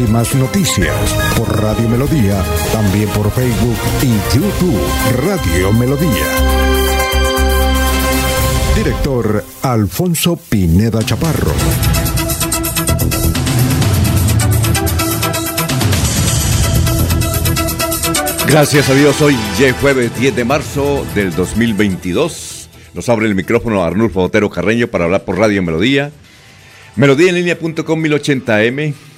Últimas noticias por Radio Melodía, también por Facebook y YouTube Radio Melodía. Director Alfonso Pineda Chaparro. Gracias a Dios, hoy ya jueves 10 de marzo del 2022. Nos abre el micrófono Arnulfo Otero Carreño para hablar por Radio Melodía. Melodíaenlínea.com 1080m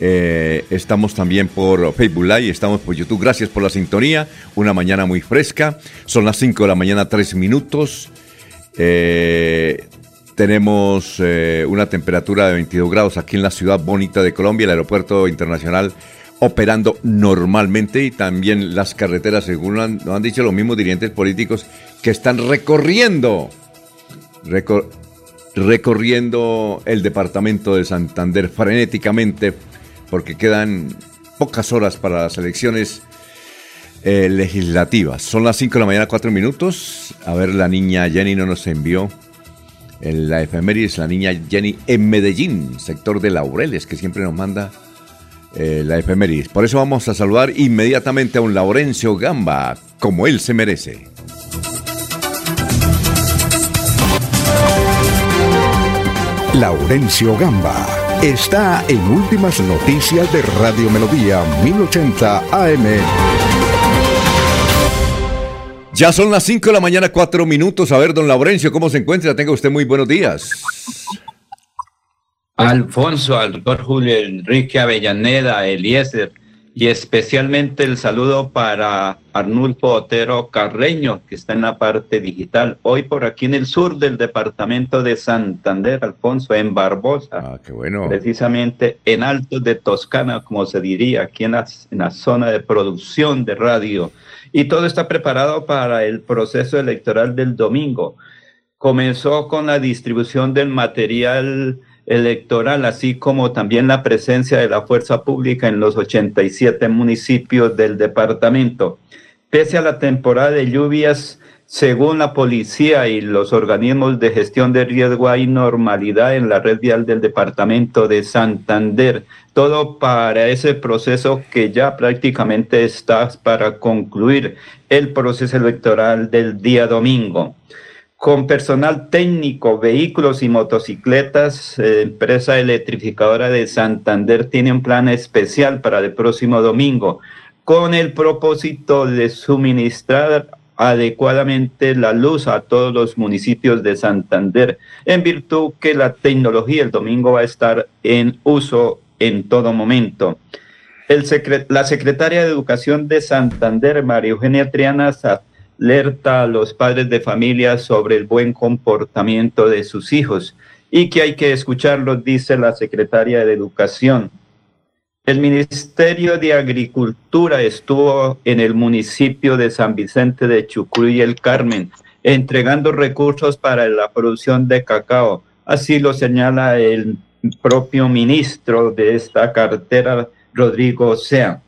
eh, estamos también por Facebook Live, estamos por YouTube. Gracias por la sintonía. Una mañana muy fresca. Son las 5 de la mañana, 3 minutos. Eh, tenemos eh, una temperatura de 22 grados aquí en la ciudad bonita de Colombia, el aeropuerto internacional operando normalmente y también las carreteras, según nos han, dicho los mismos dirigentes políticos, que están recorriendo, recorriendo el departamento de Santander frenéticamente porque quedan pocas horas para las elecciones eh, legislativas. Son las 5 de la mañana, 4 minutos. A ver, la niña Jenny no nos envió en la efemérides, la niña Jenny en Medellín, sector de Laureles, que siempre nos manda eh, la efemérides. Por eso vamos a saludar inmediatamente a un Laurencio Gamba, como él se merece. Laurencio Gamba está en Últimas Noticias de Radio Melodía 1080 AM. Ya son las 5 de la mañana, 4 minutos. A ver, don Laurencio, ¿cómo se encuentra? Tenga usted muy buenos días. Alfonso, al doctor Julio Enrique Avellaneda, Eliezer, y especialmente el saludo para Arnulfo Otero Carreño, que está en la parte digital. Hoy por aquí en el sur del departamento de Santander, Alfonso, en Barbosa. Ah, qué bueno. Precisamente en Altos de Toscana, como se diría, aquí en la, en la zona de producción de radio. Y todo está preparado para el proceso electoral del domingo. Comenzó con la distribución del material electoral, así como también la presencia de la fuerza pública en los 87 municipios del departamento. Pese a la temporada de lluvias, según la policía y los organismos de gestión de riesgo, hay normalidad en la red vial del departamento de Santander. Todo para ese proceso que ya prácticamente está para concluir el proceso electoral del día domingo con personal técnico, vehículos y motocicletas, eh, empresa electrificadora de Santander tiene un plan especial para el próximo domingo con el propósito de suministrar adecuadamente la luz a todos los municipios de Santander, en virtud que la tecnología el domingo va a estar en uso en todo momento. La secretaria de Educación de Santander, María Eugenia Triana, alerta a los padres de familia sobre el buen comportamiento de sus hijos y que hay que escucharlos, dice la secretaria de Educación. El Ministerio de Agricultura estuvo en el municipio de San Vicente de Chucuy y el Carmen, entregando recursos para la producción de cacao. Así lo señala el propio ministro de esta cartera, Rodrigo Sea.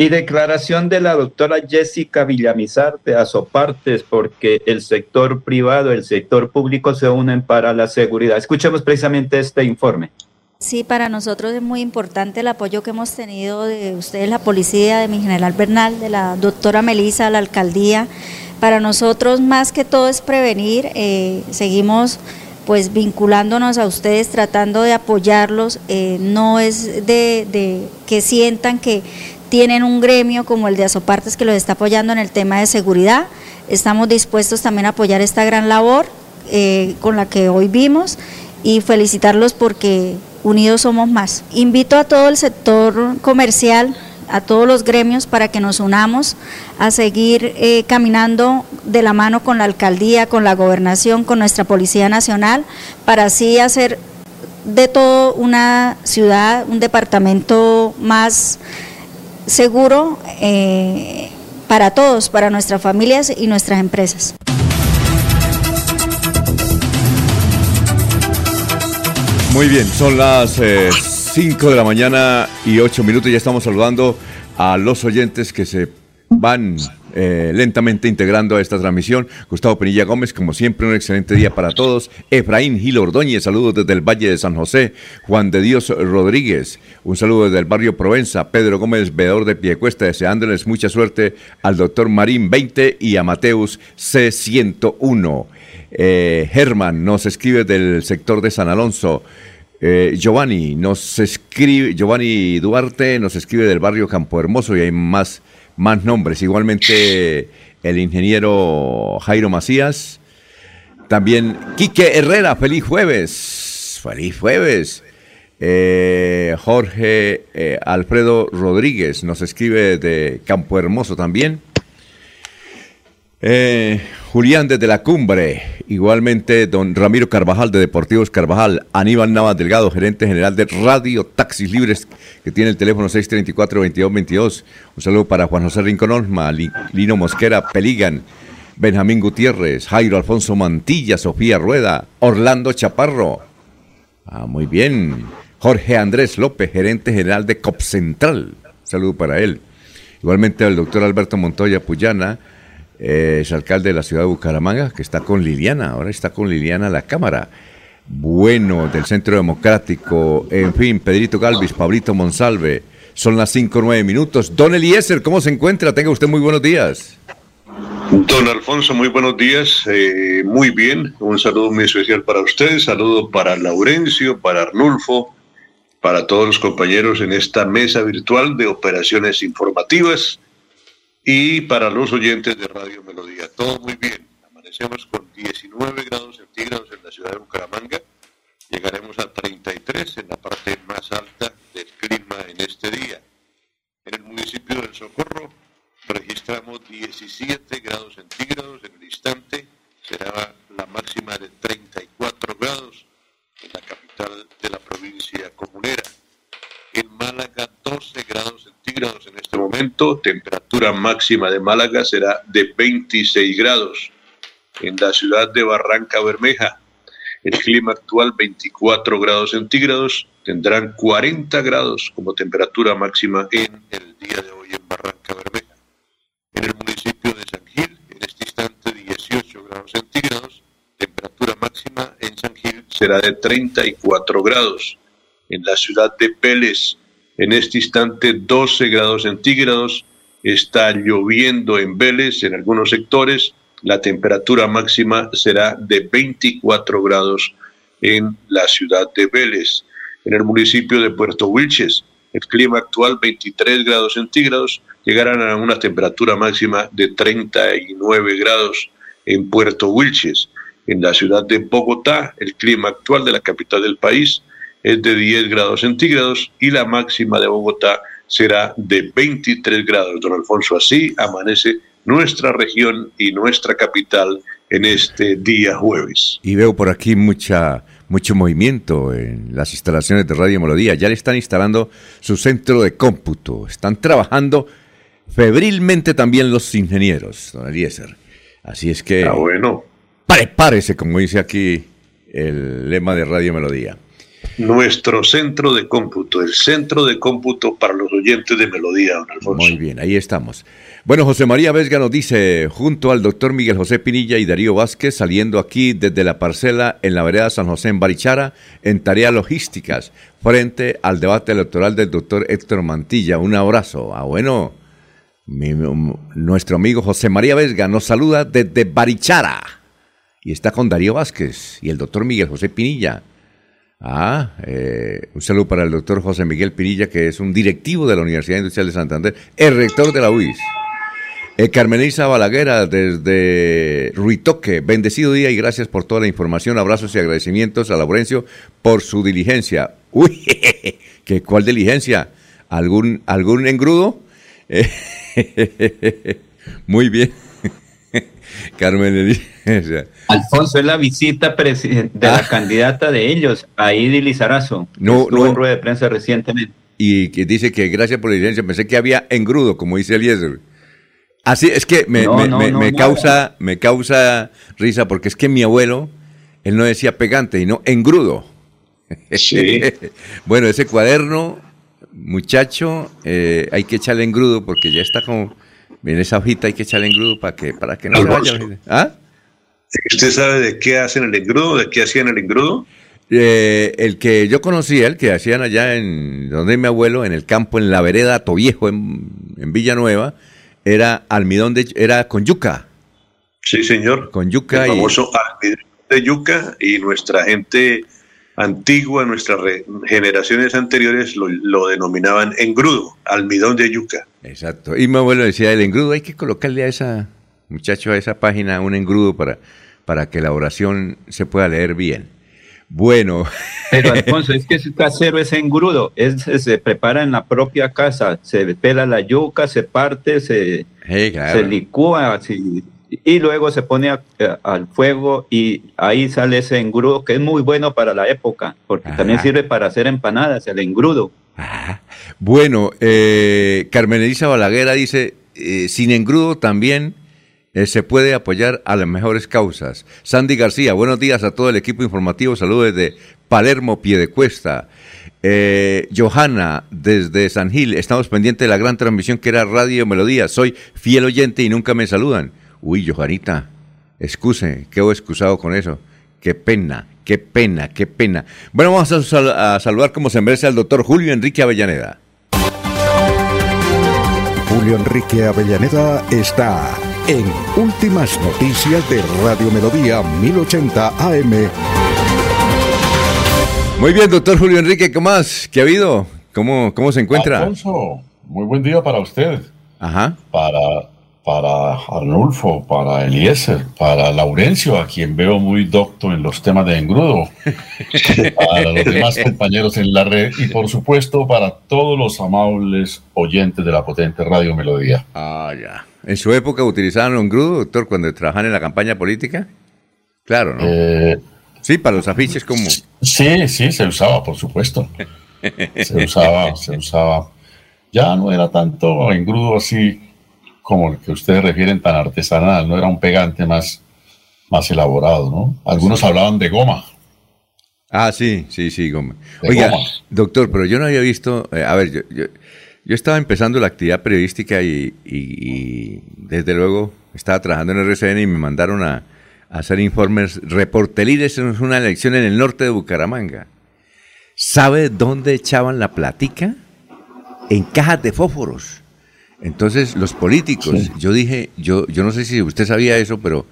Y declaración de la doctora Jessica Villamizar de Azopartes, porque el sector privado, el sector público se unen para la seguridad. Escuchemos precisamente este informe. Sí, para nosotros es muy importante el apoyo que hemos tenido de ustedes, la policía, de mi general Bernal, de la doctora Melisa, la alcaldía. Para nosotros más que todo es prevenir, eh, seguimos pues vinculándonos a ustedes, tratando de apoyarlos, eh, no es de que sientan que tienen un gremio como el de Azopartes que los está apoyando en el tema de seguridad. Estamos dispuestos también a apoyar esta gran labor eh, con la que hoy vimos y felicitarlos porque unidos somos más. Invito a todo el sector comercial, a todos los gremios para que nos unamos a seguir eh, caminando de la mano con la alcaldía, con la gobernación, con nuestra Policía Nacional, para así hacer de todo una ciudad, un departamento más seguro eh, para todos, para nuestras familias y nuestras empresas. Muy bien, son las 5 eh, de la mañana y 8 minutos. Ya estamos saludando a los oyentes que se van eh, lentamente integrando a esta transmisión. Gustavo Penilla Gómez, como siempre, un excelente día para todos. Efraín Gil Ordóñez, saludos desde el Valle de San José. Juan de Dios Rodríguez, un saludo desde el barrio Provenza. Pedro Gómez, veedor de Piecuesta, deseándoles mucha suerte al doctor Marín 20 y a Mateus C101. Eh, Germán nos escribe del sector de San Alonso. Eh, Giovanni nos escribe, Giovanni Duarte nos escribe del barrio Campo Hermoso y hay más más nombres. Igualmente el ingeniero Jairo Macías. También Quique Herrera, feliz jueves. Feliz jueves. Eh, Jorge eh, Alfredo Rodríguez nos escribe de Campo Hermoso también. Eh, Julián desde la cumbre, igualmente don Ramiro Carvajal de Deportivos Carvajal, Aníbal Navas Delgado, gerente general de Radio Taxis Libres, que tiene el teléfono 634-2222. Un saludo para Juan José Rincón Lino Mosquera Peligan, Benjamín Gutiérrez, Jairo Alfonso Mantilla, Sofía Rueda, Orlando Chaparro. Ah, muy bien. Jorge Andrés López, gerente general de COP Central. saludo para él. Igualmente al doctor Alberto Montoya Puyana, eh, es alcalde de la ciudad de Bucaramanga, que está con Liliana, ahora está con Liliana la Cámara. Bueno, del Centro Democrático, en fin, Pedrito Galvis, Pablito Monsalve, son las 5 o 9 minutos. Don Eliezer, ¿cómo se encuentra? Tenga usted muy buenos días. Don Alfonso, muy buenos días. Eh, muy bien, un saludo muy especial para ustedes, saludo para Laurencio, para Arnulfo, para todos los compañeros en esta mesa virtual de operaciones informativas y para los oyentes de Radio Melodía. Todo muy bien. Amanecemos con 19 grados centígrados en la ciudad de Bucaramanga. Llegaremos a 33 en la parte más alta del clima en este día. En el municipio del Socorro registramos 17 grados centígrados en el instante. Será la máxima de 34 grados en la capital de la provincia comunera. En Málaga 12 grados centígrados en este momento, temperatura máxima de Málaga será de 26 grados. En la ciudad de Barranca Bermeja, el clima actual 24 grados centígrados, tendrán 40 grados como temperatura máxima en el día de hoy en Barranca Bermeja. En el municipio de San Gil, en este instante 18 grados centígrados, temperatura máxima en San Gil será de 34 grados en la ciudad de Pérez, en este instante 12 grados centígrados, está lloviendo en Vélez en algunos sectores, la temperatura máxima será de 24 grados en la ciudad de Vélez. En el municipio de Puerto Wilches, el clima actual 23 grados centígrados, llegarán a una temperatura máxima de 39 grados en Puerto Wilches. En la ciudad de Bogotá, el clima actual de la capital del país es de 10 grados centígrados y la máxima de Bogotá será de 23 grados. Don Alfonso, así amanece nuestra región y nuestra capital en este día jueves. Y veo por aquí mucha mucho movimiento en las instalaciones de Radio Melodía. Ya le están instalando su centro de cómputo. Están trabajando febrilmente también los ingenieros, don Eliezer. Así es que... Ah, bueno. Prepárese, como dice aquí el lema de Radio Melodía nuestro centro de cómputo, el centro de cómputo para los oyentes de Melodía, don Alfonso. Muy bien, ahí estamos. Bueno, José María Vesga nos dice, junto al doctor Miguel José Pinilla y Darío Vázquez, saliendo aquí desde la parcela en la vereda San José en Barichara, en tareas logísticas, frente al debate electoral del doctor Héctor Mantilla. Un abrazo. Ah, bueno, nuestro amigo José María Vesga nos saluda desde Barichara y está con Darío Vázquez y el doctor Miguel José Pinilla. Ah, eh, un saludo para el doctor José Miguel Pirilla, que es un directivo de la Universidad Industrial de Santander, el rector de la UIS. Eh, Carmenisa Balaguera, desde Ruitoque, bendecido día y gracias por toda la información, abrazos y agradecimientos a Laurencio por su diligencia. Uy, ¿qué, ¿cuál diligencia? ¿Algún, algún engrudo? muy bien. Carmen Alfonso, es la visita de la ah. candidata de ellos, Aidi Lizarazo. No, no. rueda de prensa recientemente. y que dice que gracias por la licencia. Pensé que había engrudo, como dice Eliezer. Así es que me, causa, me causa risa porque es que mi abuelo, él no decía pegante, y no engrudo. Sí. bueno, ese cuaderno, muchacho, eh, hay que echarle engrudo porque ya está como, en esa hojita hay que echarle engrudo para que, para que no se vaya. ¿Ah? ¿Usted sabe de qué hacen el engrudo? ¿De qué hacían el engrudo? Eh, el que yo conocía, el que hacían allá en donde mi abuelo, en el campo, en la vereda Toviejo, en, en Villanueva, era almidón de, era con yuca. Sí, señor. Con yuca. El famoso almidón de yuca y nuestra gente antigua, nuestras generaciones anteriores lo, denominaban engrudo, almidón de yuca. Exacto. Y mi abuelo decía, el engrudo hay que colocarle a esa, muchacho, a esa página un engrudo para, para que la oración se pueda leer bien. Bueno. Pero Alfonso, es que ese casero es engrudo, es, se prepara en la propia casa, se pela la yuca, se parte, se, se licúa y luego se pone al fuego y ahí sale ese engrudo que es muy bueno para la época, porque también sirve para hacer empanadas, el engrudo. Bueno, eh, Carmen Elisa Balaguera dice, eh, sin engrudo también eh, se puede apoyar a las mejores causas. Sandy García, buenos días a todo el equipo informativo. Saludos desde Palermo, Piedecuesta. Eh, Johanna, desde San Gil, estamos pendientes de la gran transmisión que era Radio Melodía. Soy fiel oyente y nunca me saludan. Uy, Johanita, excuse, quedo excusado con eso. Qué pena, qué pena, qué pena. Bueno, vamos a, a saludar como se merece al doctor Julio Enrique Avellaneda. Julio Enrique Avellaneda está en Últimas Noticias de Radio Melodía 1080 AM. Muy bien, doctor Julio Enrique, ¿qué más? ¿Qué ha habido? ¿Cómo, cómo se encuentra? Alfonso, muy buen día para usted. Ajá. Para, para Arnulfo, para Eliezer, para Laurencio, a quien veo muy docto en los temas de engrudo, para los demás compañeros en la red y por supuesto para todos los amables oyentes de la potente Radio Melodía. Ah, ya. ¿En su época utilizaban un engrudo, doctor, cuando trabajaban en la campaña política? Claro, ¿no? Eh, sí, para los afiches como... Sí, sí, se usaba, por supuesto. Se usaba, se usaba. Ya no era tanto engrudo así como el que ustedes refieren tan artesanal, no era un pegante más, más elaborado, ¿no? Algunos hablaban de goma. Ah, sí, sí, sí, goma. Oiga, doctor, pero yo no había visto, eh, a ver, yo yo estaba empezando la actividad periodística y, desde luego estaba trabajando en RCN y me mandaron a, hacer informes. Reportelides es una elección en el norte de Bucaramanga. ¿Sabe dónde echaban la platica? En cajas de fósforos. Entonces, los políticos, yo dije, yo, yo no sé si usted sabía eso, pero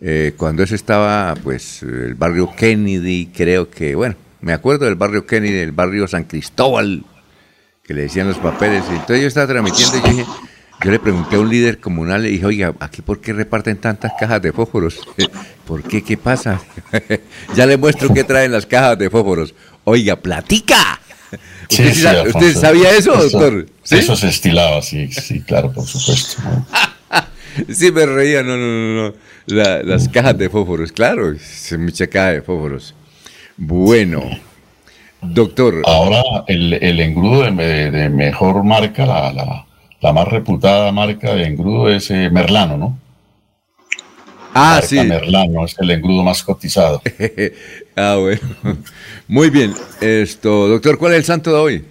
eh, cuando eso estaba, pues, el barrio Kennedy, creo que, bueno, me acuerdo del barrio Kennedy, el barrio San Cristóbal, que le decían los papeles. Y entonces yo estaba transmitiendo y yo dije, yo le pregunté a un líder comunal, le dije, oiga, ¿aquí por qué reparten tantas cajas de fósforos? ¿Por qué? ¿Qué pasa? ya le muestro qué traen las cajas de fósforos. Oiga, platica. ¿Usted, sabía eso, doctor? Eso se estilaba, sí, sí, claro, por supuesto. sí, me reía, no, no, no, no. las cajas de fósforos, claro, es mucha caja de fósforos. Bueno. Doctor. Ahora el, el engrudo de, mejor marca, la, la, más reputada marca de engrudo es eh, Merlano, ¿no? Ah, sí. Merlano es el engrudo más cotizado. ah, bueno. Muy bien. Esto, doctor, ¿cuál es el santo de hoy?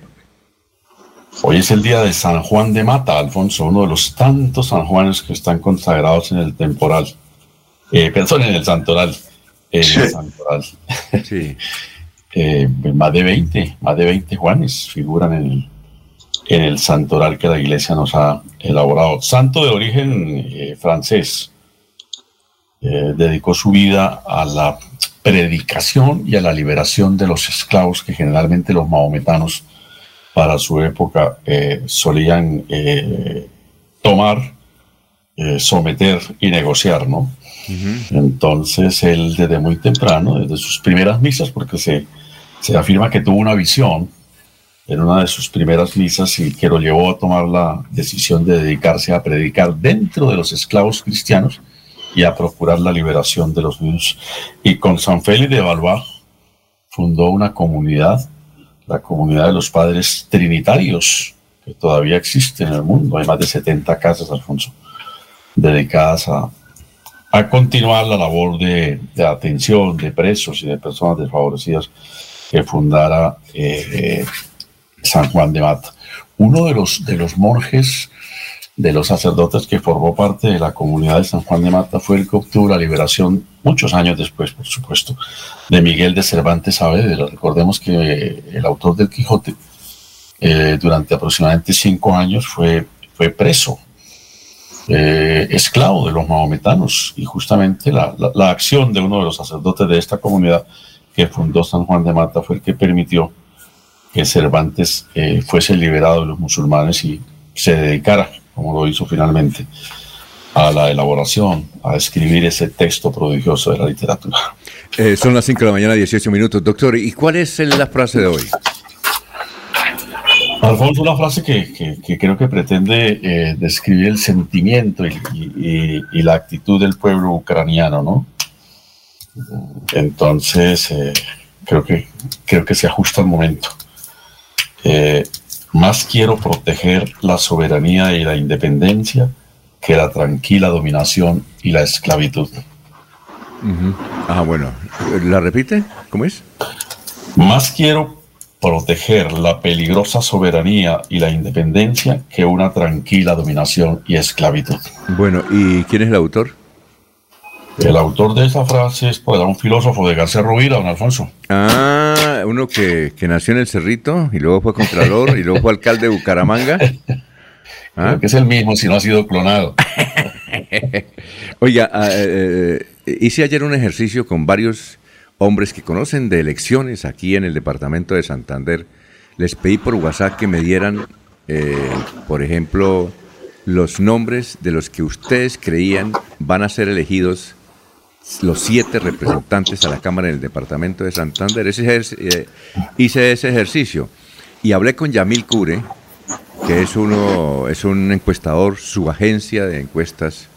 Hoy es el día de San Juan de Mata, Alfonso, uno de los tantos San Juanes que están consagrados en el temporal. Eh, perdón, en el santoral. En el santoral. Sí. Eh, más de 20, más de 20 Juanes figuran en el, en el santoral que la iglesia nos ha elaborado. Santo de origen eh, francés, eh, dedicó su vida a la predicación y a la liberación de los esclavos que generalmente los maometanos para su época solían tomar, someter y negociar, ¿no? Entonces él desde muy temprano, desde sus primeras misas, porque se se afirma que tuvo una visión en una de sus primeras misas y que lo llevó a tomar la decisión de dedicarse a predicar dentro de los esclavos cristianos y a procurar la liberación de los niños. Y con San Félix de Valois fundó una comunidad la comunidad de los padres trinitarios, que todavía existe en el mundo. Hay más de 70 casas, Alfonso, dedicadas a, a continuar la labor de, de, atención de presos y de personas desfavorecidas que fundara eh, San Juan de Mata. Uno de los, de los monjes, de los sacerdotes que formó parte de la comunidad de San Juan de Mata fue el que obtuvo la liberación muchos años después, por supuesto, de Miguel de Cervantes Saavedra. Recordemos que el autor del Quijote eh, durante aproximadamente cinco años fue, fue preso, eh, esclavo de los mahometanos, y justamente la, la, acción de uno de los sacerdotes de esta comunidad que fundó San Juan de Mata fue el que permitió que Cervantes eh, fuese liberado de los musulmanes y se dedicara, como lo hizo finalmente, a la elaboración, a escribir ese texto prodigioso de la literatura. Eh, son las 5 de la mañana, 18 minutos. Doctor, ¿y cuál es la frase de hoy? Alfonso, una frase que, que, creo que pretende eh, describir el sentimiento y, y, y, la actitud del pueblo ucraniano, ¿no? Entonces, eh, creo, que, creo que se ajusta al momento. Más quiero proteger la soberanía y la independencia que la tranquila dominación y la esclavitud. Ah, bueno. ¿La repite? ¿Cómo es? Más quiero proteger la peligrosa soberanía y la independencia que una tranquila dominación y esclavitud. Bueno, ¿y quién es el autor? El autor de esa frase es pues, un filósofo de García Rovira, don Alfonso. Ah, uno que, que nació en el Cerrito y luego fue contralor y luego fue alcalde de Bucaramanga. ¿Ah? que es el mismo si no ha sido clonado. Oiga, ah, eh, eh, hice ayer un ejercicio con varios hombres que conocen de elecciones aquí en el departamento de Santander. Les pedí por WhatsApp que me dieran, eh, por ejemplo, los nombres de los que ustedes creían van a ser elegidos los siete representantes a la Cámara en el departamento de Santander. Ese hice ese ejercicio y hablé con Yamil Cure, que es uno, es un encuestador, su agencia de encuestas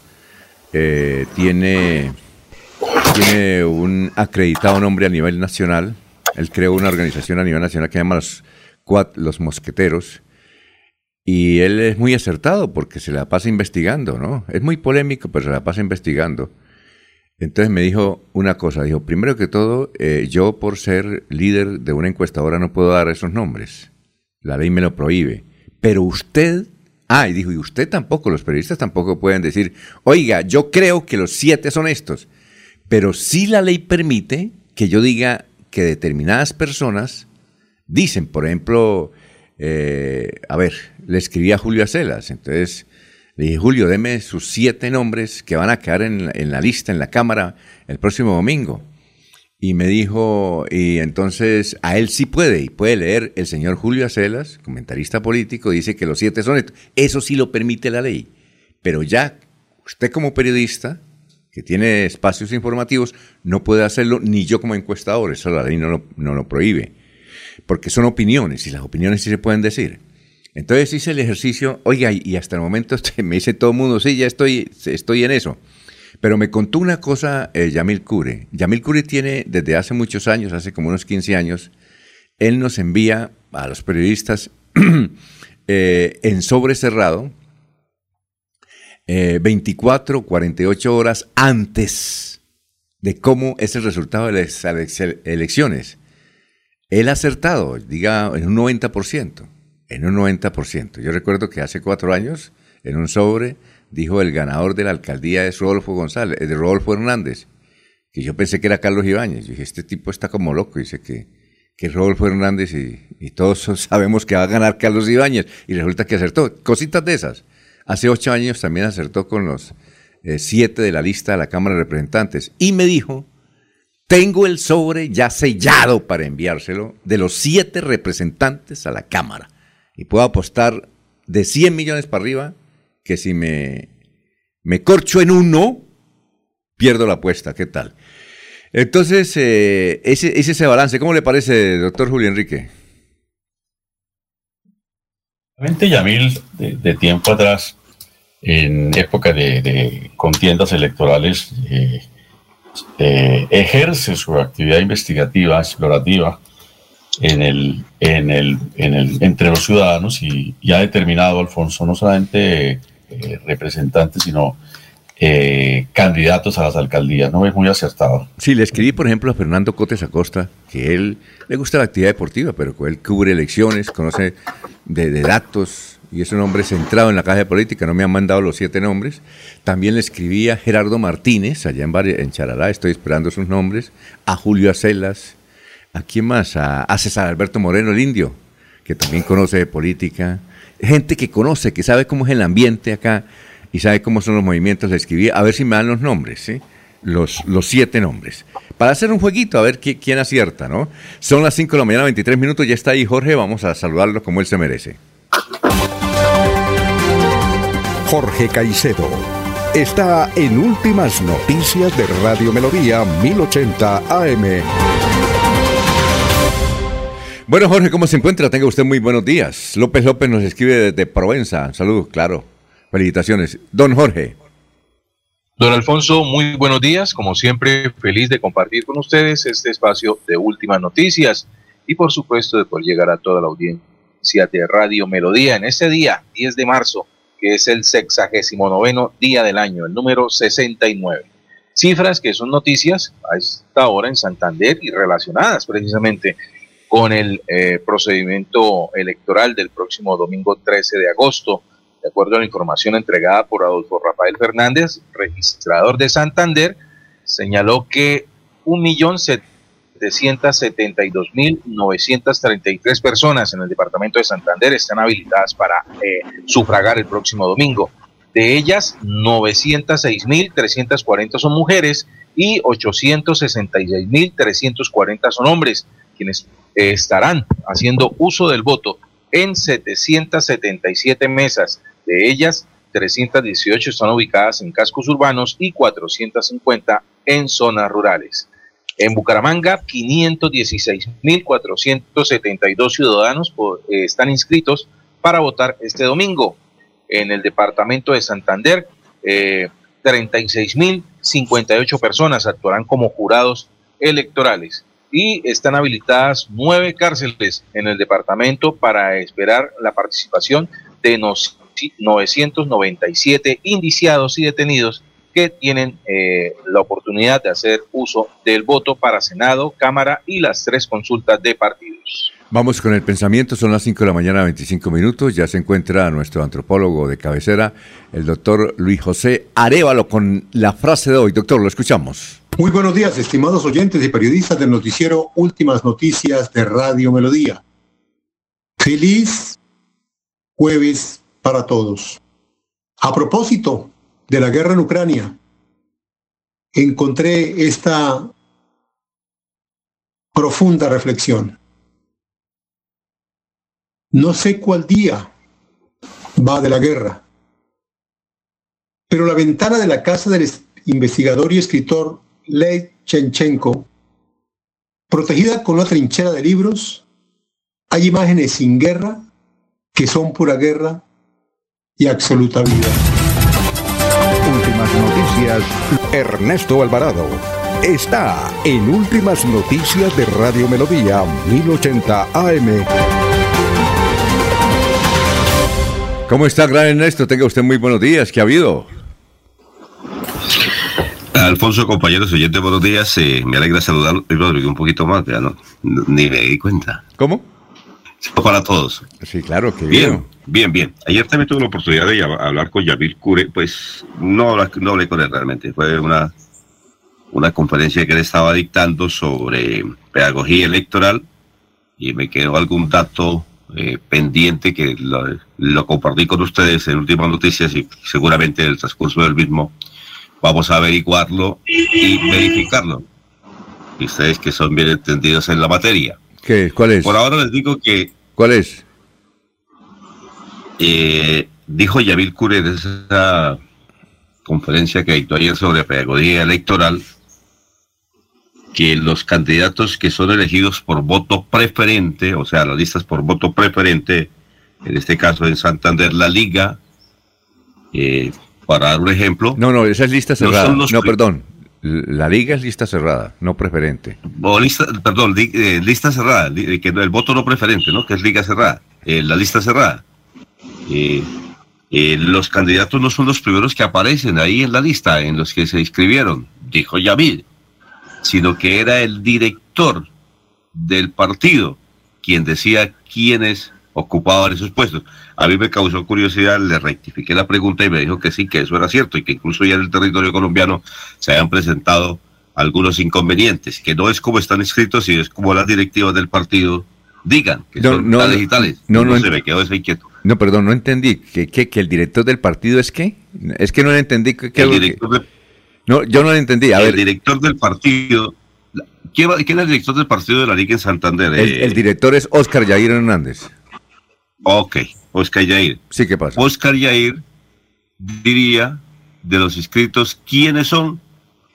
eh, tiene, tiene un acreditado nombre a nivel nacional. Él creó una organización a nivel nacional que se llama los, los Mosqueteros. Y él es muy acertado porque se la pasa investigando, ¿no? Es muy polémico, pero se la pasa investigando. Entonces me dijo una cosa, dijo, primero que todo, eh, yo por ser líder de una encuestadora no puedo dar esos nombres. La ley me lo prohíbe. Pero usted, ah, y dijo, y usted tampoco, los periodistas tampoco pueden decir, oiga, yo creo que los siete son estos. Pero sí la ley permite que yo diga que determinadas personas dicen, por ejemplo, eh, a ver, le escribí a Julio Acelas, entonces le dije, Julio, deme sus siete nombres que van a quedar en en la lista, en la Cámara, el próximo domingo. Y me dijo, y entonces a él sí puede, y puede leer el señor Julio Acelas, comentarista político, dice que los siete son estos. Eso sí lo permite la ley. Pero ya usted como periodista, que tiene espacios informativos, no puede hacerlo, ni yo como encuestador, eso la ley no no lo prohíbe. Porque son opiniones, y las opiniones sí se pueden decir. Entonces hice el ejercicio, oiga, y hasta el momento me dice todo el mundo, sí, ya estoy, estoy en eso. Pero me contó una cosa eh, Yamil Cure. Yamil Cure tiene desde hace muchos años, hace como unos 15 años, él nos envía a los periodistas eh, en sobre cerrado 24, eh, 48 horas antes de cómo es el resultado de las elecciones. Él ha acertado, diga, en un 90%. En un 90%. Yo recuerdo que hace cuatro años, en un sobre, dijo el ganador de la alcaldía es Rodolfo González, de Rodolfo Hernández, que yo pensé que era Carlos Ibáñez. Yo dije, este tipo está como loco, dice que, que Rodolfo Hernández y, todos sabemos que va a ganar Carlos Ibáñez. Y resulta que acertó. Cositas de esas. Hace ocho años también acertó con los eh, siete de la lista de la Cámara de Representantes. Y me dijo, tengo el sobre ya sellado para enviárselo de los siete representantes a la Cámara. Y puedo apostar de 100 millones para arriba que si me, me corcho en uno, pierdo la apuesta. ¿Qué tal? Entonces, eh, ese, ese balance, ¿cómo le parece, doctor Julio Enrique? Realmente, Yamil, de, tiempo atrás, en época de, contiendas electorales, eh, eh, ejerce su actividad investigativa, explorativa, en el, en el, en el, entre los ciudadanos y, ha determinado, Alfonso, no solamente eh, representantes, sino eh, candidatos a las alcaldías. No es muy acertado. Sí, le escribí, por ejemplo, a Fernando Cotes Acosta, que él le gusta la actividad deportiva, pero él cubre elecciones, conoce de, datos y es un hombre centrado en la caja de política. No me han mandado los siete nombres. También le escribí a Gerardo Martínez, allá en, en Charalá, estoy esperando sus nombres, a Julio Acelas, ¿a quién más? A, César Alberto Moreno, el indio, que también conoce de política. Gente que conoce, que sabe cómo es el ambiente acá y sabe cómo son los movimientos, le escribí, a ver si me dan los nombres, ¿sí? Los, los siete nombres. Para hacer un jueguito, a ver quién acierta, ¿no? Son las 5 de la mañana, 23 minutos, ya está ahí Jorge, vamos a saludarlo como él se merece. Jorge Caicedo está en Últimas Noticias de Radio Melodía 1080 AM. Bueno, Jorge, ¿cómo se encuentra? Tenga usted muy buenos días. López López nos escribe desde Provenza. Saludos, claro. Felicitaciones. Don Jorge. Don Alfonso, muy buenos días. Como siempre, feliz de compartir con ustedes este espacio de últimas noticias y por supuesto de poder llegar a toda la audiencia de Radio Melodía en este día, 10 de marzo, que es el sexagésimo noveno día del año, el número 69. Cifras que son noticias a esta hora en Santander y relacionadas precisamente el eh, procedimiento electoral del próximo domingo 13 de agosto de acuerdo a la información entregada por Adolfo Rafael Fernández, registrador de Santander, señaló que 1.772.933 personas en el departamento de Santander están habilitadas para eh, sufragar el próximo domingo. De ellas, 906.340 son mujeres y 866.340 son hombres, quienes estarán haciendo uso del voto en 777 mesas de ellas, 318 están ubicadas en cascos urbanos y 450 en zonas rurales. En Bucaramanga, 516.472 ciudadanos eh, están inscritos para votar este domingo. En el departamento de Santander, 36.058 eh, personas actuarán como jurados electorales y están habilitadas nueve cárceles en el departamento para esperar la participación de nos 997 indiciados y detenidos que tienen eh, la oportunidad de hacer uso del voto para Senado, Cámara y las tres consultas de partidos. Vamos con el pensamiento, son las 5 de la mañana, 25 minutos. Ya se encuentra nuestro antropólogo de cabecera, el doctor Luis José Arevalo, con la frase de hoy. Doctor, lo escuchamos. Muy buenos días, estimados oyentes y periodistas del noticiero Últimas Noticias de Radio Melodía. Feliz jueves para todos. A propósito de la guerra en Ucrania, encontré esta profunda reflexión. No sé cuál día va de la guerra, pero la ventana de la casa del investigador y escritor Lev Chenchenko, protegida con una trinchera de libros, hay imágenes sin guerra que son pura guerra y absoluta vida. Últimas noticias, Ernesto Alvarado. Está en Últimas Noticias de Radio Melodía 1080 AM. ¿Cómo está, gran Ernesto? Tenga usted muy buenos días. ¿Qué ha habido? Alfonso, compañeros oyentes, buenos días. Eh, me alegra saludarlo. Un poquito más, ya no, ni me di cuenta. ¿Cómo? Para todos. Sí, claro, que bien. Bien, bien. Ayer también tuve la oportunidad de hablar con Yavir Cure, pues no, no hablé con él realmente, fue una, una conferencia que él estaba dictando sobre pedagogía electoral y me quedó algún dato eh, pendiente que lo, compartí con ustedes en últimas noticias y seguramente en el transcurso del mismo vamos a averiguarlo y verificarlo. Y ustedes que son bien entendidos en la materia. ¿Qué? ¿Cuál es? Por ahora les digo que... ¿Cuál es? Eh, dijo Yavil Cure en esa conferencia que dictó ayer sobre pedagogía electoral que los candidatos que son elegidos por voto preferente, o sea, las listas por voto preferente, en este caso en Santander, la Liga, eh, para dar un ejemplo. No, no, esas listas cerradas. No, perdón. La liga es lista cerrada, no preferente. O lista, perdón, eh, lista cerrada, que el voto no preferente, ¿no? Que es liga cerrada, eh, la lista cerrada. Eh, los candidatos no son los primeros que aparecen ahí en la lista, en los que se inscribieron, dijo Yamil, sino que era el director del partido quien decía quiénes ocupaban esos puestos. A mí me causó curiosidad, le rectifiqué la pregunta y me dijo que sí, que eso era cierto y que incluso ya en el territorio colombiano se habían presentado algunos inconvenientes, que no es como están escritos, sino es como las directivas del partido digan, que son las digitales. No, no, se me quedó ese inquieto. No, perdón, no entendí. ¿Que, que, el director del partido es qué? Es que no le entendí. Que, el director no, yo no le entendí. A el director del partido. ¿Quién, es el director del partido de la Liga en Santander? El, el director es Oscar Yair Hernández. Ok, Oscar Yair. Sí, ¿qué pasa? Oscar Yair diría de los inscritos quiénes son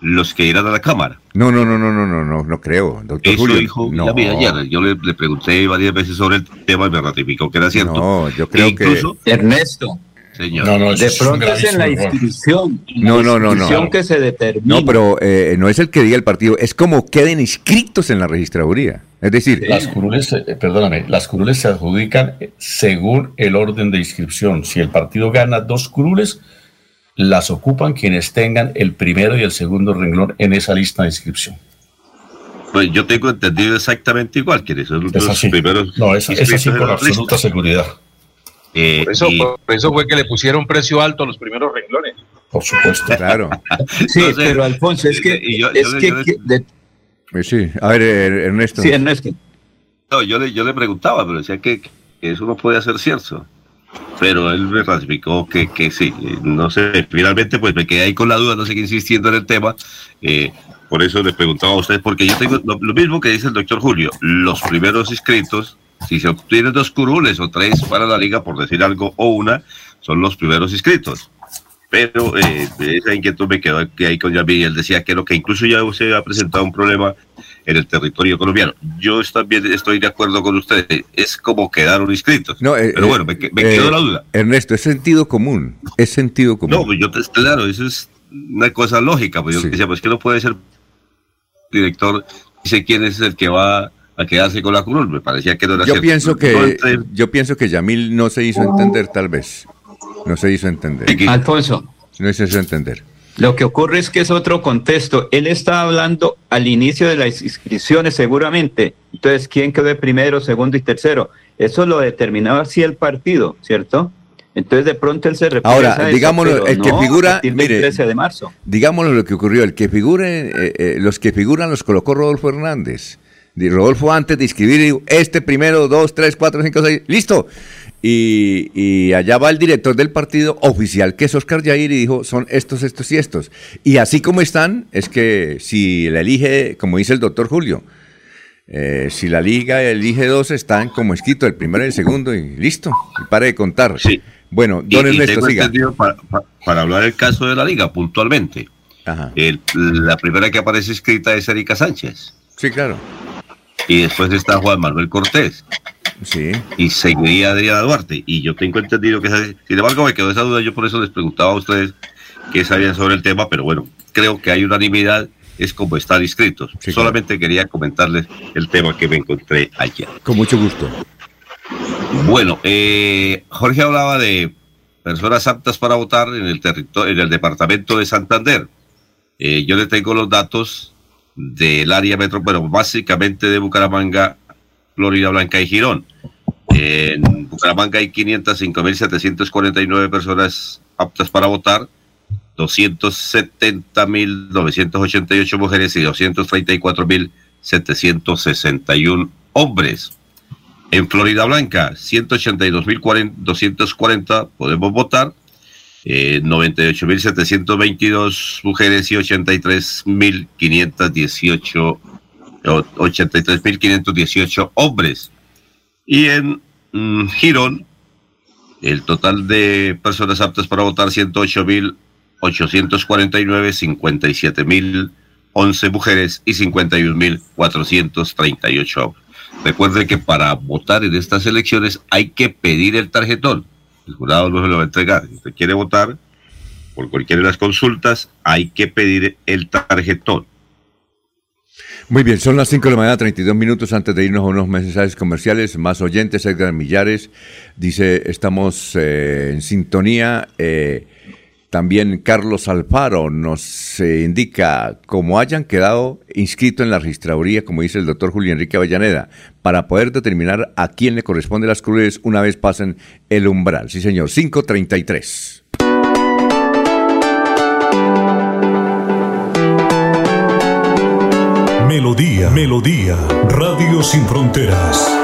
los que irán a la Cámara. No, no, no, no, no, no, no, no creo, doctor Eso Julio. dijo no. ayer. Yo le, pregunté varias veces sobre el tema y me ratificó que era cierto. No, yo creo incluso, que... Ernesto. Señor. No, no, de pronto es en la inscripción. No, no, no, no. que se determina. No, pero eh, no es el que diga el partido, es como queden inscritos en la registraduría. Es decir, las curules, eh, perdóname, las curules se adjudican según el orden de inscripción. Si el partido gana dos curules, las ocupan quienes tengan el primero y el segundo renglón en esa lista de inscripción. Pues yo tengo entendido exactamente igual, que son los primeros. No, es, es así con absoluta seguridad. Eh, por, eso, por eso fue que le pusieron precio alto a los primeros renglones. Por supuesto. Claro. sí, pero Alfonso, es que, es que sí, a ver, er, Ernesto. Sí, Ernesto. No, yo le, yo le preguntaba, pero decía que, eso no puede ser cierto. Pero él me ratificó que, que sí, no sé, finalmente pues me quedé ahí con la duda, no sé qué insistiendo en el tema. Eh, por eso le preguntaba a usted, porque yo tengo lo, mismo que dice el doctor Julio, los primeros inscritos, si se obtienen dos curules o tres para la liga, por decir algo, o una, son los primeros inscritos pero eh, esa inquietud me quedó ahí con Yamil. Él decía que lo que incluso ya se ha presentado un problema en el territorio colombiano. Yo también estoy de acuerdo con ustedes. Es como quedaron inscritos. No, eh, pero bueno, me, quedó la duda. Ernesto, es sentido común. Es sentido común. No, pues yo, claro, eso es una cosa lógica. Pues yo decía, pues que no puede ser director, dice quién es el que va a quedarse con la cruz. Me parecía que no era yo Pienso que, Yo pienso que Yamil no se hizo entender, tal vez. No se hizo entender. Alfonso. No se hizo entender. Lo que ocurre es que es otro contexto. Él está hablando al inicio de las inscripciones seguramente. Entonces, ¿quién quedó primero, segundo y tercero? Eso lo determinaba así el partido, ¿cierto? Entonces de pronto él se refiere Ahora, digámoslo, el que figura, mire, 13 de marzo. Digámoslo lo que ocurrió, el que figure, eh, eh, los que figuran los colocó Rodolfo Hernández. Rodolfo antes de inscribir, este primero, dos, tres, cuatro, cinco, seis, listo. Y, allá va el director del partido oficial, que es Oscar Yair, y dijo, son estos, estos y estos. Y así como están, es que si la elige, como dice el doctor Julio, eh, si la liga elige dos, están como escrito, el primero y el segundo, y listo, y pare de contar. Sí. Bueno, don Ernesto, siga. Para, para, hablar del caso de la liga, puntualmente, la primera que aparece escrita es Erika Sánchez. Sí, claro. Y después está Juan Manuel Cortés. Sí. Y seguiría Adriana Duarte. Y yo tengo entendido que, sin embargo, me quedó esa duda. Yo por eso les preguntaba a ustedes qué sabían sobre el tema, pero bueno, creo que hay unanimidad. Es como estar inscritos. Solamente quería comentarles el tema que me encontré ayer. Con mucho gusto. Bueno, eh, Jorge hablaba de personas aptas para votar en el territorio, en el departamento de Santander. Eh, yo le tengo los datos del área metro, bueno, básicamente de Bucaramanga, Florida Blanca y Girón. En Bucaramanga hay 505.749 personas aptas para votar, 270.988 mujeres y 234.761 hombres. En Florida Blanca, 182.240 podemos votar, eh, 98.722 mujeres y 83.518 83.518 hombres. Y en mm, Girón, el total de personas aptas para votar, 108.849, 57.011 mujeres y 51.438 hombres. Recuerde que para votar en estas elecciones hay que pedir el tarjetón. El jurado no se lo va a entregar. Si usted quiere votar, por cualquiera de las consultas, hay que pedir el tarjetón. Muy bien, son las 5 de la mañana, 32 minutos antes de irnos a unos mensajes comerciales. Más oyentes, Edgar Millares dice, estamos eh, en sintonía. Eh, también Carlos Alfaro nos eh, indica cómo hayan quedado inscritos en la registraduría, como dice el doctor Julio Enrique Avellaneda, para poder determinar a quién le corresponde las cruces una vez pasen el umbral. Sí, señor, 533. Melodía, Melodía, Radio Sin Fronteras.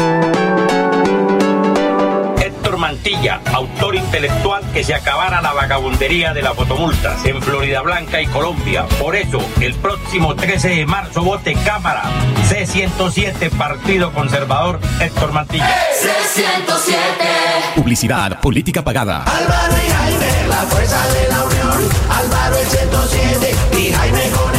Mantilla, autor intelectual que se acabara la vagabundería de las fotomultas en Florida Blanca y Colombia. Por eso, el próximo 13 de marzo vote Cámara C107 Partido Conservador Héctor Mantilla. C107 Publicidad, política pagada. Álvaro y Jaime, la fuerza de la unión. Álvaro el 107 y Jaime con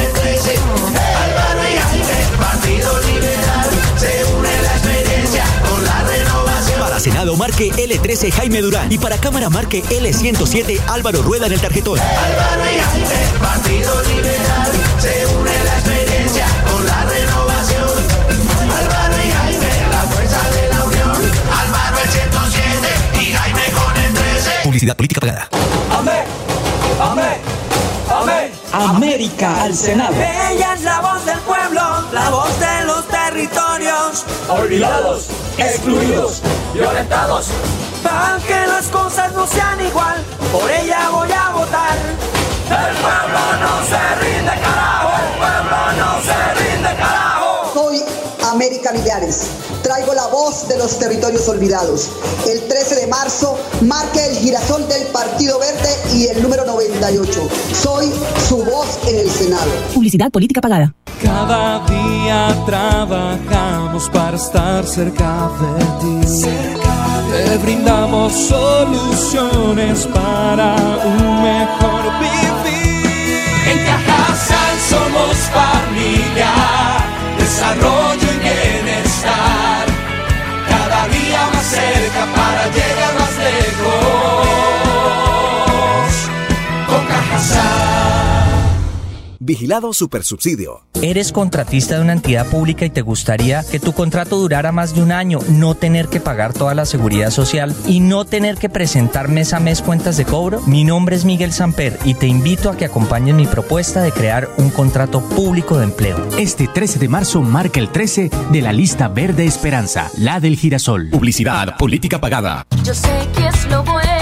Senado marque L13 Jaime Durán y para Cámara marque L107 Álvaro Rueda en el tarjetón. Álvaro y Jaime, Partido Liberal, se une la experiencia con la renovación. Álvaro y Jaime, la fuerza de la unión. Álvaro el 107 y Jaime con el 13. Publicidad política pagada. Amén, amén, amén. América al Senado. Ella es la voz del pueblo, la voz de los territorios. Olvidados, excluidos, violentados. Para que las cosas no sean igual, por ella voy a votar. El pueblo no se Traigo la voz de los territorios olvidados. El 13 de marzo marque el girasol del Partido Verde y el número 98. Soy su voz en el Senado. Publicidad política pagada. Cada día trabajamos para estar cerca de ti. Te brindamos soluciones para un mejor vivir. En Cajasal somos familia, desarrollo y más cerca para llegar Vigilado Supersubsidio. ¿Eres contratista de una entidad pública y te gustaría que tu contrato durara más de un año, no tener que pagar toda la seguridad social y no tener que presentar mes a mes cuentas de cobro? Mi nombre es Miguel Samper y te invito a que acompañes mi propuesta de crear un contrato público de empleo. Este 13 de marzo marca el 13 de la lista Verde Esperanza, la del girasol. Publicidad, política pagada. Yo sé que es lo bueno.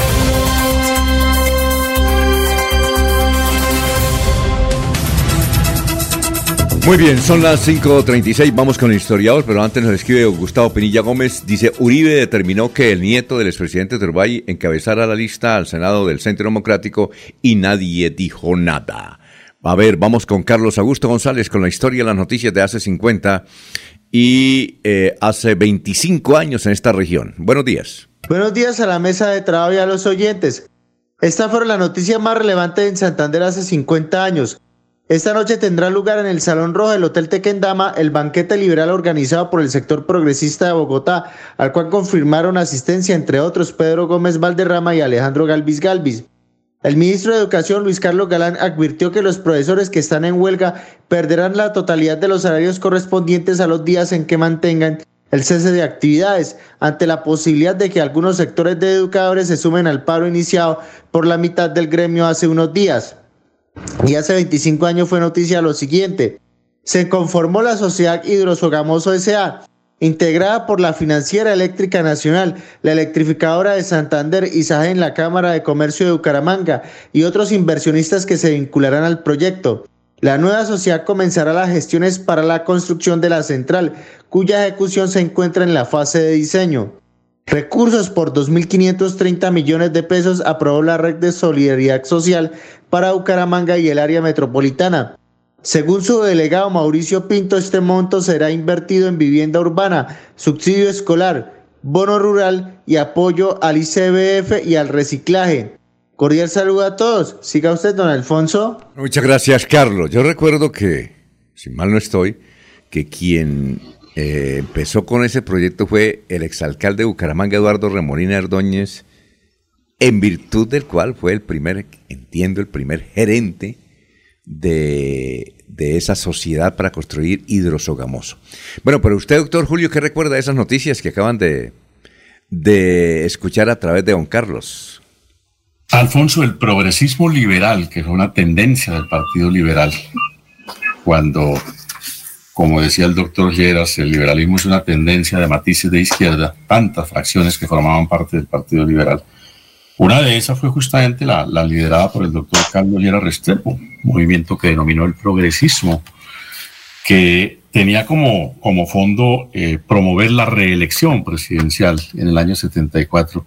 Muy bien, son las 5.36, vamos con el historiador, pero antes nos escribe Gustavo Pinilla Gómez, dice, Uribe determinó que el nieto del expresidente Turbay encabezara la lista al Senado del Centro Democrático y nadie dijo nada. A ver, vamos con Carlos Augusto González con la historia de las noticias de hace 50 y eh, hace 25 años en esta región. Buenos días. Buenos días a la mesa de trabajo y a los oyentes. Esta fue la noticia más relevante en Santander hace 50 años. Esta noche tendrá lugar en el Salón Rojo del Hotel Tequendama el banquete liberal organizado por el sector progresista de Bogotá, al cual confirmaron asistencia entre otros Pedro Gómez Valderrama y Alejandro Galvis Galvis. El ministro de Educación, Luis Carlos Galán, advirtió que los profesores que están en huelga perderán la totalidad de los salarios correspondientes a los días en que mantengan el cese de actividades, ante la posibilidad de que algunos sectores de educadores se sumen al paro iniciado por la mitad del gremio hace unos días. Y hace 25 años fue noticia lo siguiente. Se conformó la Sociedad Hidrosogamoso S.A., integrada por la Financiera Eléctrica Nacional, la Electrificadora de Santander y SAGE en la Cámara de Comercio de Bucaramanga y otros inversionistas que se vincularán al proyecto. La nueva sociedad comenzará las gestiones para la construcción de la central, cuya ejecución se encuentra en la fase de diseño. Recursos por 2.530 millones de pesos aprobó la Red de Solidaridad Social para Bucaramanga y el área metropolitana. Según su delegado Mauricio Pinto, este monto será invertido en vivienda urbana, subsidio escolar, bono rural y apoyo al ICBF y al reciclaje. Cordial saludo a todos. Siga usted, don Alfonso. Muchas gracias, Carlos. Yo recuerdo que, si mal no estoy, que quien eh, empezó con ese proyecto fue el exalcalde de Bucaramanga, Eduardo Remolina Erdóñez, en virtud del cual fue el primer, entiendo, el primer gerente de, de esa sociedad para construir hidrosogamoso. Bueno, pero usted, doctor Julio, ¿qué recuerda de esas noticias que acaban de, de escuchar a través de don Carlos? Alfonso, el progresismo liberal, que fue una tendencia del Partido Liberal, cuando, como decía el doctor Lleras, el liberalismo es una tendencia de matices de izquierda, tantas fracciones que formaban parte del Partido Liberal. Una de esas fue justamente la, la liderada por el doctor Carlos Lleras Restrepo, movimiento que denominó el progresismo, que tenía como, como fondo eh, promover la reelección presidencial en el año 74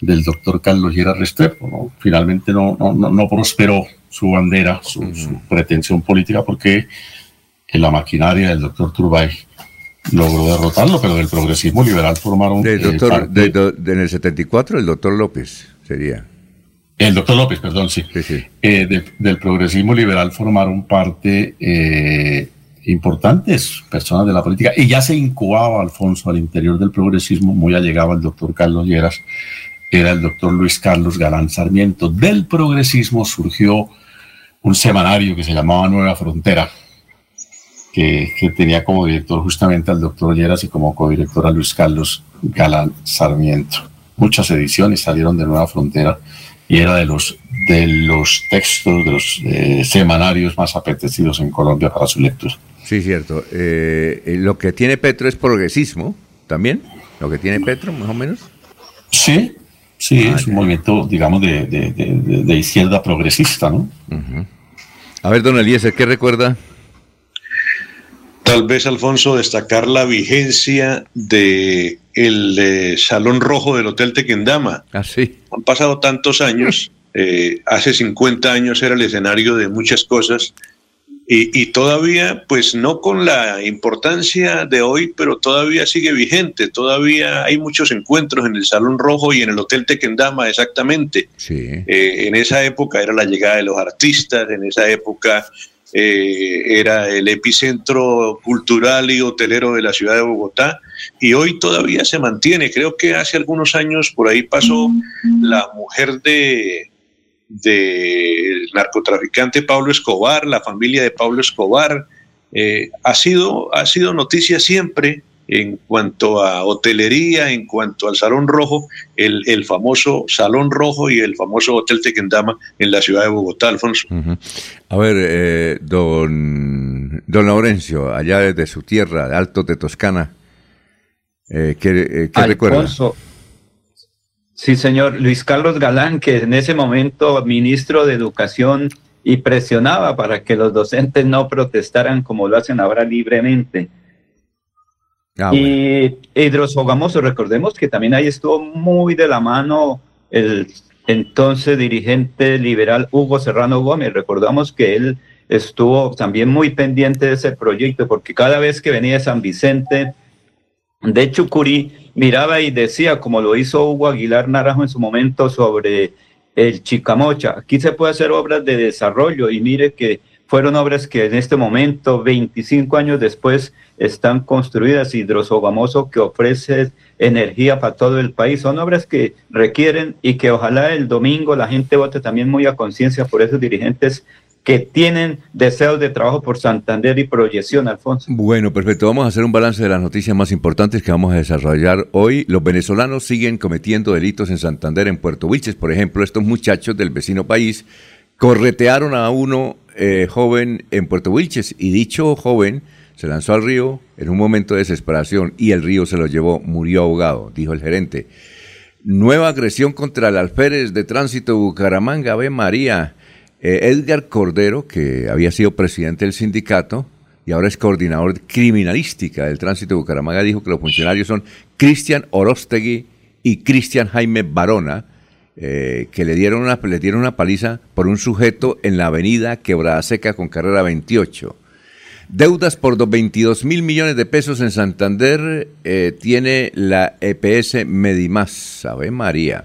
del doctor Carlos Lleras Restrepo. ¿no? Finalmente no, no, no, prosperó su bandera, su, su, pretensión política, porque en la maquinaria del doctor Turbay logró derrotarlo, pero del progresismo liberal formaron... Del eh, doctor, parte- de- do- de- en el 74, el doctor López sería. El doctor López, perdón, sí. Eh, de- del progresismo liberal formaron parte eh, importantes personas de la política y ya se incubaba, Alfonso, al interior del progresismo, muy allegado al doctor Carlos Lleras, era el doctor Luis Carlos Galán Sarmiento. Del progresismo surgió un semanario que se llamaba Nueva Frontera, que, que tenía como director justamente al doctor Lleras y como codirector a Luis Carlos Galán Sarmiento. Muchas ediciones salieron de Nueva Frontera y era de los, de los textos, de los eh, semanarios más apetecidos en Colombia para su lectura. Sí, cierto. Eh, eh, lo que tiene Petro es progresismo, también. Lo que tiene Petro, más o menos. Sí, sí, Ah, es un movimiento, digamos, de, de- de- de- de izquierda progresista, ¿no? A ver, don Eliezer, ¿qué recuerda? Tal vez, Alfonso, destacar la vigencia de el eh, Salón Rojo del Hotel Tequendama. Ah, sí. Han pasado tantos años, eh, hace 50 años era el escenario de muchas cosas y, y todavía, pues no con la importancia de hoy, pero todavía sigue vigente, todavía hay muchos encuentros en el Salón Rojo y en el Hotel Tequendama exactamente. Sí. Eh, en esa época era la llegada de los artistas, en esa época eh, era el epicentro cultural y hotelero de la ciudad de Bogotá y hoy todavía se mantiene. Creo que hace algunos años por ahí pasó la mujer de del narcotraficante Pablo Escobar, la familia de Pablo Escobar. Eh, ha, sido, ha sido noticia siempre en cuanto a hotelería, en cuanto al Salón Rojo, el, el famoso Salón Rojo y el famoso Hotel Tequendama en la ciudad de Bogotá, Alfonso. A ver, eh, don, don Laurencio, allá desde su tierra, de Altos de Toscana, eh, ¿qué, eh, qué recuerda? Sí, señor. Luis Carlos Galán, que en ese momento ministro de Educación y presionaba para que los docentes no protestaran como lo hacen ahora libremente. Ah, y Hidrosogamoso, recordemos que también ahí estuvo muy de la mano el entonces dirigente liberal Hugo Serrano Gómez. Recordamos que él estuvo también muy pendiente de ese proyecto porque cada vez que venía de San Vicente de Chucurí, miraba y decía, como lo hizo Hugo Aguilar Naranjo en su momento sobre el Chicamocha, aquí se puede hacer obras de desarrollo y mire que fueron obras que en este momento, 25 años después, están construidas. Hidrosogamoso que ofrece energía para todo el país. Son obras que requieren y que ojalá el domingo la gente vote también muy a conciencia por esos dirigentes que tienen deseos de trabajo por Santander y proyección, Alfonso. Bueno, perfecto. Vamos a hacer un balance de las noticias más importantes que vamos a desarrollar hoy. Los venezolanos siguen cometiendo delitos en Santander, en Puerto Wilches. Por ejemplo, estos muchachos del vecino país corretearon a uno eh, joven en Puerto Wilches y dicho joven se lanzó al río en un momento de desesperación y el río se lo llevó, murió ahogado, dijo el gerente. Nueva agresión contra el alférez de tránsito Bucaramanga, Ave María. Eh, Edgar Cordero, que había sido presidente del sindicato y ahora es coordinador criminalística del tránsito de Bucaramanga, dijo que los funcionarios son Cristian Orostegui y Cristian Jaime Barona, eh, que le dieron, una, le dieron una paliza por un sujeto en la avenida Quebrada Seca con carrera 28. Deudas por 22 mil millones de pesos en Santander eh, tiene la EPS Medimás, Ave María.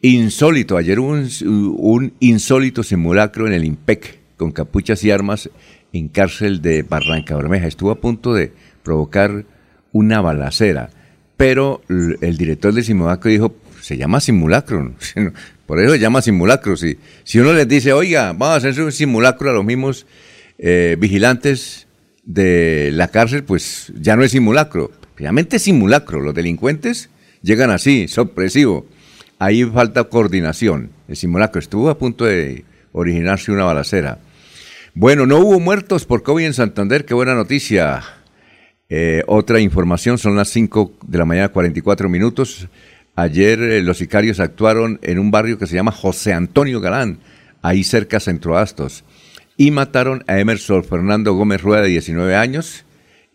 Insólito, ayer hubo un, insólito simulacro en el IMPEC con capuchas y armas en cárcel de Barranca Bermeja. Estuvo a punto de provocar una balacera, pero el director del simulacro dijo, se llama simulacro, por eso se llama simulacro. Si, si uno les dice, oiga, vamos a hacer un simulacro a los mismos eh, vigilantes de la cárcel, pues ya no es simulacro. Realmente es simulacro. Los delincuentes llegan así, sorpresivo. Ahí falta coordinación. El simulacro estuvo a punto de originarse una balacera. Bueno, no hubo muertos por COVID en Santander, qué buena noticia. Eh, otra información, son las 5 de la mañana, 44 minutos. Ayer eh, los sicarios actuaron en un barrio que se llama José Antonio Galán, ahí cerca Centro Astos, y mataron a Emerson Fernando Gómez Rueda, de 19 años,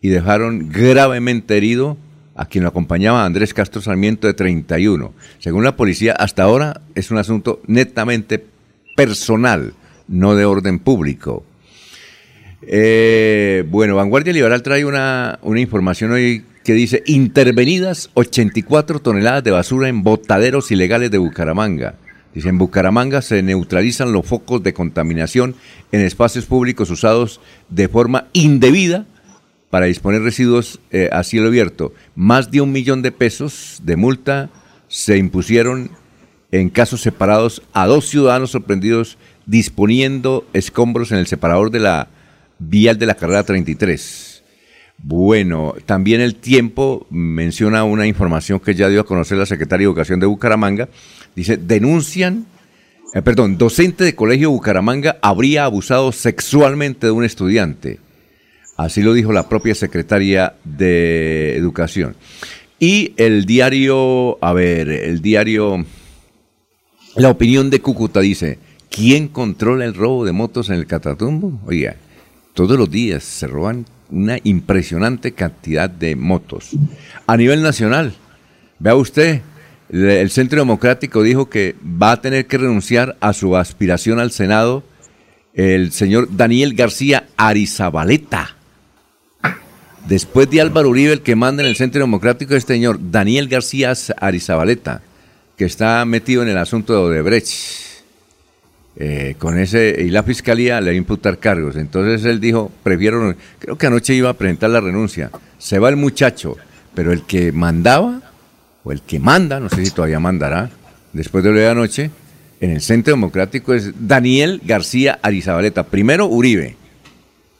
y dejaron gravemente herido a quien lo acompañaba Andrés Castro Sarmiento, de 31. Según la policía, hasta ahora es un asunto netamente personal, no de orden público. Eh, bueno, Vanguardia Liberal trae una, una información hoy que dice intervenidas 84 toneladas de basura en botaderos ilegales de Bucaramanga. Dice, en Bucaramanga se neutralizan los focos de contaminación en espacios públicos usados de forma indebida para disponer residuos eh, a cielo abierto. Más de un millón de pesos de multa se impusieron en casos separados a dos ciudadanos sorprendidos disponiendo escombros en el separador de la vial de la carrera 33. Bueno, también el tiempo menciona una información que ya dio a conocer la secretaria de Educación de Bucaramanga. Dice, denuncian, eh, perdón, docente de colegio Bucaramanga habría abusado sexualmente de un estudiante. Así lo dijo la propia secretaria de Educación. Y el diario, a ver, el diario La Opinión de Cúcuta dice, ¿quién controla el robo de motos en el Catatumbo? Oiga, todos los días se roban una impresionante cantidad de motos. A nivel nacional, vea usted, el Centro Democrático dijo que va a tener que renunciar a su aspiración al Senado el señor Daniel García Arizabaleta. Después de Álvaro Uribe, el que manda en el Centro Democrático es este señor Daniel García Arizabaleta, que está metido en el asunto de Odebrecht. Eh, con ese, y la fiscalía le va a imputar cargos. Entonces él dijo, prefiero, creo que anoche iba a presentar la renuncia. Se va el muchacho, pero el que mandaba, o el que manda, no sé si todavía mandará, después de lo de anoche, en el Centro Democrático es Daniel García Arizabaleta. Primero Uribe.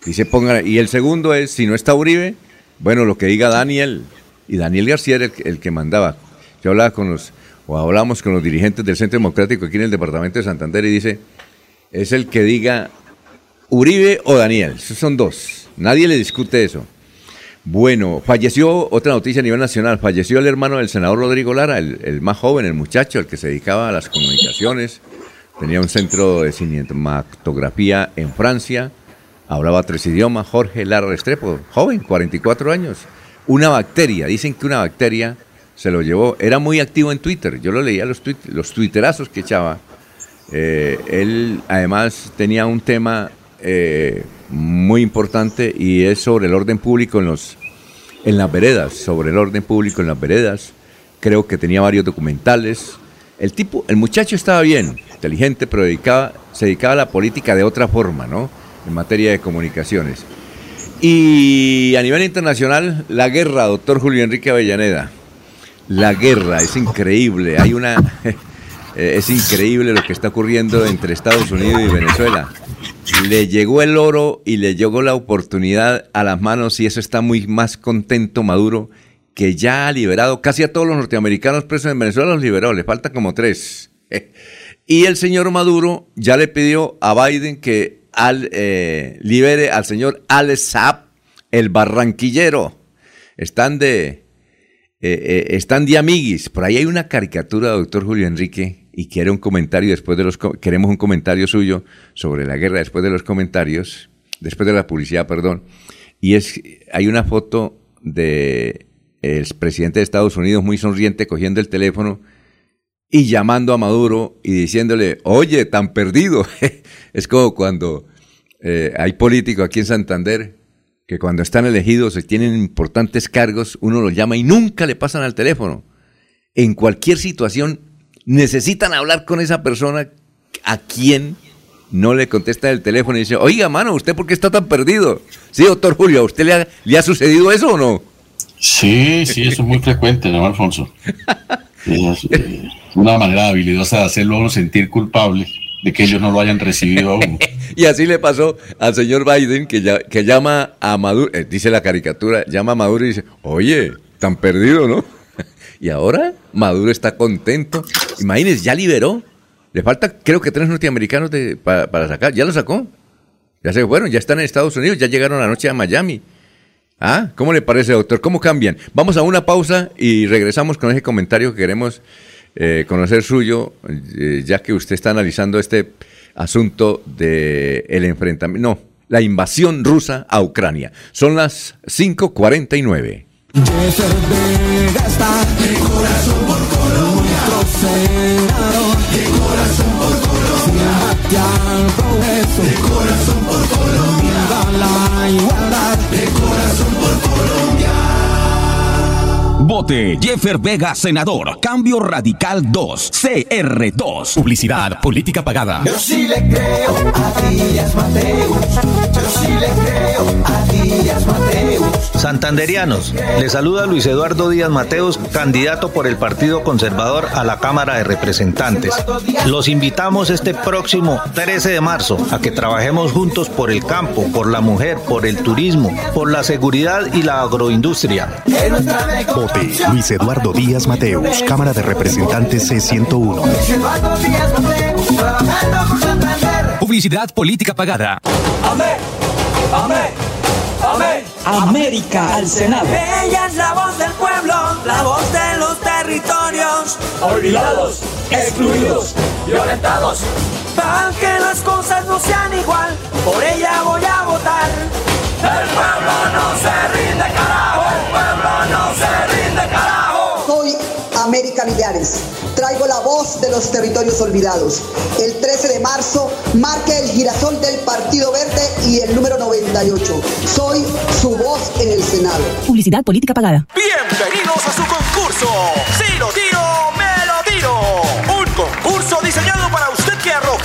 Y, se ponga, y el segundo es, si no está Uribe, bueno, lo que diga Daniel. Y Daniel García era el, el que mandaba. Yo hablaba con los, o hablamos con los dirigentes del Centro Democrático aquí en el departamento de Santander y dice, es el que diga Uribe o Daniel. Esos son dos. Nadie le discute eso. Bueno, falleció, otra noticia a nivel nacional, falleció el hermano del senador Rodrigo Lara, el, el más joven, el muchacho, el que se dedicaba a las comunicaciones, tenía un centro de cinematografía en Francia, hablaba tres idiomas, Jorge Lara Restrepo, joven, 44 años. Una bacteria, dicen que una bacteria se lo llevó, era muy activo en Twitter, yo lo leía los, tuit- los twitterazos que echaba. Eh, él además tenía un tema eh, muy importante y es sobre el orden público en los en las veredas, sobre el orden público en las veredas. Creo que tenía varios documentales. El tipo, el muchacho estaba bien, inteligente, pero dedicaba, se dedicaba a la política de otra forma, ¿no? en materia de comunicaciones. Y a nivel internacional, la guerra, doctor Julio Enrique Avellaneda. La guerra, es increíble. Hay una. eh, es increíble lo que está ocurriendo entre Estados Unidos y Venezuela. Le llegó el oro y le llegó la oportunidad a las manos y eso está muy más contento Maduro que ya ha liberado casi a todos los norteamericanos presos en Venezuela, los liberó, le falta como tres. Y el señor Maduro ya le pidió a Biden que al, eh, libere al señor Al Saab, el barranquillero. Están de, eh, eh, están de amiguis. Por ahí hay una caricatura, doctor Julio Enrique, y quiere un comentario después de los queremos un comentario suyo sobre la guerra después de los comentarios, después de la publicidad, perdón. Y es hay una foto de el presidente de Estados Unidos muy sonriente cogiendo el teléfono y llamando a Maduro y diciéndole, oye, tan perdido. es como cuando eh, hay políticos aquí en Santander que cuando están elegidos y tienen importantes cargos, uno los llama y nunca le pasan al teléfono. En cualquier situación necesitan hablar con esa persona a quien no le contesta el teléfono y dice, oiga, mano, ¿usted por qué está tan perdido? Sí, doctor Julio, ¿a usted le ha, le ha sucedido eso o no? Sí, sí, eso es muy frecuente, ¿no, Alfonso? Es eh, una manera habilidosa de hacerlo a uno sentir culpable de que ellos no lo hayan recibido aún. Y así le pasó al señor Biden que, ya- llama a Maduro, eh, dice la caricatura, llama a Maduro y dice, oye, tan perdido, ¿no? Y ahora Maduro está contento. Imagínense, ya liberó. Le falta, creo que tres norteamericanos para sacar. Ya lo sacó. Ya se fueron, ya están en Estados Unidos, ya llegaron anoche a Miami. Ah, ¿cómo le parece, doctor? ¿Cómo cambian? Vamos a una pausa y regresamos con ese comentario que queremos eh, conocer suyo, eh, ya que usted está analizando este asunto de el enfrentamiento, no, la invasión rusa a Ucrania. Son las 5:49. Jeffer Vega está de corazón por Vote Jeffer Vega, senador. Cambio Radical 2, CR2. Publicidad, política pagada. Yo sí le creo a Díaz Mateus. Yo sí le creo a Díaz Mateus. Santanderianos, le saluda Luis Eduardo Díaz Mateos, candidato por el Partido Conservador a la Cámara de Representantes. Los invitamos este próximo 13 de marzo a que trabajemos juntos por el campo, por la mujer, por el turismo, por la seguridad y la agroindustria. Vote Luis Eduardo Díaz Mateus, Cámara de Representantes C101. Eduardo Díaz Mateus, trabajando por Santander. Publicidad, política pagada. Amén, amén, amén. América al Senado. Ella es la voz del pueblo, la voz de los territorios. Olvidados, excluidos, violentados. Para que las cosas no sean igual, por ella voy a votar. El pueblo no se rinde, carajo. El pueblo no se rinde, América Millares. Traigo la voz de los territorios olvidados. El 13 de marzo marque el girasol del Partido Verde y el número 98. Soy su voz en el Senado. Publicidad política pagada. Bienvenidos a su concurso. Si lo tiro, me lo tiro. Un concurso diseñado para usted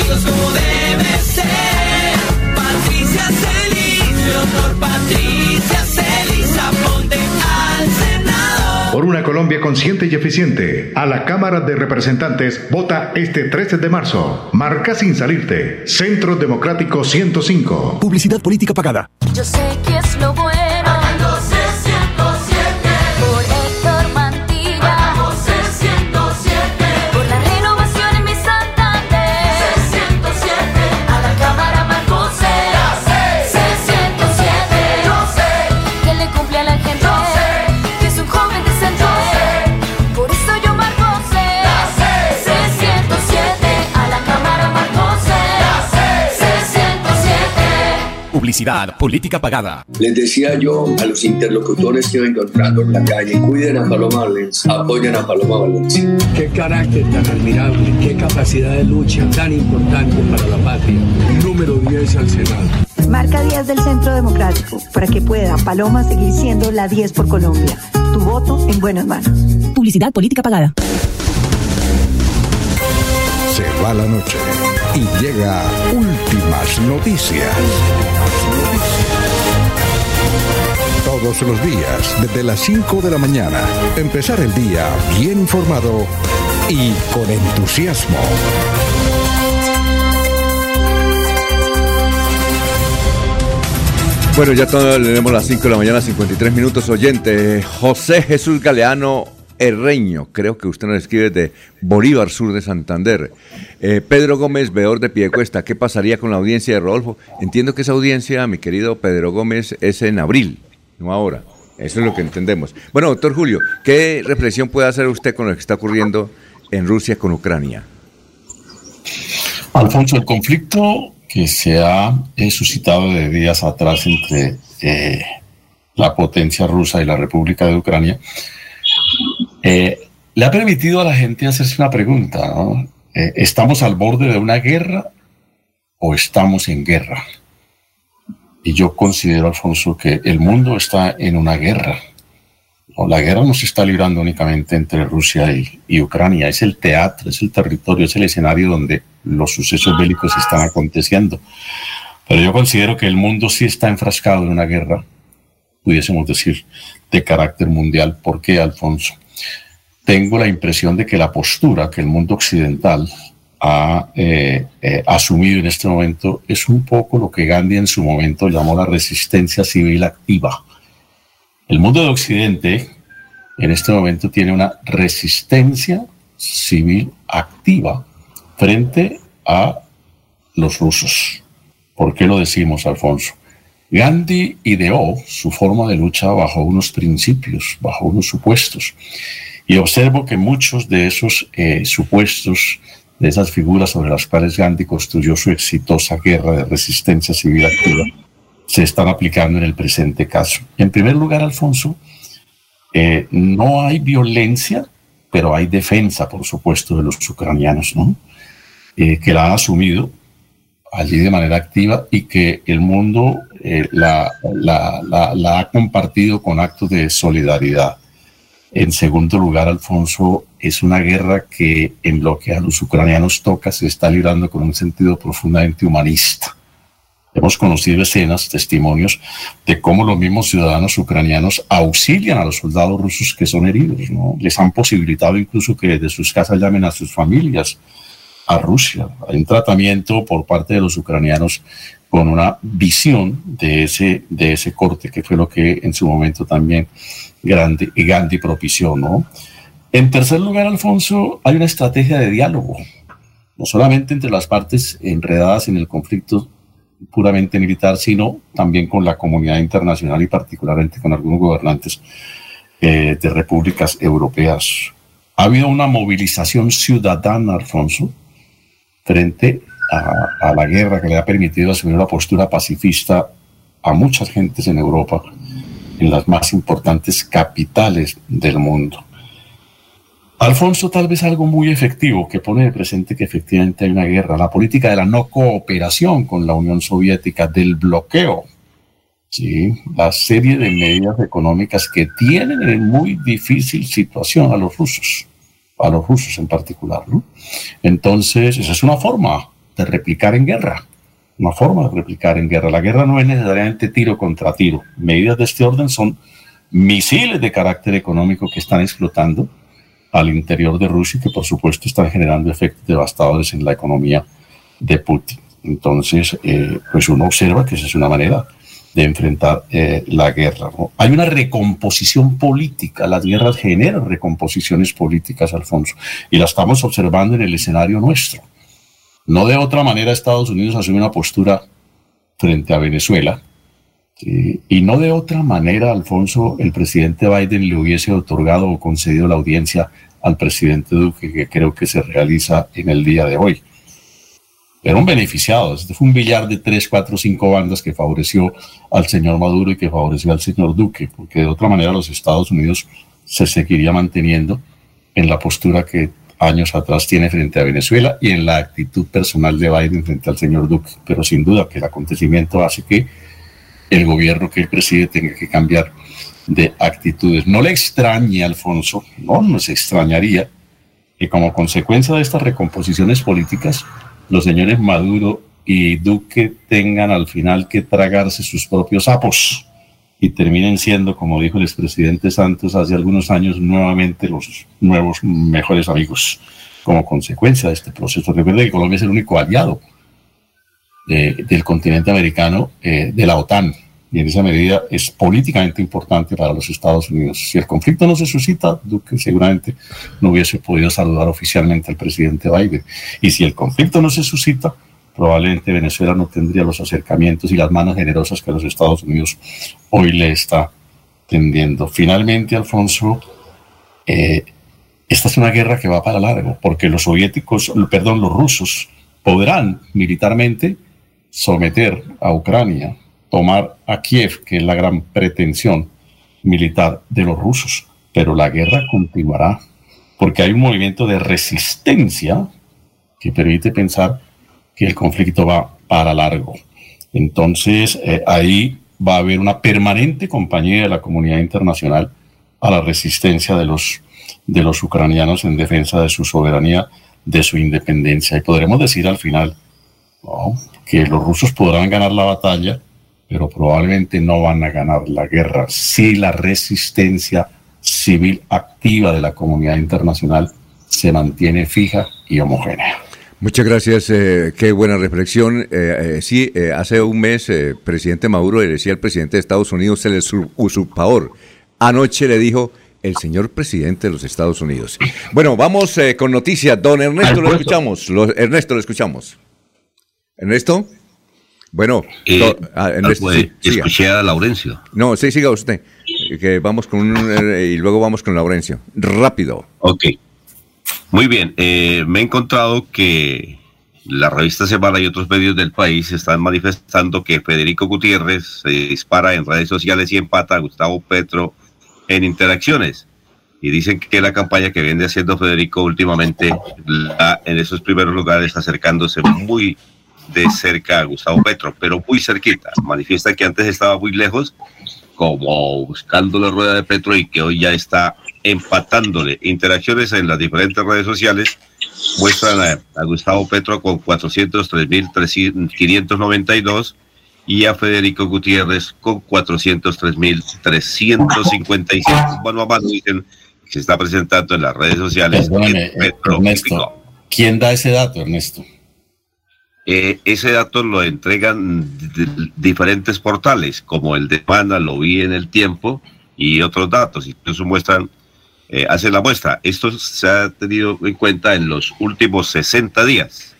Amigos como debe ser. Patricia Celis, Leonor Patricia Celis, aponte al Senado. Por una Colombia consciente y eficiente, a la Cámara de Representantes vota este 13 de marzo. Marca sin salirte. Centro Democrático 105. Publicidad política pagada. Yo sé que es lo bueno. Publicidad, política pagada. Les decía yo a los interlocutores que iba encontrando en la calle, cuiden a Paloma Valencia, apoyen a Paloma Valencia. Qué carácter tan admirable, qué capacidad de lucha tan importante para la patria. Número 10 al Senado. Marca 10 del Centro Democrático para que pueda Paloma seguir siendo la 10 por Colombia. Tu voto en buenas manos. Publicidad política pagada. Se va la noche y llega últimas noticias. Todos los días, desde las 5 de la mañana, empezar el día bien informado y con entusiasmo. Bueno, ya tenemos las 5 de la mañana, 53 minutos. Oyente, José Jesús Galeano Herreño, creo que usted nos escribe de Bolívar Sur de Santander. Eh, Pedro Gómez, veedor de Piedecuesta, ¿qué pasaría con la audiencia de Rodolfo? Entiendo que esa audiencia, mi querido Pedro Gómez, es en abril, no ahora. Eso es lo que entendemos. Bueno, doctor Julio, ¿qué reflexión puede hacer usted con lo que está ocurriendo en Rusia con Ucrania? Alfonso, el conflicto que se ha eh, suscitado de días atrás entre eh, la potencia rusa y la República de Ucrania eh, le ha permitido a la gente hacerse una pregunta. Eh, ¿Estamos al borde de una guerra o estamos en guerra? Y yo considero, Alfonso, que el mundo está en una guerra. La guerra no se está librando únicamente entre Rusia y, y Ucrania, es el teatro, es el territorio, es el escenario donde los sucesos bélicos están aconteciendo. Pero yo considero que el mundo sí está enfrascado en una guerra, pudiésemos decir, de carácter mundial. ¿Por qué, Alfonso? Tengo la impresión de que la postura que el mundo occidental ha eh, eh, asumido en este momento es un poco lo que Gandhi en su momento llamó la resistencia civil activa. El mundo de Occidente en este momento tiene una resistencia civil activa frente a los rusos. ¿Por qué lo decimos, Alfonso? Gandhi ideó su forma de lucha bajo unos principios, bajo unos supuestos. Y observo que muchos de esos eh, supuestos, de esas figuras sobre las cuales Gandhi construyó su exitosa guerra de resistencia civil activa, se están aplicando en el presente caso. En primer lugar, Alfonso, eh, no hay violencia, pero hay defensa, por supuesto, de los ucranianos, ¿no? Eh, que la han asumido allí de manera activa y que el mundo la, ha compartido con actos de solidaridad. En segundo lugar, Alfonso, es una guerra que en lo que a los ucranianos toca se está librando con un sentido profundamente humanista. Hemos conocido escenas, testimonios de cómo los mismos ciudadanos ucranianos auxilian a los soldados rusos que son heridos. Les han posibilitado incluso que desde sus casas llamen a sus familias a Rusia. Hay un tratamiento por parte de los ucranianos con una visión de ese, de ese corte, que fue lo que en su momento también Gandhi, Gandhi propició, ¿no? En tercer lugar, Alfonso, hay una estrategia de diálogo, no solamente entre las partes enredadas en el conflicto puramente militar, sino también con la comunidad internacional y particularmente con algunos gobernantes eh, de repúblicas europeas. Ha habido una movilización ciudadana, Alfonso, frente a, a, la guerra que le ha permitido asumir una postura pacifista a muchas gentes en Europa, en las más importantes capitales del mundo. Alfonso, tal vez algo muy efectivo que pone de presente que efectivamente hay una guerra, la política de la no cooperación con la Unión Soviética, del bloqueo, ¿sí? la serie de medidas económicas que tienen en muy difícil situación a los rusos, a los rusos en particular. ¿no? Entonces, esa es una forma de replicar en guerra, una forma de replicar en guerra. La guerra no es necesariamente tiro contra tiro. Medidas de este orden son misiles de carácter económico que están explotando al interior de Rusia y que por supuesto están generando efectos devastadores en la economía de Putin. Entonces, eh, pues uno observa que esa es una manera de enfrentar eh, la guerra. Hay una recomposición política, las guerras generan recomposiciones políticas, Alfonso, y la estamos observando en el escenario nuestro. No de otra manera Estados Unidos asume una postura frente a Venezuela, y no de otra manera, Alfonso, el presidente Biden le hubiese otorgado o concedido la audiencia al presidente Duque, que creo que se realiza en el día de hoy. Era un beneficiado. Este fue un billar de tres, cuatro, cinco bandas que favoreció al señor Maduro y que favoreció al señor Duque, porque de otra manera los Estados Unidos se seguiría manteniendo en la postura que años atrás tiene frente a Venezuela y en la actitud personal de Biden frente al señor Duque. Pero sin duda que el acontecimiento hace que el gobierno que él preside tenga que cambiar de actitudes. No le extrañe, Alfonso, no nos extrañaría que como consecuencia de estas recomposiciones políticas, los señores Maduro y Duque tengan al final que tragarse sus propios sapos y terminen siendo, como dijo el expresidente Santos hace algunos años, nuevamente los nuevos mejores amigos como consecuencia de este proceso. Recuerda que Colombia es el único aliado de- del continente americano eh, de la OTAN y en esa medida es políticamente importante para los Estados Unidos. Si el conflicto no se suscita, Duque seguramente no hubiese podido saludar oficialmente al presidente Biden. Y si el conflicto no se suscita, probablemente Venezuela no tendría los acercamientos y las manos generosas que los Estados Unidos hoy le está tendiendo. Finalmente, Alfonso, eh, esta es una guerra que va para largo, porque los soviéticos, perdón, los rusos podrán militarmente someter a Ucrania, tomar a Kiev, que es la gran pretensión militar de los rusos, pero la guerra continuará, porque hay un movimiento de resistencia que permite pensar que el conflicto va para largo. Entonces, eh, ahí va a haber una permanente compañía de la comunidad internacional a la resistencia de los, de los ucranianos en defensa de su soberanía, de su independencia. Y podremos decir al final que los rusos podrán ganar la batalla, pero probablemente no van a ganar la guerra si la resistencia civil activa de la comunidad internacional se mantiene fija y homogénea. Muchas gracias, eh, qué buena reflexión. Eh, eh, sí, eh, hace un mes, eh, presidente Maduro le decía al presidente de Estados Unidos el usurp- usurpador. Anoche le dijo el señor presidente de los Estados Unidos. Bueno, vamos eh, con noticias. Don Ernesto, lo escuchamos. Lo- Ernesto, lo escuchamos. Ernesto. Bueno, Eh, do- ah, Ernesto, pues, sí, siga. escuché a Laurencio. No, sí, siga usted. Que vamos con un, eh, y luego vamos con Laurencio. Rápido. Ok. Muy bien. eh, me he encontrado que la revista Semana y otros medios del país están manifestando que Federico Gutiérrez se dispara en redes sociales y empata a Gustavo Petro en interacciones. Y dicen que la campaña que viene haciendo Federico últimamente en esos primeros lugares acercándose muy de cerca a Gustavo Petro, pero muy cerquita. Manifiesta que antes estaba muy lejos, como buscando la rueda de Petro y que hoy ya está empatándole. Interacciones en las diferentes redes sociales muestran a, a Gustavo Petro con 403.592 y a Federico Gutiérrez con 403.357. Mano a mano dicen que se está presentando en las redes sociales. Perdóname, Petro Ernesto. ¿Quién da ese dato, Ernesto? Eh, ese dato lo entregan diferentes portales, como el de Mana, lo vi en el tiempo, y otros datos. Incluso muestran, eh, hacen la muestra. Esto se ha tenido en cuenta en los últimos 60 días.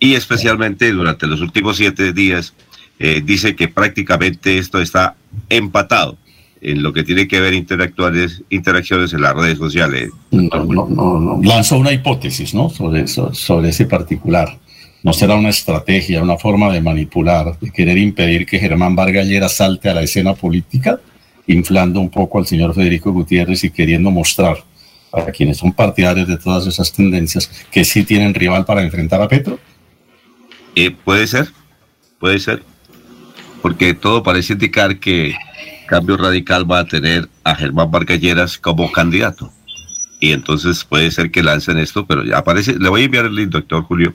Y especialmente durante los últimos siete días, eh, dice que prácticamente esto está empatado en lo que tiene que ver interactuales, interacciones en las redes sociales. No, no, no. Lanzó una hipótesis, ¿no? Sobre, sobre ese particular. ¿No será una estrategia, una forma de manipular, de querer impedir que Germán Vargas salte a la escena política, inflando un poco al señor Federico Gutiérrez y queriendo mostrar a quienes son partidarios de todas esas tendencias que sí tienen rival para enfrentar a Petro? Eh, puede ser, puede ser, porque todo parece indicar que Cambio Radical va a tener a Germán Vargalleras como candidato. Y entonces puede ser que lancen esto, pero ya aparece. Le voy a enviar el link, doctor Julio,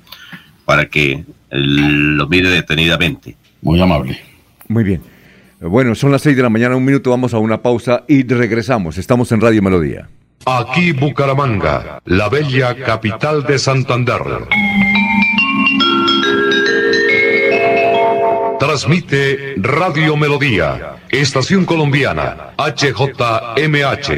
para que lo mire detenidamente. Muy amable. Muy bien. Bueno, son las 6 de la mañana, un minuto, vamos a una pausa y regresamos. Estamos en Radio Melodía. Aquí Bucaramanga, la bella capital de Santander. Transmite Radio Melodía, Estación Colombiana, HJMH,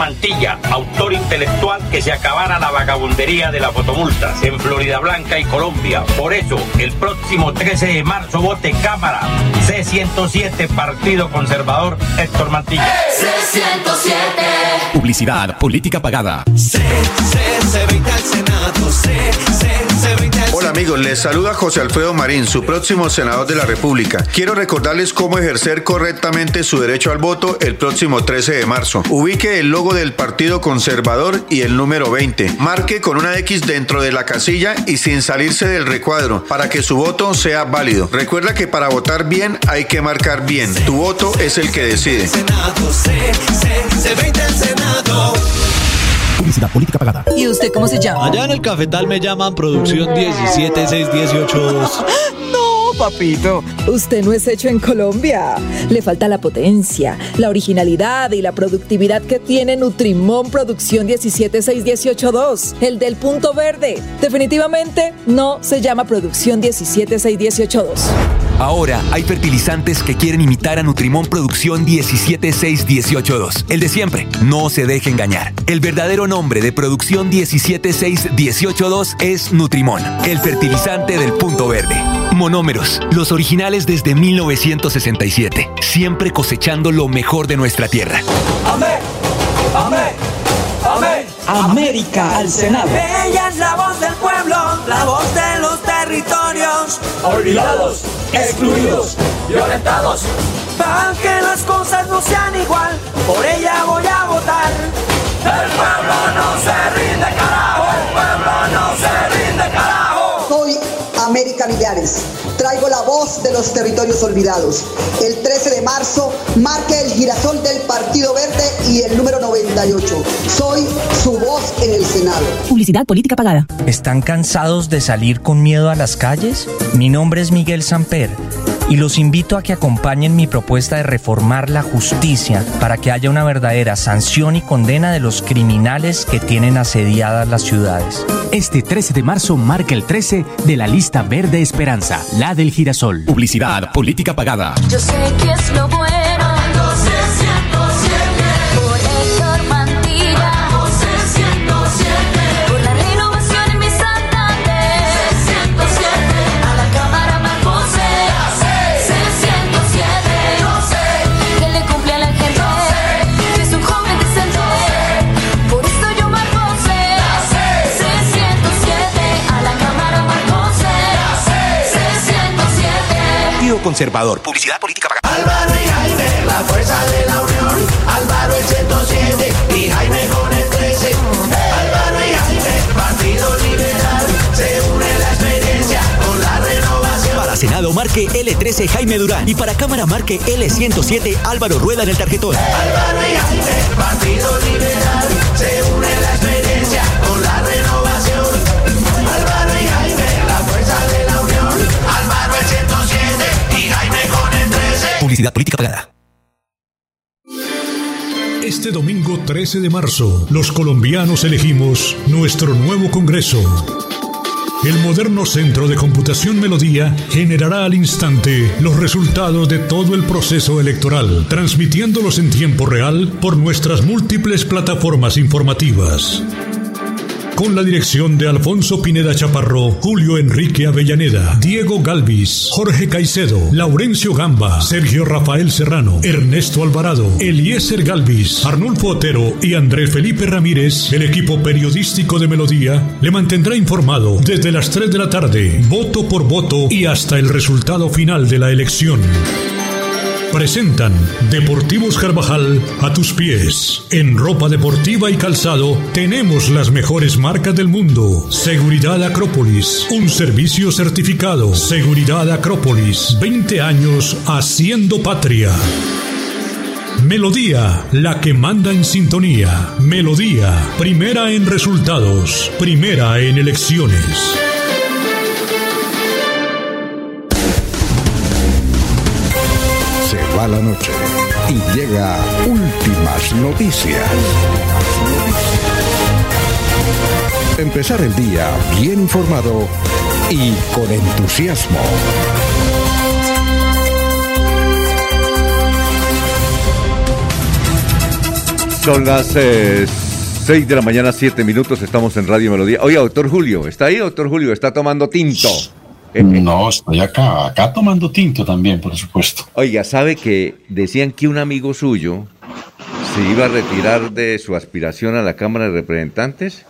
Mantilla, autor intelectual que se acabara la vagabundería de las fotomultas en Florida Blanca y Colombia. Por eso, el próximo 13 de marzo vote Cámara C107 Partido Conservador Héctor Mantilla. C107. Publicidad, política pagada. Hola amigos, les saluda José Alfredo Marín, su próximo senador de la República. Quiero recordarles cómo ejercer correctamente su derecho al voto el próximo 13 de marzo. Ubique el logo del Partido Conservador y el número 20. Marque con una X dentro de la casilla y sin salirse del recuadro para que su voto sea válido. Recuerda que para votar bien hay que marcar bien. Tu voto es el que decide. Publicidad, política pagada. ¿Y usted cómo se llama? Allá en el cafetal me llaman Producción 17618. Papito. Usted no es hecho en Colombia. Le falta la potencia, la originalidad y la productividad que tiene Nutrimón Producción 17618.2, el del punto verde. Definitivamente no se llama Producción 17618.2. Ahora hay fertilizantes que quieren imitar a Nutrimón Producción 17618.2. El de siempre. No se deje engañar. El verdadero nombre de Producción 17618.2 es Nutrimón, el fertilizante del punto verde. Monómeros, los originales desde 1967, siempre cosechando lo mejor de nuestra tierra. Amén. Amén. Amén. América al Senado. Ella es la voz del pueblo, la voz de los territorios. Olvidados, excluidos, violentados. Para que las cosas no sean igual, por ella voy a votar. El pueblo no se rinde, carajo. El pueblo no se rinde, América Millares. Traigo la voz de los territorios olvidados. El 13 de marzo marque el girasol del Partido Verde y el número 98. Soy su voz en el Senado. Publicidad, política pagada. ¿Están cansados de salir con miedo a las calles? Mi nombre es Miguel Samper y los invito a que acompañen mi propuesta de reformar la justicia para que haya una verdadera sanción y condena de los criminales que tienen asediadas las ciudades. Este 13 de marzo marca el 13 de la lista Verde Esperanza, la del girasol. Publicidad, política pagada. Yo sé que es lo bueno. Conservador. Publicidad, política pagada. Álvaro y Jaime, la fuerza de la unión. Álvaro el 107 y Jaime con el 13. Álvaro y Jaime, Partido Liberal. Se une la experiencia con la renovación. Para Senado marque L13 Jaime Durán y para Cámara marque L107 Álvaro Rueda en el tarjetón. Álvaro y Jaime, Partido Liberal. Se une Publicidad, política pagada. Este domingo 13 de marzo, los colombianos elegimos nuestro nuevo Congreso. El moderno Centro de Computación Melodía generará al instante los resultados de todo el proceso electoral, transmitiéndolos en tiempo real por nuestras múltiples plataformas informativas. Con la dirección de Alfonso Pineda Chaparro, Julio Enrique Avellaneda, Diego Galvis, Jorge Caicedo, Laurencio Gamba, Sergio Rafael Serrano, Ernesto Alvarado, Eliezer Galvis, Arnulfo Otero y Andrés Felipe Ramírez, el equipo periodístico de Melodía, le mantendrá informado desde las 3 de la tarde, voto por voto y hasta el resultado final de la elección. Presentan Deportivos Carvajal a tus pies. En ropa deportiva y calzado tenemos las mejores marcas del mundo. Seguridad Acrópolis, un servicio certificado. Seguridad Acrópolis, 20 años haciendo patria. Melodía, la que manda en sintonía. Melodía, primera en resultados, primera en elecciones. Va la noche y llega últimas noticias. Empezar el día bien informado y con entusiasmo. Son las 6 de la mañana, 7 minutos, estamos en Radio Melodía. Oiga, doctor Julio, ¿está ahí, doctor Julio? ¿Está tomando tinto? No, estoy acá, acá tomando tinto también, por supuesto. Oiga, ¿sabe que decían que un amigo suyo se iba a retirar de su aspiración a la Cámara de Representantes?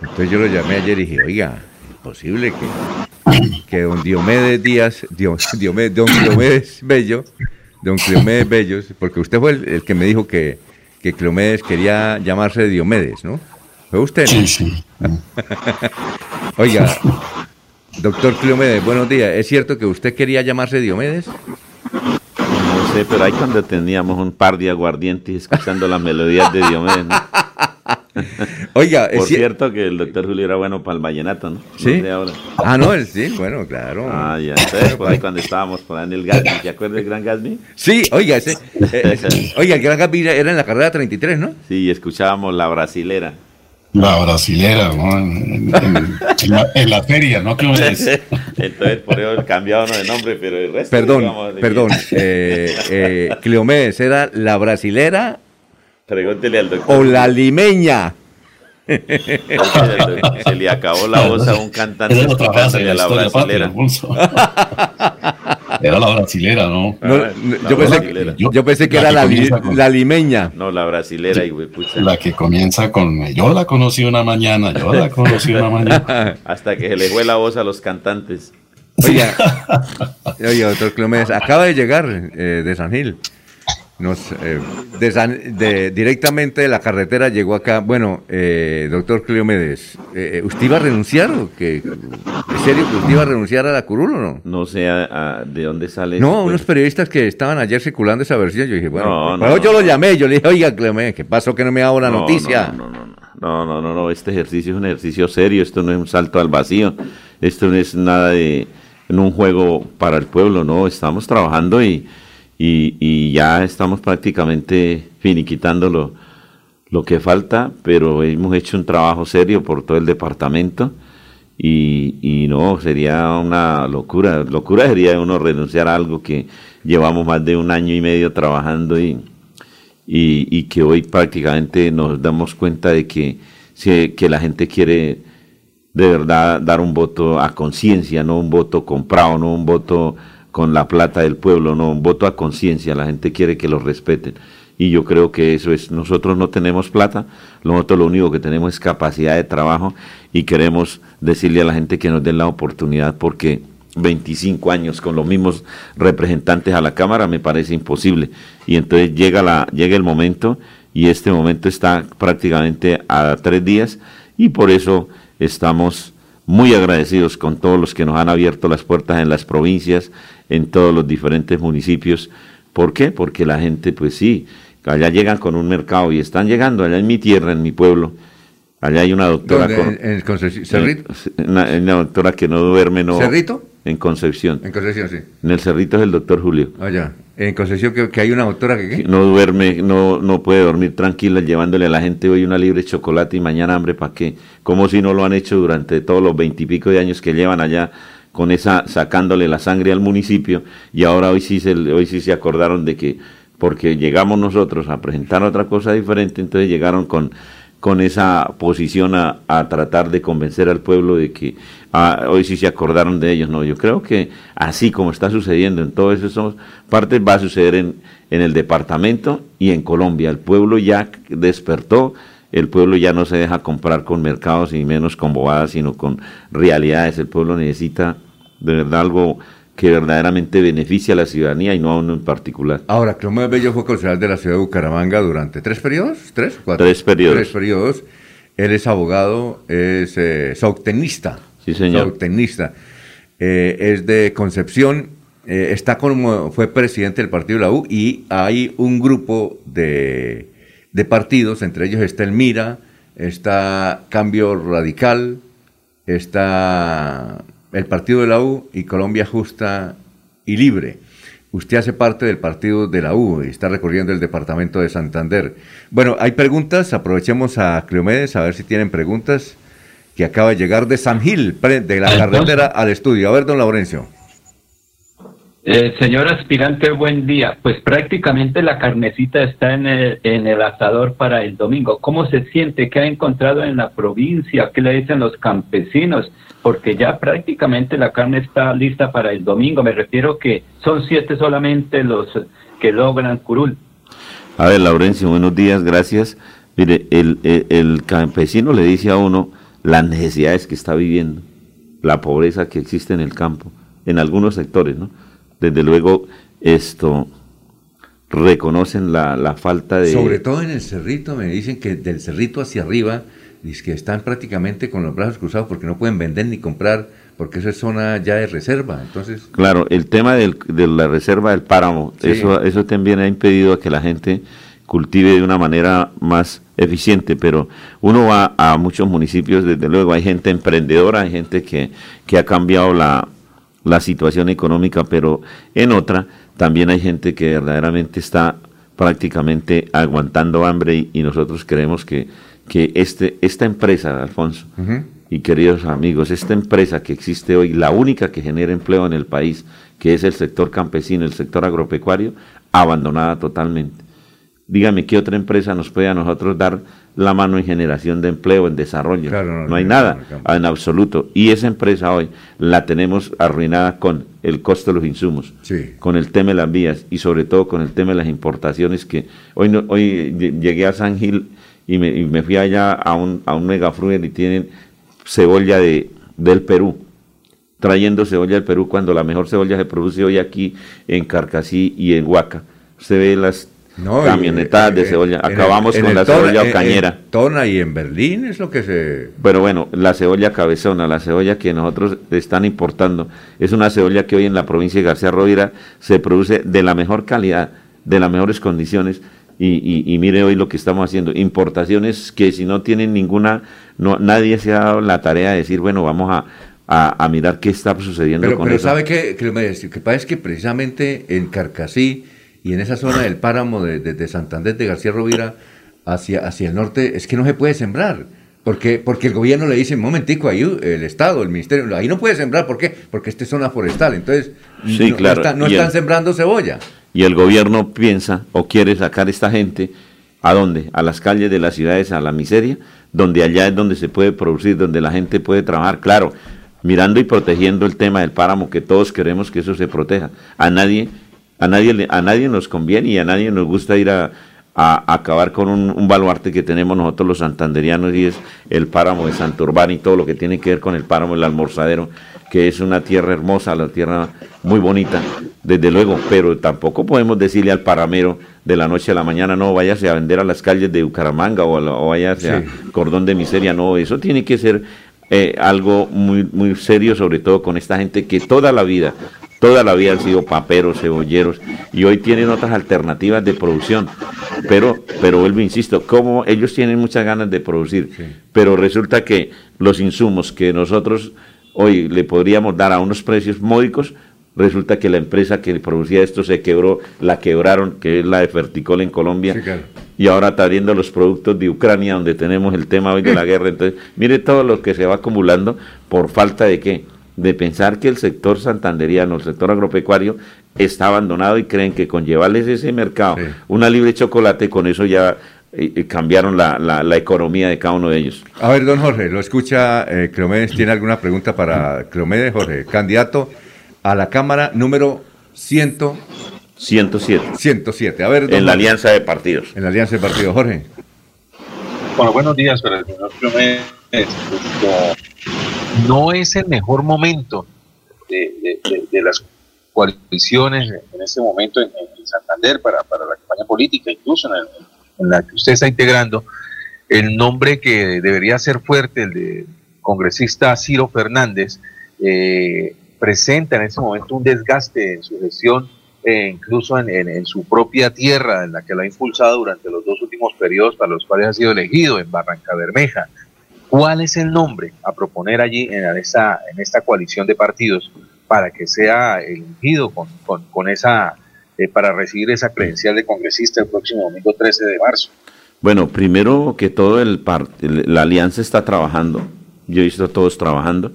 Entonces yo lo llamé ayer y dije, oiga, es posible que, que don Diomedes Díaz, Dio- Diomedes, don Diomedes Bello, don Cleomedes Bello, porque usted fue el, el que me dijo que, que Cleomedes quería llamarse Diomedes, ¿no? ¿Fue usted? Sí, sí. Oiga, doctor Cleomedes, buenos días. ¿Es cierto que usted quería llamarse Diomedes? No sé, pero ahí cuando teníamos un par de aguardientes escuchando las melodías de Diomedes. ¿no? Oiga, Por es cier- cierto que el doctor Julio era bueno para el vallenato, ¿no? ¿Sí? No sé ahora. Ah, no, él sí, bueno, claro. Ah, ya. Entonces, por ahí cuando estábamos por ahí en el Gatsby, ¿te acuerdas del Gran Gatsby? Sí, oiga, ese, eh, ese- oiga, el Gran Gatsby era en la carrera 33, ¿no? Sí, y escuchábamos La Brasilera. La brasilera, ¿no? En, en- en la, en la feria, ¿no? Cleomedes? Entonces, por eso cambiaban de nombre, pero el resto... Perdón, digamos, perdón. Eh, eh, Cleomedes, ¿era la brasilera Pregúntele al doctor. o la limeña? Se le acabó la voz a un cantante Era otra la la brasilera. Era la brasilera, ¿no? No, Ah, la yo, pensé, brasilera. yo, yo pensé que La era que la, con- limeña. No, la brasilera, y pucha. La que comienza con yo la conocí una mañana, yo la conocí una mañana. Hasta que se le fue la voz a los cantantes. Oiga, oiga, doctor Cleomedes, acaba de llegar eh, de San Gil. Nos, eh, de San- de- directamente de la carretera llegó acá. Bueno, eh, doctor Cleomedes, eh, ¿usted iba a renunciar o qué? ¿En serio que usted iba a renunciar a la curul o no? No sé a- a- de dónde sale No, pues. unos periodistas que estaban ayer circulando esa versión. Yo dije, bueno, No, no, pero yo no. lo llamé, yo le dije, oiga, Cleomedes, ¿qué pasó que no me ha dado la No, noticia? No, no, no, no, no, no, no, este ejercicio es un ejercicio serio, esto no es un salto al vacío, esto no es nada de en un juego para el pueblo, no, estamos trabajando y, y, y ya estamos prácticamente finiquitando lo, lo que falta, pero hemos hecho un trabajo serio por todo el departamento y, y no, sería una locura, locura sería uno renunciar a algo que llevamos más de un año y medio trabajando y, y, que hoy prácticamente nos damos cuenta de que, que la gente quiere de verdad dar un voto a conciencia, no un voto comprado, no un voto con la plata del pueblo, no un voto a conciencia, la gente quiere que lo respeten. Y yo creo que eso es, nosotros no tenemos plata, nosotros lo único que tenemos es capacidad de trabajo y queremos decirle a la gente que nos den la oportunidad porque 25 años con los mismos representantes a la Cámara me parece imposible. Y entonces llega, la, llega el momento y este momento está prácticamente a tres días y por eso estamos muy agradecidos con todos los que nos han abierto las puertas en las provincias, en todos los diferentes municipios. ¿Por qué? Porque la gente, pues sí, allá llegan con un mercado y están llegando allá en mi tierra, en mi pueblo. Allá hay una doctora con, ¿En- Concepción? ¿Cerrito? Eh, Una, una doctora que no duerme, no. ¿Cerrito? En Concepción. En Concepción, sí. En el Cerrito es el doctor Julio. Allá. En que, que hay una doctora que... No duerme, no, no puede dormir tranquila llevándole a la gente hoy una libre chocolate y mañana hambre para qué. Como si no lo han hecho durante todos los veintipico de años que llevan allá con esa sacándole la sangre al municipio y ahora hoy sí se hoy sí se acordaron de que porque llegamos nosotros a presentar otra cosa diferente, entonces llegaron con con esa posición a, a tratar de convencer al pueblo de que ah, hoy sí se acordaron de ellos. No, yo creo que así como está sucediendo en todas esas partes, va a suceder en, en el departamento y en Colombia. El pueblo ya despertó, el pueblo ya no se deja comprar con mercados y menos con bobadas, sino con realidades. El pueblo necesita de verdad algo que verdaderamente beneficie a la ciudadanía y no a uno en particular. Ahora, Cleomedes Bello fue concejal de la ciudad de Bucaramanga durante tres periodos, tres, cuatro. Tres periodos. Tres periodos. Él es abogado, es eh, sautenista. Sí, señor. Sautenista. Eh, es de Concepción, eh, está como, fue presidente del partido de la U y hay un grupo de, de partidos, entre ellos está el Mira, está Cambio Radical, está el partido de la U y Colombia Justa y Libre. Usted hace parte del partido de la U y está recorriendo el departamento de Santander. Bueno, hay preguntas, aprovechemos a Cleomedes a ver si tienen preguntas que acaba de llegar de San Gil, de la carretera al estudio. A ver, don Laurencio. Eh, señor aspirante, buen día. Pues prácticamente la carnecita está en el, en asador para el domingo. ¿Cómo se siente? ¿Qué ha encontrado en la provincia? ¿Qué le dicen los campesinos? Porque ya prácticamente la carne está lista para el domingo. Me refiero que son siete solamente los que logran curul. A ver, Laurencio, buenos días, gracias. Mire, el campesino le dice a uno las necesidades que está viviendo, la pobreza que existe en el campo, en algunos sectores, ¿no? Desde luego, esto reconocen la, la falta de... Sobre todo en el cerrito, me dicen que del cerrito hacia arriba, es que están prácticamente con los brazos cruzados porque no pueden vender ni comprar, porque eso es zona ya de reserva. Entonces, Claro, el tema del- de la reserva del páramo, Sí. eso, eso también ha impedido que la gente cultive de una manera más eficiente, pero uno va a muchos municipios, desde luego hay gente emprendedora, hay gente que, que ha cambiado la, la situación económica, pero en otra también hay gente que verdaderamente está prácticamente aguantando hambre y, y nosotros creemos que, que este, esta empresa, Alfonso, y queridos amigos, esta empresa que existe hoy, la única que genera empleo en el país, que es el sector campesino, el sector agropecuario, abandonada totalmente. Dígame qué otra empresa nos puede a nosotros dar la mano en generación de empleo, en desarrollo. no, hay nada en absoluto. Y esa empresa hoy la tenemos arruinada con el costo de los insumos, Sí. con el tema de las vías y sobre todo con el tema de las importaciones que hoy no, hoy lle- llegué a San Gil y me, y me fui allá a un, a un megafruer y tienen cebolla de, del Perú, trayendo cebolla del Perú cuando la mejor cebolla se produce hoy aquí en Carcasí y en Huaca. Usted ve las No, camionetadas de cebolla. el- Acabamos con la Tona- cebolla ocañera. en Tona y en Berlín es lo que se... Pero bueno, la cebolla cabezona, la cebolla que nosotros están importando, es una cebolla que hoy en la provincia de García Rovira se produce de la mejor calidad, de las mejores condiciones. Y, y- y mire hoy lo que estamos haciendo, importaciones que si no tienen ninguna, no, nadie se ha dado la tarea de decir, bueno, vamos a, a- a mirar qué está sucediendo Pero, con pero eso. ¿sabe qué? Que me que pasa es que precisamente en Carcasí y en esa zona del páramo de, de- de Santander de García Rovira hacia, hacia el norte es que no se puede sembrar. Porque, porque el gobierno le dice, un momentico, ahí el Estado, el Ministerio, ahí no puede sembrar, ¿por qué? Porque esta es zona forestal, entonces Sí, no, no claro, está- no están el- sembrando cebolla. y el gobierno piensa o quiere sacar a esta gente a dónde? A las calles de las ciudades, a la miseria, donde allá es donde se puede producir, donde la gente puede trabajar, claro, mirando y protegiendo el tema del páramo, que todos queremos que eso se proteja. A nadie, a nadie, a nadie nos conviene y a nadie nos gusta ir a, a acabar con un, un baluarte que tenemos nosotros los santanderianos y es el páramo de Santurbán y todo lo que tiene que ver con el páramo del almorzadero, que es una tierra hermosa, la tierra muy bonita, desde luego, pero tampoco podemos decirle al paramero de la noche a la mañana, no, váyase a vender a las calles de Bucaramanga o, a la- o váyase a Cordón de Miseria, no, eso tiene que ser eh, algo muy, muy serio, sobre todo con esta gente que toda la vida, toda la vida han sido paperos, cebolleros, y hoy tienen otras alternativas de producción. Pero, pero vuelvo, insisto, como ellos tienen muchas ganas de producir, pero resulta que los insumos que nosotros hoy le podríamos dar a unos precios módicos, resulta que la empresa que producía esto se quebró, la quebraron, que es la de Ferticol en Colombia, y ahora está viendo los productos de Ucrania, donde tenemos el tema hoy de la guerra. Entonces, mire todo lo que se va acumulando por falta de qué? De pensar que el sector santanderiano, el sector agropecuario, está abandonado y creen que con llevarles ese mercado, una libre chocolate, con eso ya eh, eh, cambiaron la, la- la economía de cada uno de ellos. A ver, don Jorge, lo escucha eh, Cleomedes, ¿tiene alguna pregunta para Cleomedes, Jorge? Candidato a la Cámara número 100, 107. 107. A ver, En la alianza de partidos. En la alianza de partidos, Jorge. Bueno, buenos días para el señor. Esto, no es el mejor momento de, de- de- de las coaliciones en este momento en, en Santander para, para la campaña política, incluso en, el- en la que usted está integrando. El nombre que debería ser fuerte, el de congresista Ciro Fernández, eh, presenta en este momento un desgaste en su gestión, eh, incluso en, su propia tierra, en la que lo ha impulsado durante los dos últimos periodos para los cuales ha sido elegido, en Barranca Bermeja. ¿Cuál es el nombre a proponer allí en esta, en esta coalición de partidos para que sea elegido con, con, esa, eh, para recibir esa credencial de congresista el próximo domingo 13 de marzo? Bueno, primero que todo, el la alianza está trabajando. Yo he visto todos trabajando.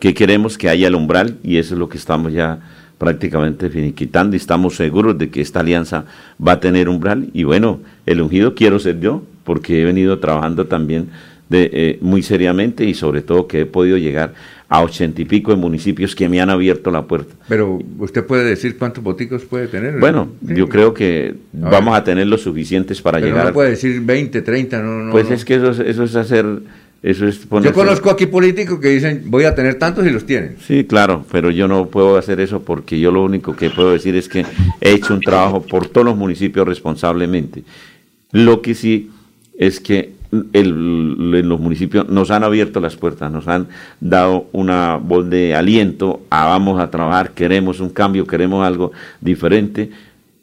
que queremos que haya el umbral y eso es lo que estamos ya prácticamente finiquitando y estamos seguros de que esta alianza va a tener umbral y bueno, el ungido quiero ser yo porque he venido trabajando también de, eh, muy seriamente y sobre todo que he podido llegar a ochenta y pico de municipios que me han abierto la puerta. Pero usted puede decir cuántos boticos puede tener. Bueno, Sí. yo creo que A vamos ver. a tener los suficientes para Pero llegar. no puede decir 20, 30, no, no. pues no. es que eso, es- eso es hacer, eso es Yo conozco aquí políticos que dicen voy a tener tantos y los tienen. Sí, claro, pero yo no puedo hacer eso porque yo lo único que puedo decir es que he hecho un trabajo por todos los municipios responsablemente. Lo que sí es que el- en los municipios nos han abierto las puertas, nos han dado una voz de aliento, a vamos a trabajar, queremos un cambio, queremos algo diferente.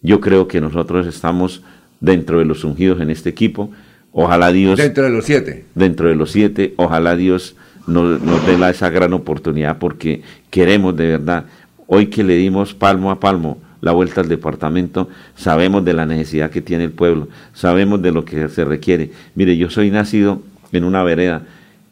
Yo creo que nosotros estamos dentro de los ungidos en este equipo. Ojalá Dios Dentro de los siete. dentro de los siete. Ojalá Dios nos, nos dé la- esa gran oportunidad porque queremos de verdad, hoy que le dimos palmo a palmo la vuelta al departamento, sabemos de la necesidad que tiene el pueblo, sabemos de lo que se requiere. Mire, yo soy nacido en una vereda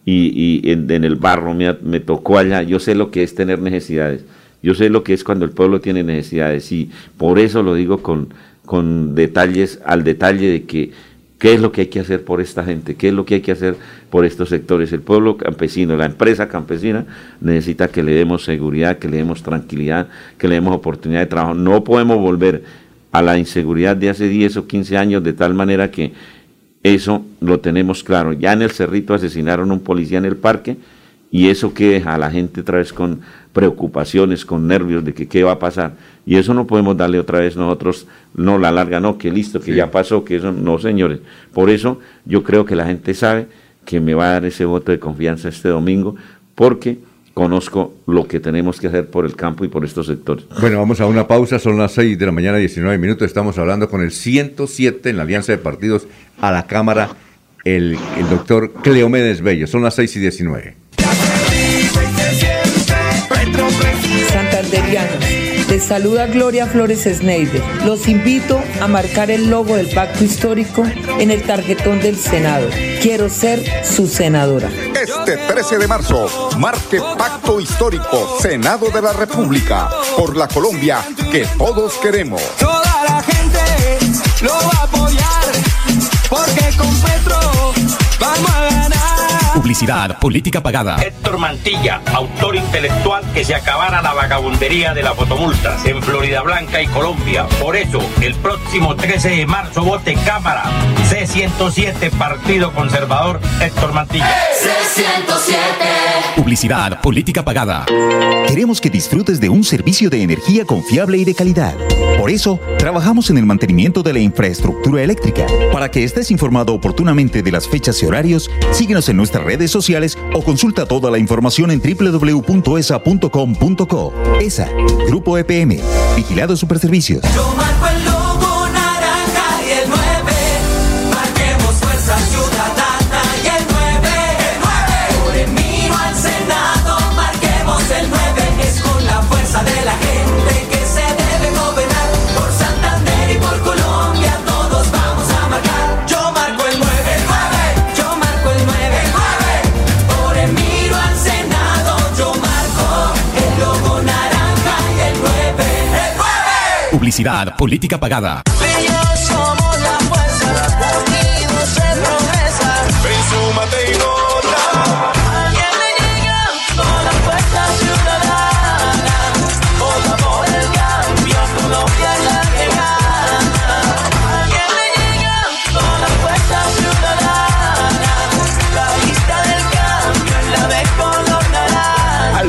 y, y en, en el barro me, me tocó allá, yo sé lo que es tener necesidades, yo sé lo que es cuando el pueblo tiene necesidades y por eso lo digo con, con detalles, al detalle de que qué es lo que hay que hacer por esta gente, qué es lo que hay que hacer por estos sectores. El pueblo campesino, la empresa campesina necesita que le demos seguridad, que le demos tranquilidad, que le demos oportunidad de trabajo. No podemos volver a la inseguridad de hace 10 o 15 años de tal manera que eso lo tenemos claro. Ya en el Cerrito asesinaron a un policía en el parque y eso que deja a la gente otra vez con preocupaciones, con nervios de que qué va a pasar. Y eso no podemos darle otra vez nosotros, no la larga, no, que listo, que ya pasó, que eso, no señores. Por eso yo creo que la gente sabe que me va a dar ese voto de confianza este domingo, porque conozco lo que tenemos que hacer por el campo y por estos sectores. Bueno, vamos a una pausa, son las 6 de la mañana, 19 minutos. Estamos hablando con el 107 en la Alianza de Partidos a la Cámara, el, el doctor Cleomedes Bello. Son las 6 y 19. Santanderianos, les saluda Gloria Flores Sneider. Los invito a marcar el logo del pacto histórico en el tarjetón del Senado. Quiero ser su senadora. Este 13 de marzo, marque Pacto Histórico, Senado de la República, por la Colombia que todos queremos. Toda la gente lo va a apoyar porque con Petro. Publicidad, política pagada. Héctor Mantilla, autor intelectual que se acabara la vagabundería de las fotomultas en Florida Blanca y Colombia. Por eso, el próximo 13 de marzo vote Cámara C107 Partido Conservador Héctor Mantilla. Publicidad, política pagada. Queremos que disfrutes de un servicio de energía confiable y de calidad. Por eso, trabajamos en el mantenimiento de la infraestructura eléctrica. Para que estés informado oportunamente de las fechas y horarios, síguenos en nuestras redes sociales o consulta toda la información en www.esa.com.co. ESA, Grupo EPM, Vigilado Superservicios. Yo Política pagada.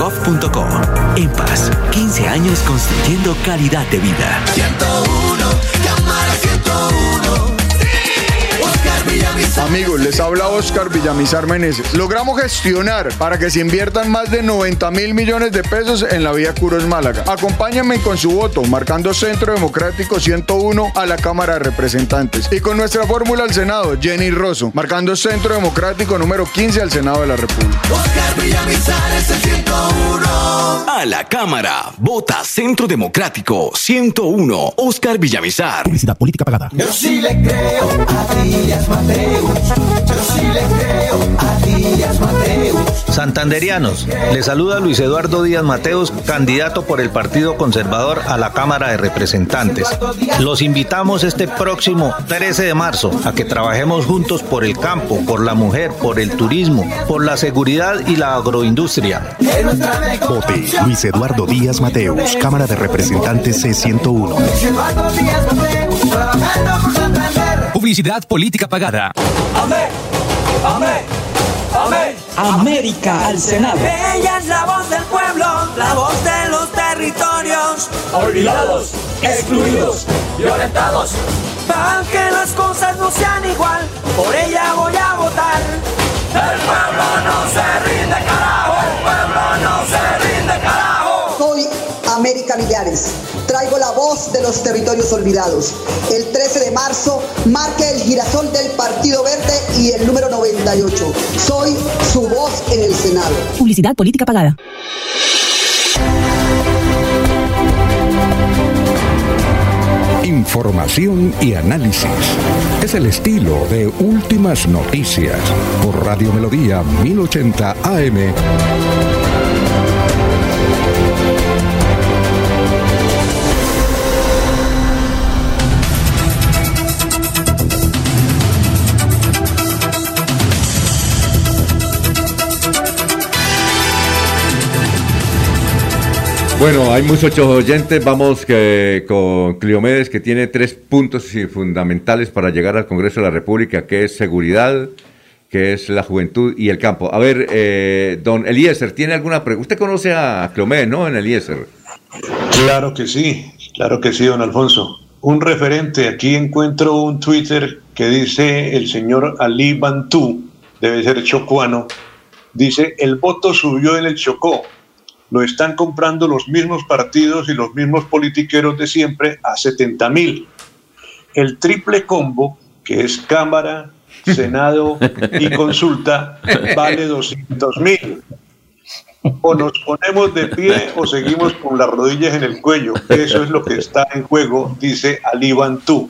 www.empas.gov.co. EMPAS, 15 años construyendo calidad de vida. 101, Amigos, les habla Oscar Villamizar Meneses. Logramos gestionar para que se inviertan más de 90 mil millones de pesos en la vía Curos Málaga. Acompáñenme con su voto, marcando Centro Democrático 101 a la Cámara de Representantes. Y con nuestra fórmula al Senado, Jenny Rosso, marcando Centro Democrático número 15 al Senado de la República. Oscar Villamizar es el 101. A la Cámara, vota Centro Democrático 101, Oscar Villamizar. Publicidad política pagada. Yo sí le creo a Díaz Mateus. Yo sí le. Santanderianos, le saluda Luis Eduardo Díaz Mateos, candidato por el Partido Conservador a la Cámara de Representantes. Los invitamos este próximo 13 de marzo a que trabajemos juntos por el campo, por la mujer, por el turismo, por la seguridad y la agroindustria. Vote Luis Eduardo Díaz Mateos, Cámara de Representantes C101. Publicidad política pagada. Amén, amén, amén. América al Senado. Ella es la voz del pueblo, la voz de los territorios. Olvidados, excluidos, violentados. Para que las cosas no sean igual, por ella voy a votar. El pueblo no se rinde, carajo. El pueblo no se rinde, carajo. América Millares. Traigo la voz de los territorios olvidados. El 13 de marzo marque el girasol del Partido Verde y el número 98. Soy su voz en el Senado. Publicidad política pagada. Información y análisis. Es el estilo de Últimas Noticias por Radio Melodía 1080 AM. Bueno, hay muchos oyentes. Vamos que, con Cliomedes, que tiene tres puntos fundamentales para llegar al Congreso de la República, que es seguridad, que es la juventud y el campo. A ver, eh, don Eliezer, ¿tiene alguna pregunta? Usted conoce a Cliomedes, ¿no? En Eliezer. Claro que sí, claro que sí, don Alfonso. Un referente, aquí encuentro un Twitter que dice el señor Ali Bantú, debe ser chocuano, dice, el voto subió en el Chocó, lo están comprando los mismos partidos y los mismos politiqueros de siempre a 70 mil. El triple combo, que es Cámara, Senado y consulta, vale 200 mil. O nos ponemos de pie o seguimos con las rodillas en el cuello. Eso es lo que está en juego, dice Ali Bantú.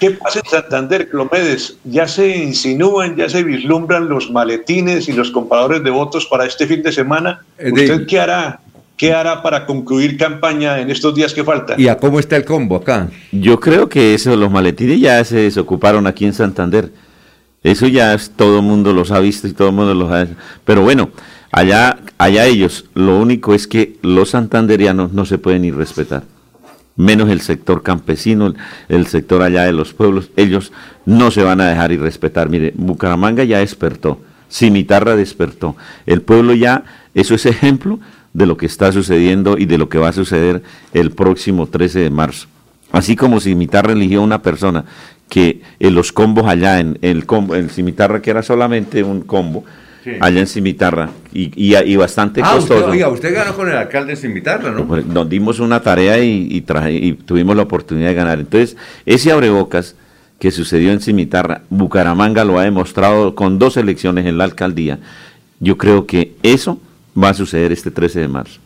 ¿Qué pasa en Santander, Clomedes? Ya se insinúan, ya se vislumbran los maletines y los compradores de votos para este fin de semana. ¿Usted qué hará? ¿Qué hará para concluir campaña en estos días que faltan? ¿Y a cómo está el combo acá? Yo creo que eso, los maletines ya se desocuparon aquí en Santander. Eso ya es- todo el mundo los ha visto y todo el mundo los ha... Pero bueno, allá, allá ellos, lo único es que los santanderianos no se pueden ni respetar. Menos el sector campesino, el, el sector allá de los pueblos, ellos no se van a dejar y respetar. Mire, Bucaramanga ya despertó, Cimitarra despertó. El pueblo ya, eso es ejemplo de lo que está sucediendo y de lo que va a suceder el próximo 13 de marzo. Así como Cimitarra eligió una persona que en los combos allá, en el combo, en Cimitarra que era solamente un combo, Sí. allá en Cimitarra, y, y, y bastante Ah, usted, costoso. oiga, usted ganó con el alcalde sin invitarla, ¿no? Pues, Nos dimos una tarea y, y traje- y tuvimos la oportunidad de ganar. Entonces, ese abrebocas que sucedió en Cimitarra, Bucaramanga lo ha demostrado con dos elecciones en la alcaldía. Yo creo que eso va a suceder este 13 de marzo.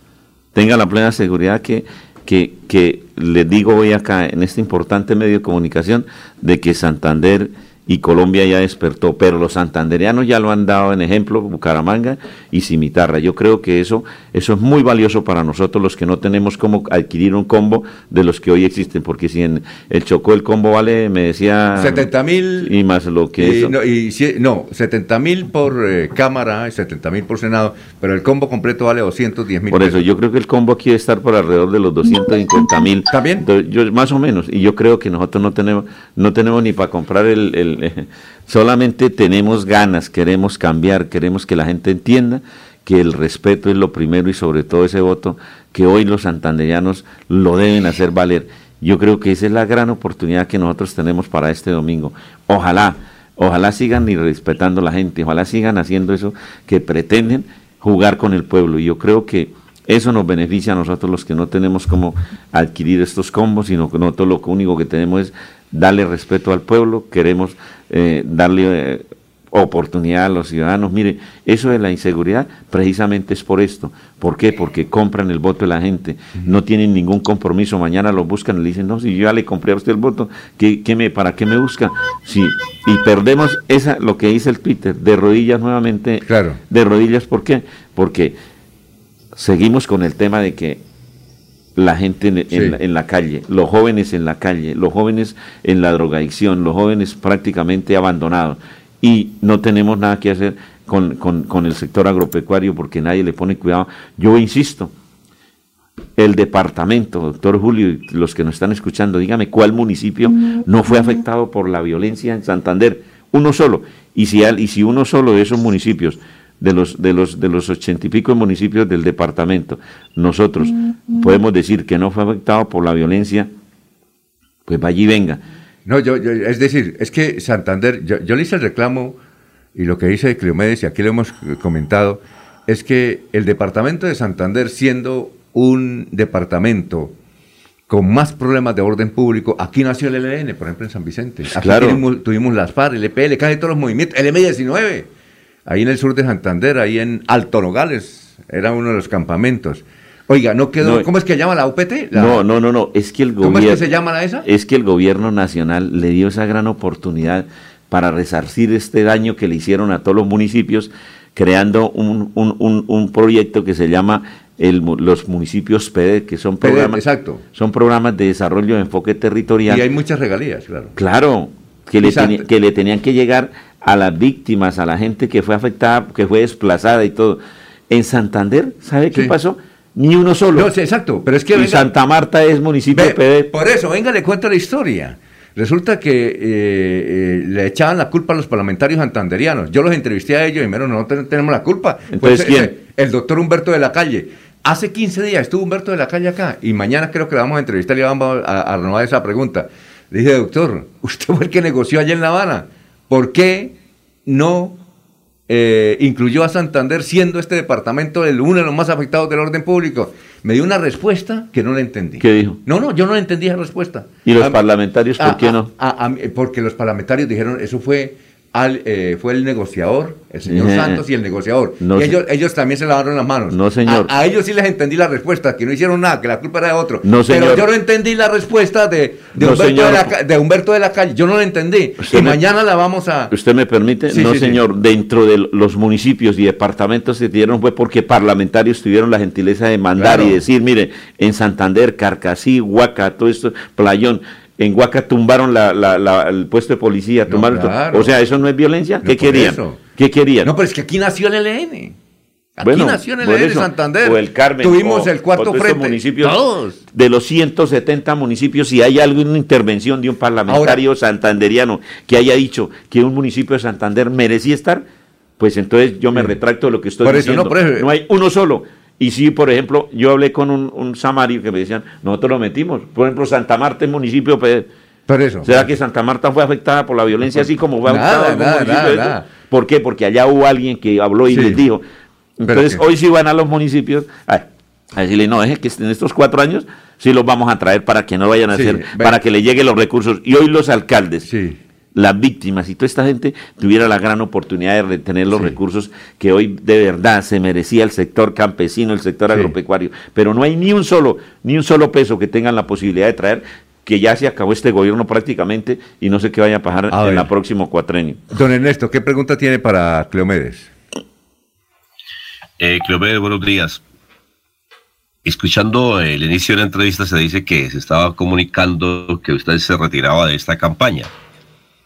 Tenga la plena seguridad que, que, que les digo hoy acá en este importante medio de comunicación de que Santander y Colombia ya despertó, pero los santanderianos ya lo han dado en ejemplo, Bucaramanga y Cimitarra. Yo creo que eso, eso es muy valioso para nosotros los que no tenemos cómo adquirir un combo de los que hoy existen, porque si en el Chocó el combo vale, me decía... 70 mil. Y más lo que Y no, y si- no, 70 mil por eh, Cámara y 70 mil por Senado, pero el combo completo vale 210 mil. Por eso, yo creo que el combo aquí debe estar por alrededor de los 250 mil. ¿También? Yo, más o menos. Y yo creo que nosotros no tenemos, no tenemos ni para comprar el... el- solamente tenemos ganas, queremos cambiar, queremos que la gente entienda que el respeto es lo primero y sobre todo ese voto que hoy los santanderianos lo deben hacer valer. Yo creo que esa es la gran oportunidad que nosotros tenemos para este domingo. Ojalá, Ojalá sigan y respetando a la gente, ojalá sigan haciendo eso que pretenden jugar con el pueblo. Y yo creo que eso nos beneficia a nosotros los que no tenemos como adquirir estos combos, sino que nosotros lo único que tenemos es darle respeto al pueblo, queremos eh, darle eh, oportunidad a los ciudadanos. Mire, eso de la inseguridad precisamente es por esto. ¿Por qué? Porque compran el voto de la gente, no tienen ningún compromiso. Mañana lo buscan y le dicen, no, si yo ya le compré a usted el voto, ¿qué, qué me, ¿para qué me busca? Sí, y perdemos esa, lo que dice el Twitter, de rodillas nuevamente. Claro. De rodillas, ¿por qué? Porque seguimos con el tema de que la gente en, en Sí. la, en la calle, los jóvenes en la calle, los jóvenes en la drogadicción, los jóvenes prácticamente abandonados. Y no tenemos nada que hacer con, con- con el sector agropecuario porque nadie le pone cuidado. Yo insisto, el departamento, doctor Julio, y los que nos están escuchando, dígame cuál municipio no fue afectado por la violencia en Santander, uno solo. Y si, al- y si uno solo de esos municipios, de los, de los, de los ochenta y pico municipios del departamento, nosotros podemos decir que no fue afectado por la violencia, pues vaya y venga. No, yo, yo- es decir, es que Santander, yo, yo le hice el reclamo y lo que dice Cleomedes, y aquí lo hemos eh, comentado, es que el departamento de Santander, siendo un departamento con más problemas de orden público, aquí nació el ELN, por ejemplo, en San Vicente. Aquí Claro. tuvimos, tuvimos las FARC, el EPL, casi todos los movimientos, el M19, ahí en el sur de Santander, ahí en Alto Nogales, era uno de los campamentos. Oiga, no quedó, No, ¿cómo es que llama la UPT? La- No, no, no, no, es que el ¿Cómo gobierno... es que se llama la esa? Es que el gobierno nacional le dio esa gran oportunidad para resarcir este daño que le hicieron a todos los municipios, creando un, un- un- un proyecto que se llama el los municipios PD, que son PD, programas, exacto. son programas de desarrollo de enfoque territorial. Y hay muchas regalías, claro. Claro, que le, que le tenían que llegar a las víctimas, a la gente que fue afectada, que fue desplazada y todo. En Santander, ¿sabe qué Sí. pasó? Ni uno solo. No, sí, exacto, pero es que y venga- Santa Marta es municipio Ve, PD. Por eso, venga, le cuento la historia. Resulta que eh, eh, le echaban la culpa a los parlamentarios santanderianos. Yo los entrevisté a ellos y menos no ten- tenemos la culpa. Entonces, Pues, ¿quién? eh, El doctor Humberto de la Calle. Hace 15 días estuvo Humberto de la Calle acá y mañana creo que le vamos a entrevistar y vamos a, a renovar esa pregunta. Le dije, doctor, usted fue el que negoció allá en La Habana. ¿Por qué no eh, incluyó a Santander siendo este departamento el uno de los más afectados del orden público? Me dio una respuesta que no la entendí. ¿Qué dijo? No, no, yo no entendí esa respuesta. ¿Y los A- parlamentarios por a- qué no? a- porque los parlamentarios dijeron, eso fue al, eh, fue el negociador, el señor Eh, Santos y el negociador. no, y ellos, ellos también se lavaron las manos. No, señor. A, a ellos sí les entendí la respuesta, que no hicieron nada, que la culpa era de otro. No, Pero yo no entendí la respuesta de, de, No, Humberto, señor. de, la, Ca- de Humberto de la Calle. Yo no la entendí. Usted Y me- mañana la vamos a... ¿Usted me permite? Sí, no, sí, sí. señor. Dentro de los municipios y departamentos se dieron fue porque parlamentarios tuvieron la gentileza de mandar Claro. y decir, mire, en Santander, Carcasí, Huaca, todo esto, Playón, en Huaca tumbaron la, la- la- el puesto de policía, tumbaron claro. O sea, ¿eso no es violencia? No, ¿Qué querían? eso. ¿Qué querían? No, pero es que aquí nació el ELN. Aquí Bueno, nació el ELN Santander. O el Carmen. Tuvimos o- el cuarto frente. municipios, Todos. De los 170 municipios, si hay alguna intervención de un parlamentario santanderiano que haya dicho que un municipio de Santander merecía estar, pues entonces yo me retracto de lo que estoy Por eso, diciendo. no, por eso. hay uno solo. Y si, por ejemplo, yo hablé con un, un samario que me decían, nosotros lo metimos. Por ejemplo, Santa Marta es municipio. pues, Por eso. ¿Será que Santa Marta fue afectada por la violencia así como fue Nada, afectada nada, municipio nada, nada. ¿Por qué? Porque allá hubo alguien que habló y Sí. les dijo. Entonces, hoy sí van a los municipios a, a decirle, no, es que en estos cuatro años sí los vamos a traer para que no vayan a Sí, hacer, para que le lleguen los recursos. Y hoy los alcaldes, Sí. Las víctimas y toda esta gente tuviera la gran oportunidad de retener los recursos que hoy de verdad se merecía el sector campesino, el sector Sí. agropecuario. Pero no hay ni un solo, ni un solo peso que tengan la posibilidad de traer que ya se acabó este gobierno prácticamente y no sé qué vaya a pasar A en la próximo cuatrenio. Don Ernesto, ¿qué pregunta tiene para Cleomedes? Eh, Cleomedes, buenos días. Escuchando el inicio de la entrevista se dice que se estaba comunicando que usted se retiraba de esta campaña.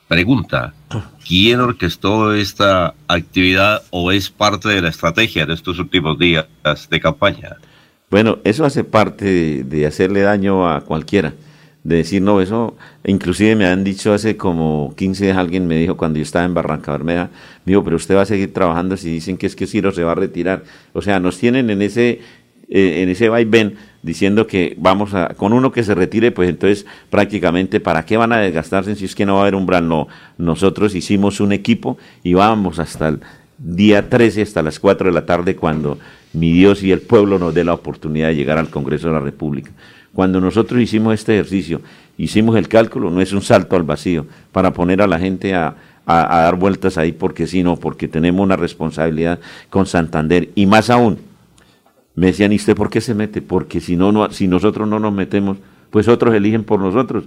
Pregunta, ¿quién orquestó esta actividad o es parte de la estrategia de estos últimos días de campaña? Bueno, eso hace parte de, hacerle daño a cualquiera, de decir, no, eso, inclusive me han dicho hace como 15 días, alguien me dijo cuando yo estaba en Barranca Bermeja, me dijo, pero usted va a seguir trabajando si dicen que es que Ciro se va a retirar. O sea, nos tienen en ese, eh, en ese vaivén diciendo que vamos a, con uno que se retire, pues entonces prácticamente, ¿para qué van a desgastarse si es que no va a haber umbral? No, nosotros hicimos un equipo y vamos hasta el día 13, hasta las 4 de la tarde, cuando mi Dios y el pueblo nos dé la oportunidad de llegar al Congreso de la República. Cuando nosotros hicimos este ejercicio, hicimos el cálculo, no es un salto al vacío, para poner a la gente a, a, a dar vueltas ahí porque sí, no, porque tenemos una responsabilidad con Santander y más aún, me decían, ¿y usted por qué se mete? Porque si, no, no, si nosotros no nos metemos, pues otros eligen por nosotros.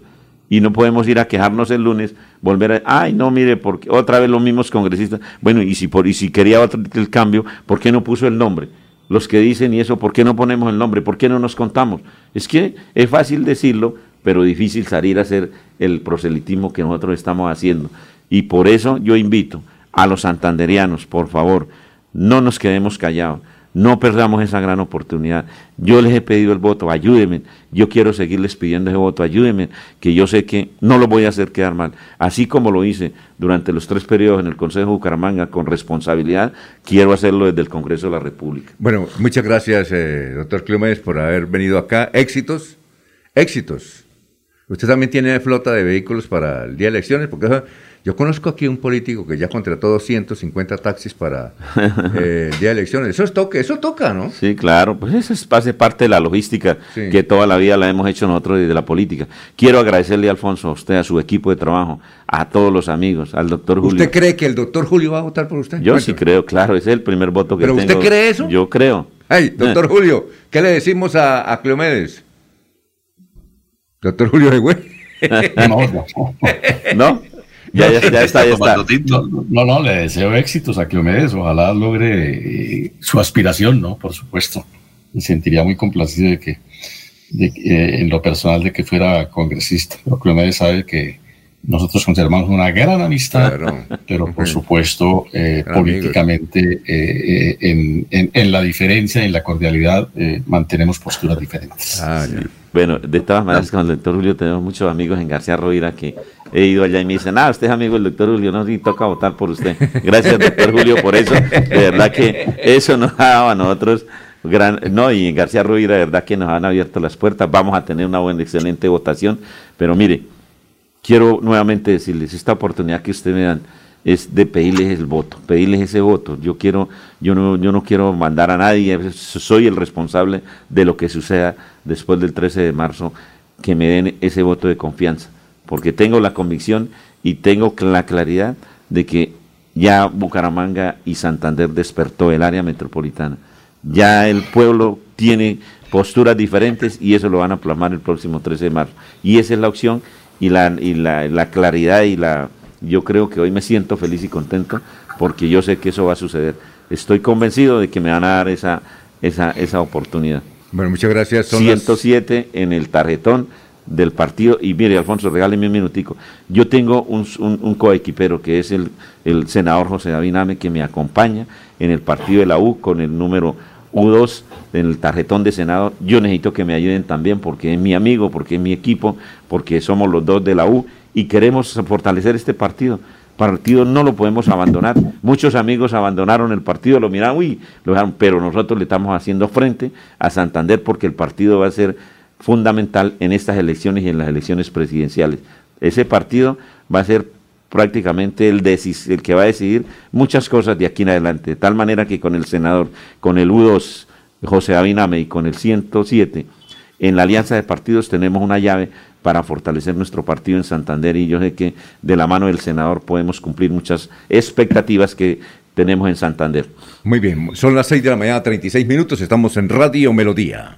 Y no podemos ir a quejarnos el lunes, volver a, ay, no, mire, porque otra vez los mismos congresistas. Bueno, y si, por, y si quería otro, el cambio, ¿por qué no puso el nombre? Los que dicen y eso, ¿por qué no ponemos el nombre? ¿Por qué no nos contamos? Es que es fácil decirlo, pero difícil salir a hacer el proselitismo que nosotros estamos haciendo. Y por eso yo invito a los santanderianos, por favor, no nos quedemos callados. No perdamos esa gran oportunidad. Yo les he pedido el voto, ayúdenme. Yo quiero seguirles pidiendo ese voto, ayúdenme, que yo sé que no lo voy a hacer quedar mal. Así como lo hice durante los tres periodos en el Consejo de Bucaramanga con responsabilidad, quiero hacerlo desde el Congreso de la República. Bueno, muchas gracias, eh, doctor Clímenes, por haber venido acá. Éxitos, éxitos. Usted también tiene flota de vehículos para el día de elecciones, porque yo conozco aquí un político que ya contrató 250 taxis para eh, el día de elecciones. Eso es toque, eso toca, ¿no? Sí, claro, pues eso es hace parte de la logística Sí. que toda la vida la hemos hecho nosotros desde la política. Quiero agradecerle, Alfonso, a usted, a su equipo de trabajo, a todos los amigos, al doctor Julio. ¿Usted cree que el doctor Julio va a votar por usted? Yo Cuéntame. sí creo, claro, ese es el primer voto que ¿Pero tengo. usted cree eso? Yo creo. Ay, doctor Eh. Julio, ¿qué le decimos a, a Cleomedes? Doctor Julio de Güey. No, no. ¿No? Ya, ya, ya está, ya está. No, no, le deseo éxitos a Cleomedes. Ojalá logre eh, su aspiración, ¿no? Por supuesto. Me sentiría muy complacido de que, de eh, en lo personal, de que fuera congresista. Pero Cleomedes sabe que nosotros conservamos una gran amistad, pero por supuesto, eh, políticamente, eh, eh, en, en- en la diferencia, en la cordialidad, eh, mantenemos posturas diferentes. Ah, Bueno, de todas maneras, con el doctor Julio tenemos muchos amigos en García Rovira que he ido allá y me dicen, ah, usted es amigo del doctor Julio, no, sí, toca votar por usted. Gracias, doctor Julio, por eso. De verdad que eso nos ha dado a nosotros gran, no, y García Rovira, de verdad que nos han abierto las puertas, vamos a tener una buena, excelente votación, pero mire, quiero nuevamente decirles, esta oportunidad que ustedes me dan es de pedirles el voto, pedirles ese voto. Yo quiero, yo no, yo no quiero mandar a nadie, soy el responsable de lo que suceda después del 13 de marzo, que me den ese voto de confianza, porque tengo la convicción y tengo la claridad de que ya Bucaramanga y Santander despertó el área metropolitana. Ya el pueblo tiene posturas diferentes y eso lo van a plasmar el próximo 13 de marzo. Y esa es la opción y la, y la, la claridad y la... Yo creo que hoy me siento feliz y contento porque yo sé que eso va a suceder. Estoy convencido de que me van a dar esa, esa, esa oportunidad. Bueno, muchas gracias. Son las- 107 en el tarjetón del partido. Y mire, Alfonso, regáleme un minutico. Yo tengo un, un, coequipero que es el, el senador José David Name, que me acompaña en el partido de la U con el número U2 en el tarjetón de Senado. Yo necesito que me ayuden también porque es mi amigo, porque es mi equipo, porque somos los dos de la U y queremos fortalecer este partido. Partido no lo podemos abandonar. Muchos amigos abandonaron el partido, lo miraron, uy, pero nosotros le estamos haciendo frente a Santander porque el partido va a ser fundamental en estas elecciones y en las elecciones presidenciales. Ese partido va a ser prácticamente el, que va a decidir muchas cosas de aquí en adelante, de tal manera que con el senador, con el U2, José Abiname y con el 107, en la alianza de partidos tenemos una llave para fortalecer nuestro partido en Santander y yo sé que de la mano del senador podemos cumplir muchas expectativas que tenemos en Santander. Muy bien, son las 6 de la mañana, 36 minutos, estamos en Radio Melodía.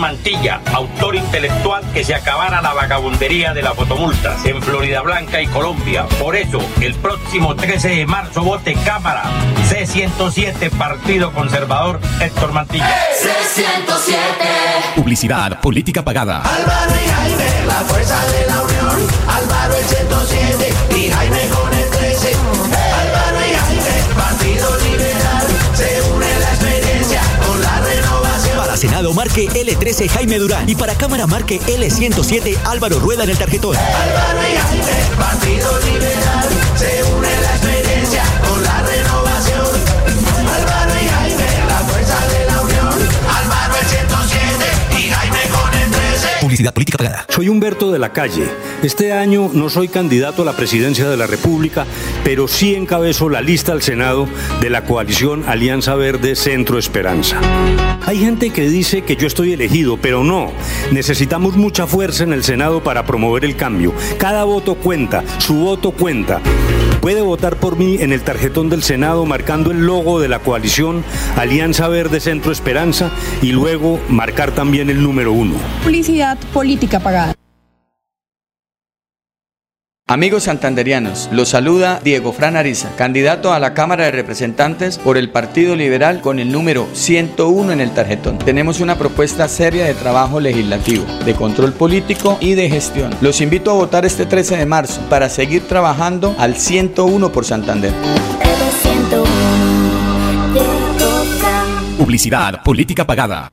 Mantilla, autor intelectual que se acabara la vagabundería de las fotomultas en Florida Blanca y Colombia. Por eso, el próximo 13 de marzo vote Cámara C107 Partido Conservador Héctor Mantilla. C107. Publicidad, política pagada. Álvaro y Jaime, la fuerza de la unión. Álvaro el 107 Senado marque L13 Jaime Durán y para Cámara marque L107 Álvaro Rueda en el tarjetón. Álvaro y Jaime, Partido Liberal. Publicidad política pagada. Soy Humberto de la Calle. Este año no soy candidato a la presidencia de la República, pero sí encabezo la lista al Senado de la coalición Alianza Verde Centro Esperanza. Hay gente que dice que yo estoy elegido, pero no. Necesitamos mucha fuerza en el Senado para promover el cambio. Cada voto cuenta, su voto cuenta. Puede votar por mí en el tarjetón del Senado marcando el logo de la coalición Alianza Verde Centro Esperanza y luego marcar también el número uno. Publicidad política pagada. Amigos santanderianos, los saluda Diego Fran Ariza, candidato a la Cámara de Representantes por el Partido Liberal con el número 101 en el tarjetón. Tenemos una propuesta seria de trabajo legislativo, de control político y de gestión. Los invito a votar este 13 de marzo para seguir trabajando al 101 por Santander. Publicidad, política pagada.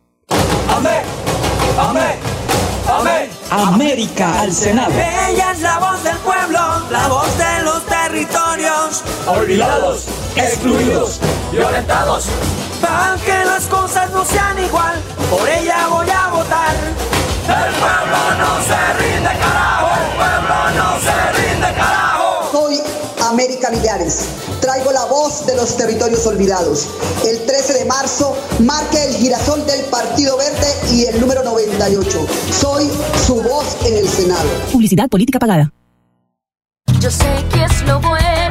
Amén, amén, amén. América al Senado. Ella es la voz del pueblo, la voz de los territorios. Olvidados, excluidos, violentados. Para que las cosas no sean igual, por ella voy a votar. El pueblo no se rinde, carajo. El pueblo no se rinde, carajo. América Millares. Traigo la voz de los territorios olvidados. El 13 de marzo marque el girasol del Partido Verde y el número 98. Soy su voz en el Senado. Publicidad política pagada. Yo sé que es lo bueno.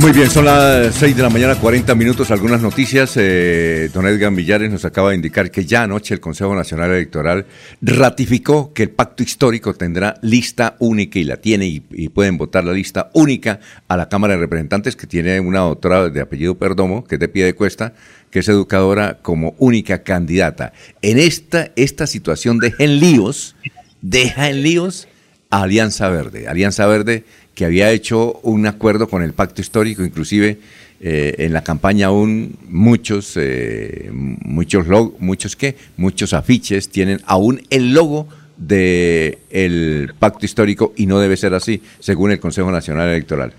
Muy bien, son las 6 de la mañana, 40 minutos. Algunas noticias. Eh, don Edgar Villares nos acaba de indicar que ya anoche el Consejo Nacional Electoral ratificó que el pacto histórico tendrá lista única y la tiene y, pueden votar la lista única a la Cámara de Representantes que tiene una doctora de apellido Perdomo, que es de pie de cuesta, que es educadora como única candidata. En esta, esta situación deja en líos, deja en líos a Alianza Verde. Alianza Verde que había hecho un acuerdo con el pacto histórico, inclusive eh, en la campaña aún muchos, eh, muchos, log- muchos qué, muchos afiches tienen aún el logo del pacto histórico y no debe ser así, según el Consejo Nacional Electoral.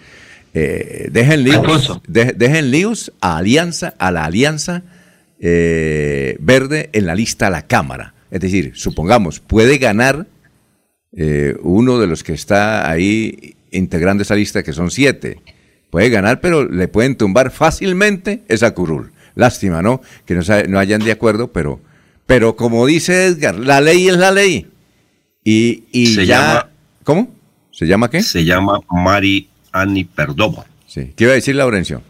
Eh, dejen líos, de- dejen líos a Alianza, a la Alianza Verde en la lista a la Cámara. Es decir, supongamos, puede ganar uno de los que está ahí integrando esa lista, que son siete. Puede ganar, pero le pueden tumbar fácilmente esa curul. Lástima, ¿no? Que no, no hayan de acuerdo, pero, pero como dice Edgar, la ley es la ley. Y, y Se ya... llama- ¿Cómo? ¿Se llama qué? Se llama Mari Ani Perdomo. Sí. ¿Qué iba a decir Laurencio?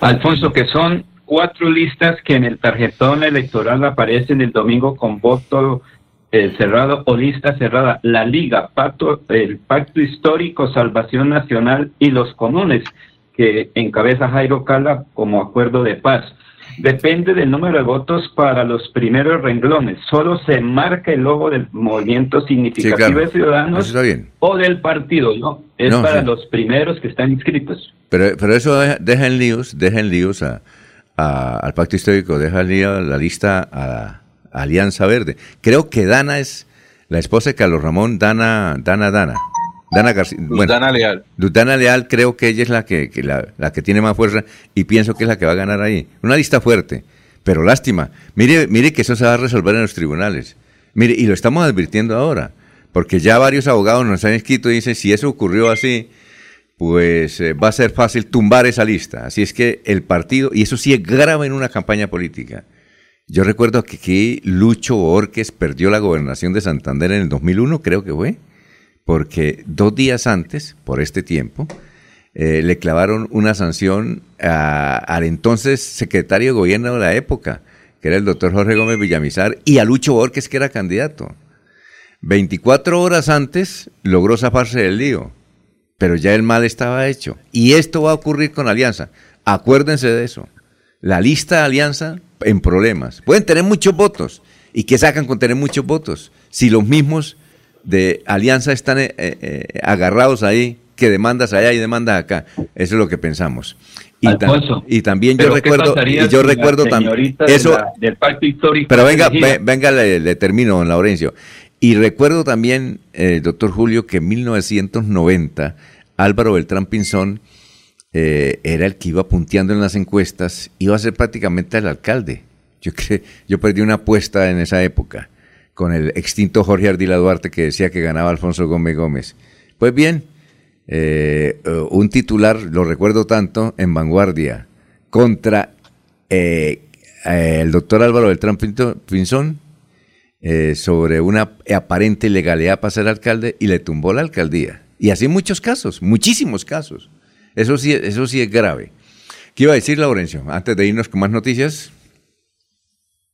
Alfonso, que son cuatro listas que en el tarjetón electoral aparecen el domingo con voto eh, cerrado o lista cerrada. La Liga, pacto, el Pacto Histórico, Salvación Nacional y los Comunes, que encabeza Jairo Cala como acuerdo de paz. Depende del número de votos para los primeros renglones. Solo se marca el logo del movimiento significativo de ciudadanos o del partido, ¿no? Es No, para sí. los primeros que están inscritos. Pero, pero eso deja, deja en líos, deja en líos a, a- al pacto histórico, deja en líos la lista a, a Alianza Verde. Creo que Dana es la esposa de Carlos Ramón, Dana, Dana, Dana. Dana García. Bueno, Dana Leal. Dana Leal creo que ella es la que, que la, la que tiene más fuerza y pienso que es la que va a ganar ahí. Una lista fuerte, pero lástima. Mire, mire que eso se va a resolver en los tribunales. Mire, y lo estamos advirtiendo ahora, porque ya varios abogados nos han escrito y dicen, si eso ocurrió así, pues eh, va a ser fácil tumbar esa lista. Así es que el partido, y eso sí es grave en una campaña política. Yo recuerdo que aquí Lucho Borges perdió la gobernación de Santander en el 2001, creo que fue, porque dos días antes, por este tiempo, eh, le clavaron una sanción al entonces secretario de gobierno de la época, que era el doctor Jorge Gómez Villamizar, y a Lucho Borges, que era candidato. 24 horas antes logró zafarse del lío, pero ya el mal estaba hecho. Y esto va a ocurrir con Alianza. Acuérdense de eso. La lista de Alianza en problemas. Pueden tener muchos votos. ¿Y qué sacan con tener muchos votos? Si los mismos de Alianza están eh, eh, agarrados ahí, que demandas allá y demandas acá. Eso es lo que pensamos. Y, también yo ¿pero qué recuerdo, y yo recuerdo también de eso, la- del pacto histórico pero venga, ve- venga, le, le termino, don Laurencio. Y recuerdo también, eh, doctor Julio, que en 1990 Álvaro Beltrán Pinzón eh, era el que iba punteando en las encuestas, iba a ser prácticamente el alcalde. Yo, cre- yo perdí una apuesta en esa época con el extinto Jorge Ardila Duarte que decía que ganaba Alfonso Gómez Gómez. Pues bien, eh, un titular, lo recuerdo tanto, en Vanguardia, contra eh, eh, el doctor Álvaro Beltrán Pinzón sobre una aparente ilegalidad para ser alcalde y le tumbó la alcaldía. Y así muchos casos, muchísimos casos. Eso sí, eso sí es grave. ¿Qué iba a decir, Laurencio? Antes de irnos con más noticias.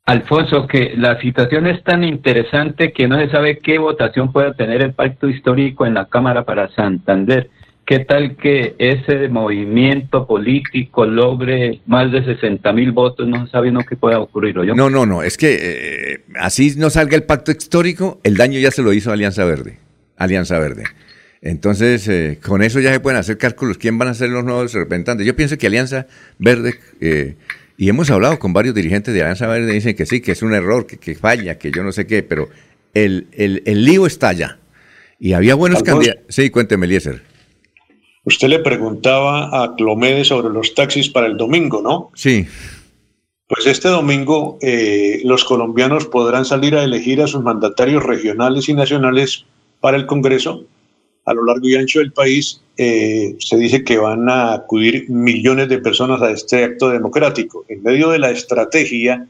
Alfonso, que la situación es tan interesante que no se sabe qué votación pueda tener el pacto histórico en la Cámara para Santander. ¿Qué tal que ese movimiento político logre más de 60 mil votos? No se sabe uno qué pueda ocurrir. ¿o yo? No, no, no, es que eh, así no salga el pacto histórico, el daño ya se lo hizo Alianza Verde. Alianza Verde. Entonces, eh, con eso ya se pueden hacer cálculos. ¿Quién van a ser los nuevos representantes? Yo pienso que Alianza Verde, eh, y hemos hablado con varios dirigentes de Alianza Verde, dicen que sí, que es un error, que, que falla, que yo no sé qué, pero el, el, el lío está allá. Y había buenos candidatos. Sí, cuénteme, Eliezer. Usted le preguntaba a Clomedes sobre los taxis para el domingo, ¿no? Sí. Pues este domingo eh, los colombianos podrán salir a elegir a sus mandatarios regionales y nacionales para el Congreso. A lo largo y ancho del país eh, se dice que van a acudir millones de personas a este acto democrático. En medio de la estrategia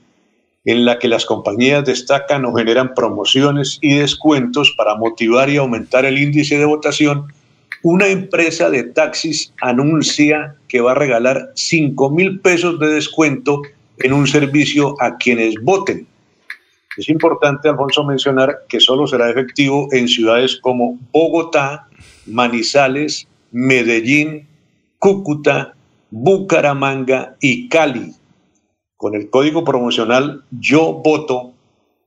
en la que las compañías destacan o generan promociones y descuentos para motivar y aumentar el índice de votación, una empresa de taxis anuncia que va a regalar 5 mil pesos de descuento en un servicio a quienes voten. Es importante, Alfonso, mencionar que solo será efectivo en ciudades como Bogotá, Manizales, Medellín, Cúcuta, Bucaramanga y Cali. Con el código promocional Yo Voto,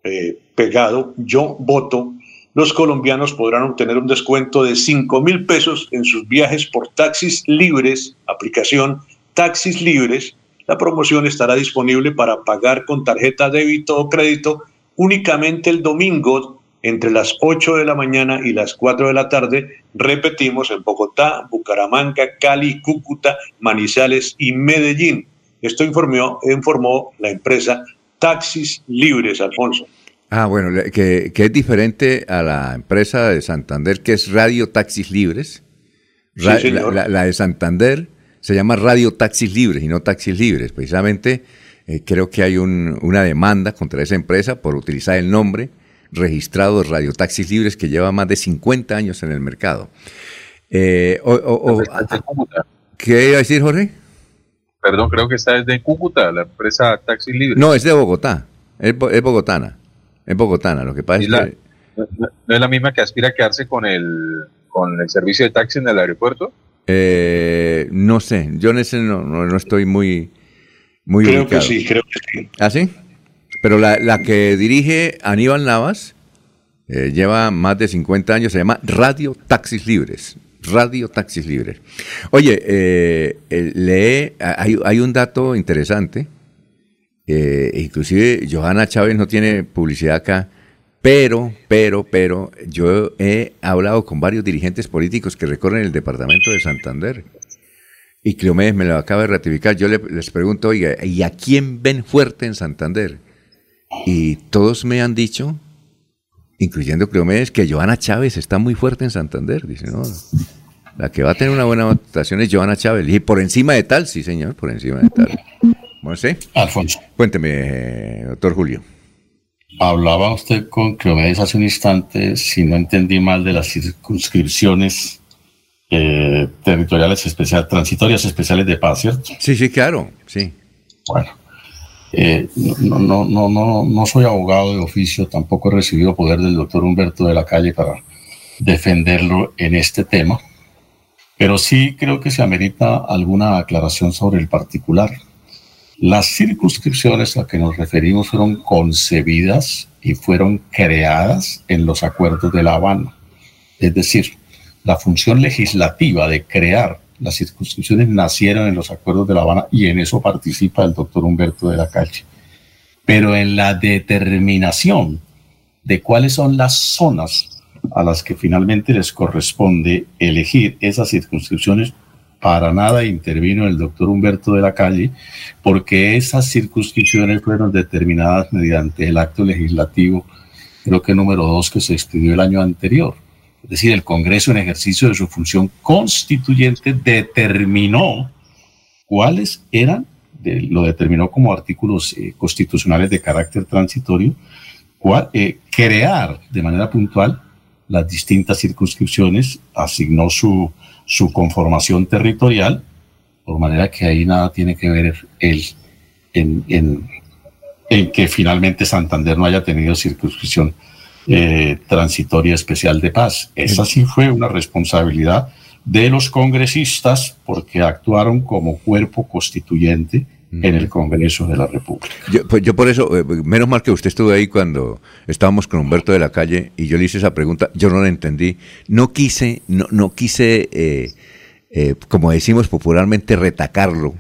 eh, pegado, Yo Voto, los colombianos podrán obtener un descuento de 5 mil pesos en sus viajes por taxis libres, aplicación Taxis Libres. La promoción estará disponible para pagar con tarjeta débito o crédito únicamente el domingo entre las 8 de la mañana y las 4 de la tarde. Repetimos, en Bogotá, Bucaramanga, Cali, Cúcuta, Manizales y Medellín. Esto informó, informó la empresa Taxis Libres, Alfonso. Ah, bueno, que, que es diferente a la empresa de Santander, que es Radio Taxis Libres. Sí, Ra- señor. la, la- la de Santander se llama Radio Taxis Libres y no Taxis Libres. Precisamente eh, creo que hay un- una demanda contra esa empresa por utilizar el nombre registrado de Radio Taxis Libres que lleva más de 50 años en el mercado. Eh, o- o- o- ¿Qué iba a decir, Jorge? perdón, creo que está desde Cúcuta, la empresa Taxi Libre. No, es de Bogotá. Es, es bogotana. Es bogotana. Lo que pasa ¿Y es la- que. no, no- no es la misma que aspira a quedarse con el, con el servicio de taxi en el aeropuerto? eh, no sé. Yo en ese no, no, no estoy muy. Muy Creo ubicado. que sí, creo que sí. ¿Ah, sí? Pero la, la que dirige Aníbal Navas eh, lleva más de 50 años, se llama Radio Taxis Libres. Radio Taxis Libres. Oye, eh, eh, lee, hay, hay un dato interesante. eh, inclusive Johanna Chávez no tiene publicidad acá, pero, pero, pero, yo he hablado con varios dirigentes políticos que recorren el departamento de Santander. Y Cleomedes me lo acaba de ratificar. Yo le- les pregunto, oiga, ¿y a quién ven fuerte en Santander? Y todos me han dicho, incluyendo Cleomedes, que Joana Chávez está muy fuerte en Santander. Dice, no, la que va a tener una buena votación es Joana Chávez. Y por encima de tal, sí señor, por encima de tal. ¿Bueno, sí? Alfonso. Cuénteme, doctor Julio. Hablaba usted con Cleomedes hace un instante, si no entendí mal, de las circunscripciones eh, territoriales especiales, transitorias especiales de paz, ¿cierto? Sí, sí, claro, sí. Bueno, eh, no, no, no, no, no soy abogado de oficio, tampoco he recibido poder del doctor Humberto de la Calle para defenderlo en este tema, pero sí creo que se amerita alguna aclaración sobre el particular. Las circunscripciones a que nos referimos fueron concebidas y fueron creadas en los acuerdos de La Habana. Es decir, la función legislativa de crear las circunscripciones nacieron en los acuerdos de La Habana y en eso participa el doctor Humberto de la Calle. Pero en la determinación de cuáles son las zonas a las que finalmente les corresponde elegir esas circunscripciones, para nada intervino el doctor Humberto de la Calle, porque esas circunscripciones fueron determinadas mediante el acto legislativo, creo que número dos, que se expidió el año anterior. Es decir, el Congreso en ejercicio de su función constituyente determinó cuáles eran, de- lo determinó como artículos eh, constitucionales de carácter transitorio, eh, crear de manera puntual las distintas circunscripciones, asignó su, su conformación territorial, por manera que ahí nada tiene que ver en, en, en que finalmente Santander no haya tenido circunscripción eh, transitoria especial de paz. Esa sí fue una responsabilidad de los congresistas porque actuaron como cuerpo constituyente en el Congreso de la República. Yo, pues yo por eso, eh, menos mal que usted estuvo ahí cuando estábamos con Humberto de la Calle y yo le hice esa pregunta, yo no la entendí. No quise, no, no quise, eh, eh, como decimos popularmente, retacarlo,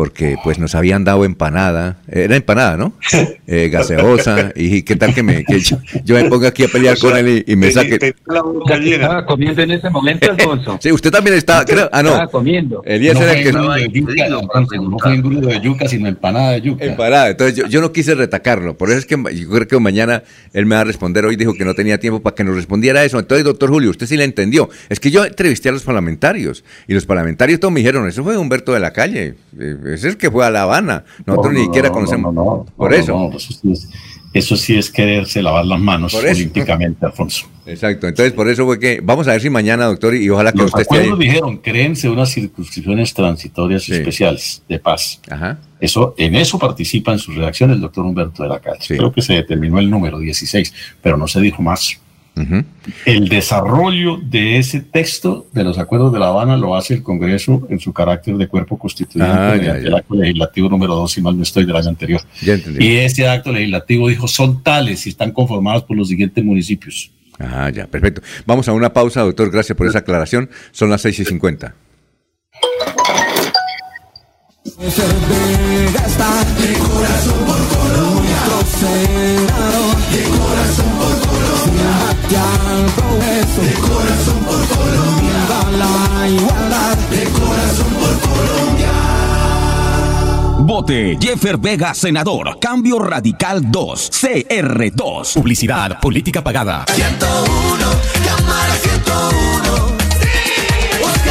porque pues nos habían dado empanada, era empanada, ¿no? Eh, gaseosa, y qué tal que, me, que yo, yo me ponga aquí a pelear con él y, y me saque... Estaba comiendo en ese momento, Alfonso. Sí, usted también estaba, creo, ah, no. Estaba comiendo. Elías no era el que... engrudo de yuca, no fue engrudo de yuca, sino empanada de yuca. Empanada. Entonces yo, yo no quise retacarlo. Por eso es que yo creo que mañana él me va a responder. Hoy dijo que no tenía tiempo para que nos respondiera eso. Entonces, doctor Julio, usted sí le entendió. Es que yo entrevisté a los parlamentarios y los parlamentarios todos me dijeron, eso fue Humberto de la Calle. Eh, Ese es el que fue a La Habana. Nosotros No, ni siquiera no, conocemos. no, no, Por eso. eso, sí es, eso sí es quererse lavar las manos olímpicamente, Alfonso. Exacto. Entonces, por eso fue que vamos a ver si mañana, doctor, y ojalá que Los usted esté ahí. dijeron, créense unas circunscripciones transitorias especiales de paz. Ajá. Eso, en eso participa en su redacción el doctor Humberto de la Calle. Creo que se determinó el número 16, pero no se dijo más. El desarrollo de ese texto de los acuerdos de La Habana lo hace el Congreso en su carácter de cuerpo constituyente Ah, ya, mediante ya. el acto legislativo número 2, si mal no estoy, del año anterior. Ya entendí. Y ese acto legislativo dijo, son tales y están conformados por los siguientes municipios. Ah, ya, perfecto. Vamos a una pausa, doctor. Gracias por esa aclaración. Son las 6 y 50. Vega está de corazón por Colombia. De corazón al progreso de corazón por Colombia. Viva la igualdad de corazón por Colombia. Vote Jeffer Vega, senador. Cambio Radical 2, CR2. Publicidad, política pagada. 101, Cámara 101.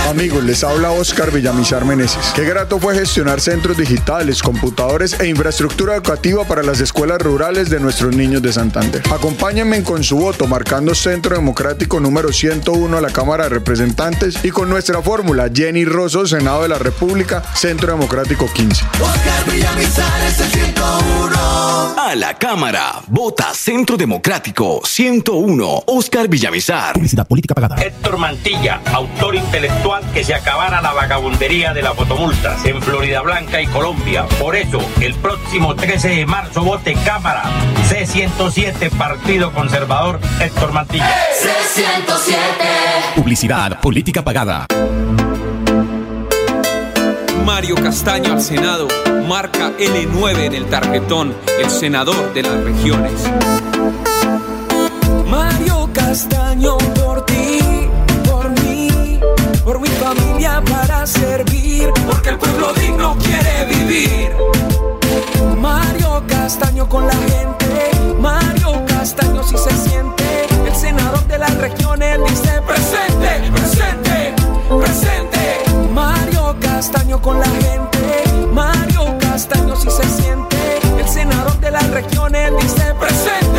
Amigos, les habla Oscar Villamizar Meneses. Qué grato fue gestionar centros digitales, computadores e infraestructura educativa para las escuelas rurales de nuestros niños de Santander. Acompáñenme con su voto marcando Centro Democrático número 101 a la Cámara de Representantes y con nuestra fórmula Jenny Rosso, Senado de la República, Centro Democrático 15. Oscar Villamizar es el 101. A la Cámara, vota Centro Democrático 101, Oscar Villamizar. Publicidad política pagada. Héctor Mantilla, autor intelectual que se acabara la vagabundería de las fotomultas en Florida Blanca y Colombia. Por eso, el próximo 13 de marzo vote Cámara C107 Partido Conservador Héctor Mantilla. C107. Publicidad política pagada. Mario Castaño al Senado, marca L9 en el tarjetón, el senador de las regiones. Mario Castaño por ti, para servir, porque el pueblo digno quiere vivir. Mario Castaño con la gente, Mario Castaño si se siente, el senador de las regiones dice presente, presente, presente. Mario Castaño con la gente, Mario Castaño si se siente, el senador de las regiones dice presente.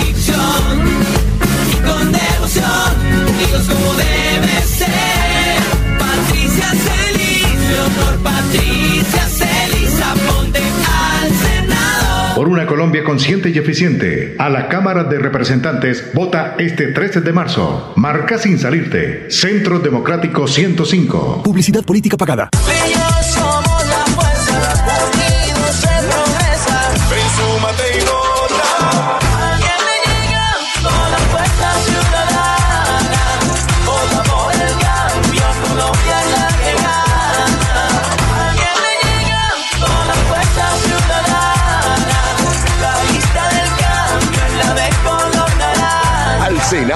Por una Colombia consciente y eficiente, a la Cámara de Representantes vota este 13 de marzo. Marca sin salirte. Centro Democrático 105. Publicidad política pagada.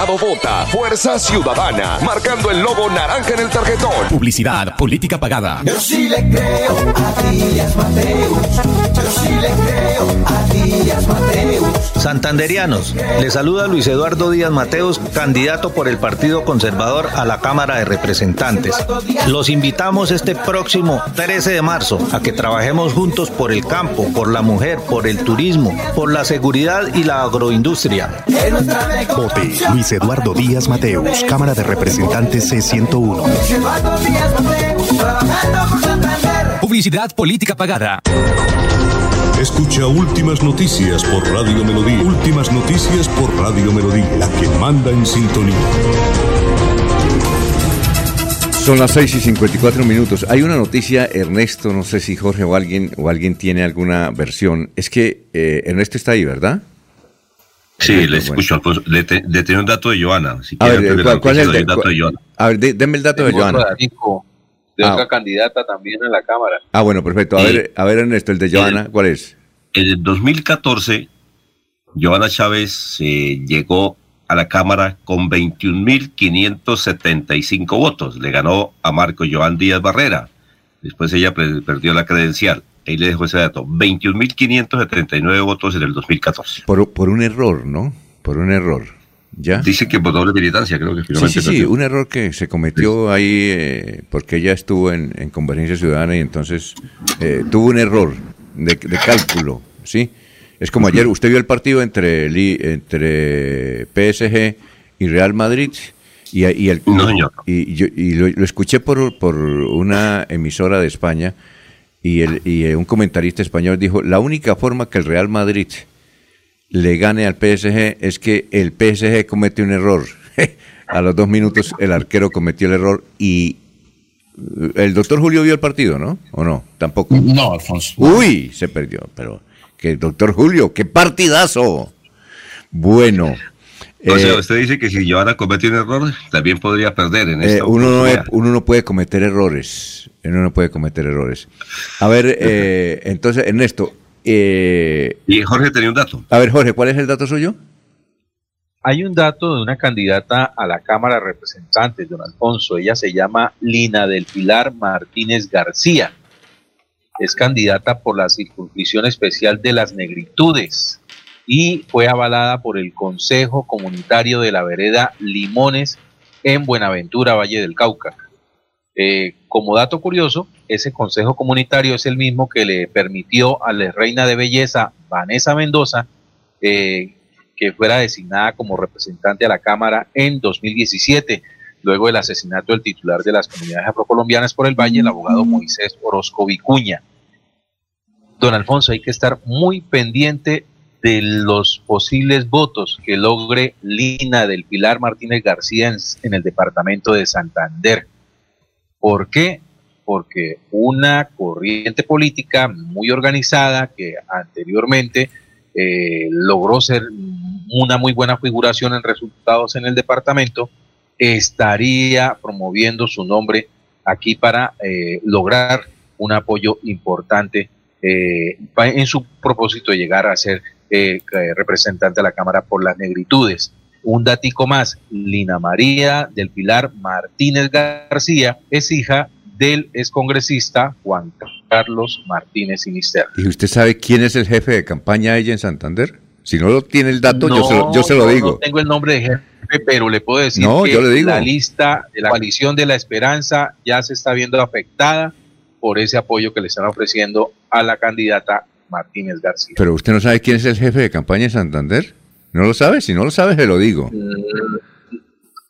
Senado vota Fuerza Ciudadana, marcando el logo naranja en el tarjetón. Publicidad política pagada. Yo sí le creo a Díaz Mateus. Yo sí le creo a Díaz Mateus. Santanderianos, le saluda Luis Eduardo Díaz Mateos, candidato por el Partido Conservador a la Cámara de Representantes. Los invitamos este próximo 13 de marzo a que trabajemos juntos por el campo, por la mujer, por el turismo, por la seguridad y la agroindustria. Vote Luis Eduardo Díaz Mateus, Cámara de Representantes C101. Eduardo Díaz Mateus, trabajando por Santander. Publicidad política pagada. Escucha Últimas Noticias por Radio Melodía. Últimas Noticias por Radio Melodía, la que manda en sintonía. Son las 6 y 54 minutos. Hay una noticia, Ernesto, no sé si Jorge o alguien, o alguien tiene alguna versión. Es que eh, Ernesto está ahí, ¿verdad? Sí, le escucho. Le, te- le tengo un dato de Joana. Si A ver, ¿cuál- cuál es el dato de Joana. A ver, de- deme el dato de Joana. De Ah. otra candidata también a la Cámara. Ah, bueno, perfecto. A Sí. ver, a ver, Ernesto, el de Joana, ¿cuál es? En el 2014, Joana Chávez eh, llegó a la Cámara con 21.575 votos. Le ganó a Marco Joan Díaz Barrera. Después ella perdió la credencial. Ahí le dejo ese dato. 21.579 votos en el 2014. Por, por un error, ¿no? Por un error. ¿Ya? Dice que por doble militancia, creo que Sí, finalmente sí, sí, perdió. un error que se cometió ahí eh, porque ella estuvo en, en Convergencia Ciudadana y entonces eh, tuvo un error de, de cálculo, ¿sí? Es como ayer, usted vio el partido entre, entre PSG y Real Madrid y, y el, No, señor. y, yo- y lo, lo escuché por, por una emisora de España y, el, y un comentarista español dijo, la única forma que el Real Madrid le gane al PSG es que el PSG comete un error. A los dos minutos el arquero cometió el error y eh, el doctor Julio vio el partido, ¿no? ¿O no? Tampoco. No, Alfonso. Uy, se perdió, pero que doctor Julio, qué partidazo. Bueno, o sea, usted dice que si Joana comete un error, también podría perder en esta uno, no, uno no puede cometer errores. Uno no puede cometer errores. A ver, eh, entonces, Ernesto. Eh, y Jorge tenía un dato. A ver, Jorge, ¿cuál es el dato suyo? Hay un dato de una candidata a la Cámara de Representantes, don Alfonso. Ella se llama Lina del Pilar Martínez García. Es candidata por la circunscripción especial de las negritudes y fue avalada por el Consejo Comunitario de la Vereda Limones en Buenaventura, Valle del Cauca. Eh, como dato curioso, ese Consejo Comunitario es el mismo que le permitió a la reina de belleza Vanessa Mendoza eh, que fuera designada como representante a la Cámara en 2017, luego del asesinato del titular de las comunidades afrocolombianas por el Valle, el abogado Moisés Orozco Vicuña. Don Alfonso, hay que estar muy pendiente de los posibles votos que logre Lina del Pilar Martínez García en, en el departamento de Santander. ¿Por qué? Porque una corriente política muy organizada que anteriormente eh, logró ser una muy buena figuración en resultados en el departamento, estaría promoviendo su nombre aquí para eh, lograr un apoyo importante eh, en su propósito de llegar a ser representante de la Cámara por las negritudes. Un datico más, Lina María del Pilar Martínez García es hija del excongresista Juan Carlos Martínez Sinister. ¿Y usted sabe quién es el jefe de campaña de ella en Santander? Si no lo tiene el dato, yo, se lo, digo. No tengo el nombre de jefe, pero le puedo decir que la lista de la coalición de la esperanza ya se está viendo afectada por ese apoyo que le están ofreciendo a la candidata Martínez García. Pero usted no sabe quién es el jefe de campaña en Santander. ¿No lo sabe? Si no lo sabe, se lo digo.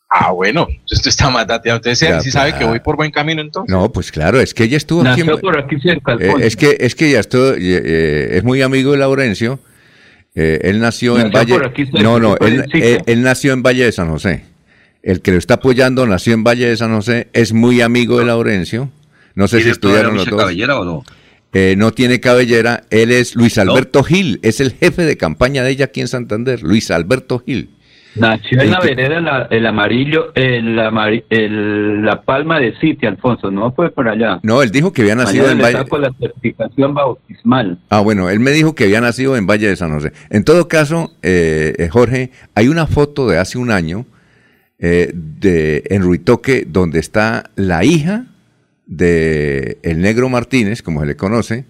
Ah, bueno, usted está más dateado. Usted sí sabe que voy por buen camino entonces. No, pues claro, es que ella estuvo Nació aquí. por aquí cerca. Eh, es que es que ya estuvo, eh, eh, es muy amigo de Laurencio. él nació, en Valle. no, no, él, nació en Valle de San José. El que lo está apoyando nació en Valle de San José, es muy amigo de Laurencio. No sé si estudiaron los dos. cabellera o no? No tiene cabellera. Él es Luis Alberto Gil, es el jefe de campaña de ella aquí en Santander, Luis Alberto Gil. Nació en la vereda el amarillo, el, la palma de City, Alfonso, no fue por allá. No, él dijo que había nacido en Valle. la certificación bautismal. Ah, bueno, él me dijo que había nacido en Valle de San José. En todo caso, eh, eh, Jorge, hay una foto de hace un año eh, de en Ruitoque donde está la hija de el negro Martínez, como se le conoce.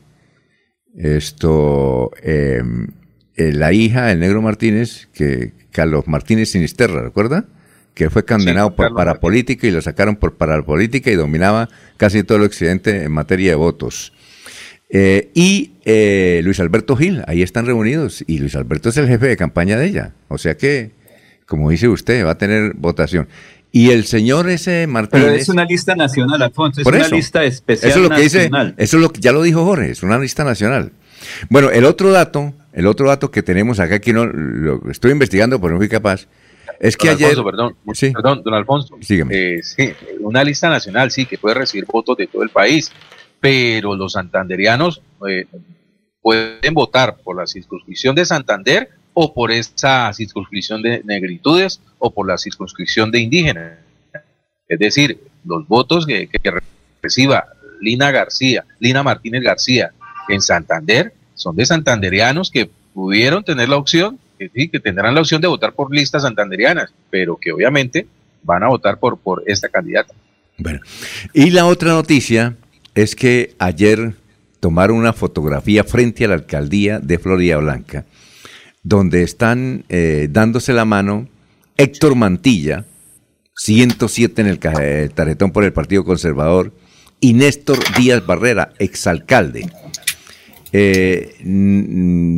Esto, em, la hija del negro Martínez, que Carlos Martínez Sinisterra, ¿recuerda? Que fue condenado por parapolítica y lo sacaron por parapolítica y dominaba casi todo el occidente en materia de votos. Eh, y eh, Luis Alberto Gil, ahí están reunidos, y Luis Alberto es el jefe de campaña de ella. O sea que, como dice usted, va a tener votación. Y el señor ese Martínez. Pero es una lista nacional, Alfonso, es una lista especial. Eso es lo que dice, eso es lo que ya lo dijo Jorge, es una lista nacional. Bueno, el otro dato el otro dato que tenemos acá, que no lo estoy investigando, pero no fui capaz, es que ayer... perdón, perdón, don Alfonso. Eh, sí, una lista nacional, sí, que puede recibir votos de todo el país, pero los santanderianos eh, pueden votar por la circunscripción de Santander o por esa circunscripción de negritudes o por la circunscripción de indígenas. Es decir, los votos que reciba Lina García, Lina Martínez García en Santander son de santanderianos que pudieron tener la opción, que, sí, que tendrán la opción de votar por listas santanderianas, pero que obviamente van a votar por, por esta candidata. Bueno, y la otra noticia es que ayer tomaron una fotografía frente a la alcaldía de Florida Blanca, donde están eh, dándose la mano Héctor Mantilla, 107 en el tarjetón por el Partido Conservador, y Néstor Díaz Barrera, exalcalde. Eh,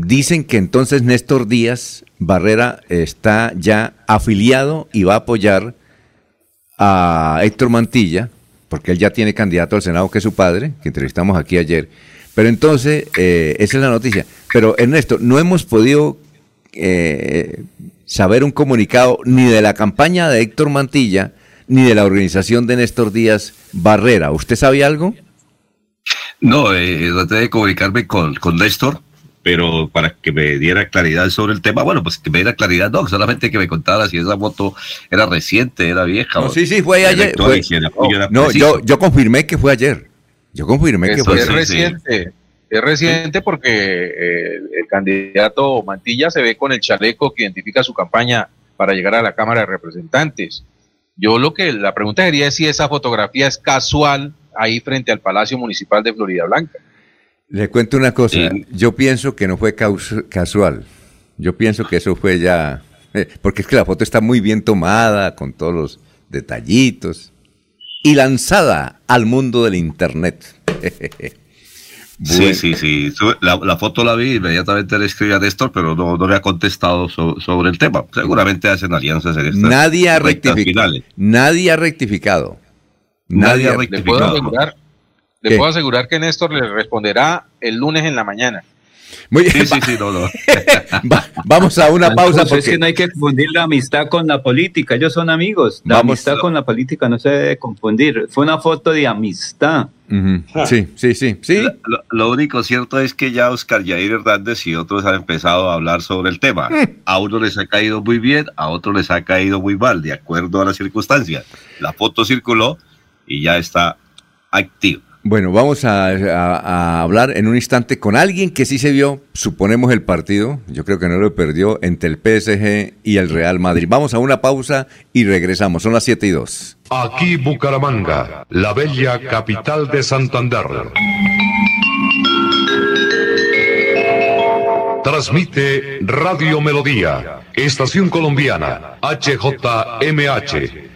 dicen que entonces Néstor Díaz Barrera está ya afiliado y va a apoyar a Héctor Mantilla, porque él ya tiene candidato al Senado que es su padre, que entrevistamos aquí ayer. Pero entonces, eh, esa es la noticia. Pero Ernesto, no hemos podido eh, saber un comunicado ni de la campaña de Héctor Mantilla, ni de la organización de Néstor Díaz Barrera. ¿Usted sabe algo? No, eh, traté de comunicarme con, con Néstor, pero para que me diera claridad sobre el tema, bueno, pues que me diera claridad, no, solamente que me contara si esa foto era reciente, era vieja. No, sí, sí, fue ayer. Fue, no, yo, yo confirmé que fue ayer. Yo confirmé que fue es reciente. Es reciente porque eh, el candidato Mantilla se ve con el chaleco que identifica su campaña para llegar a la Cámara de Representantes. Yo lo que la pregunta sería es si esa fotografía es casual ahí frente al Palacio Municipal de Florida Blanca. Le cuento una cosa, yo pienso que no fue casual, yo pienso que eso fue ya, eh, porque es que la foto está muy bien tomada, con todos los detallitos, y lanzada al mundo del Internet. Sí, sí, sí. La, foto la vi, inmediatamente le escribí a Néstor, pero no, no le ha contestado sobre el tema. Seguramente hacen alianzas en estas Nadie ha rectificado. Nadie ha rectificado. Nadie, ha rectificado. Le puedo asegurar que Néstor le responderá el lunes en la mañana. Muy bien. Sí, sí, sí, no, no. vamos a una pausa. Porque... Es que no hay que confundir la amistad con la política. Ellos son amigos. La amistad con la política no se debe confundir. Fue una foto de amistad. Sí, sí, sí. sí. Lo, único cierto es que ya Oscar Jair Hernández y otros han empezado a hablar sobre el tema. Mm. A uno les ha caído muy bien, a otro les ha caído muy mal, de acuerdo a las circunstancias. La foto circuló y ya está activa. Bueno, vamos a, hablar en un instante con alguien que sí se vio, suponemos, el partido, yo creo que no lo perdió, entre el PSG y el Real Madrid. Vamos a una pausa y regresamos, son las 7 y 2. Aquí Bucaramanga, la bella capital de Santander. Transmite Radio Melodía, Estación Colombiana, HJMH.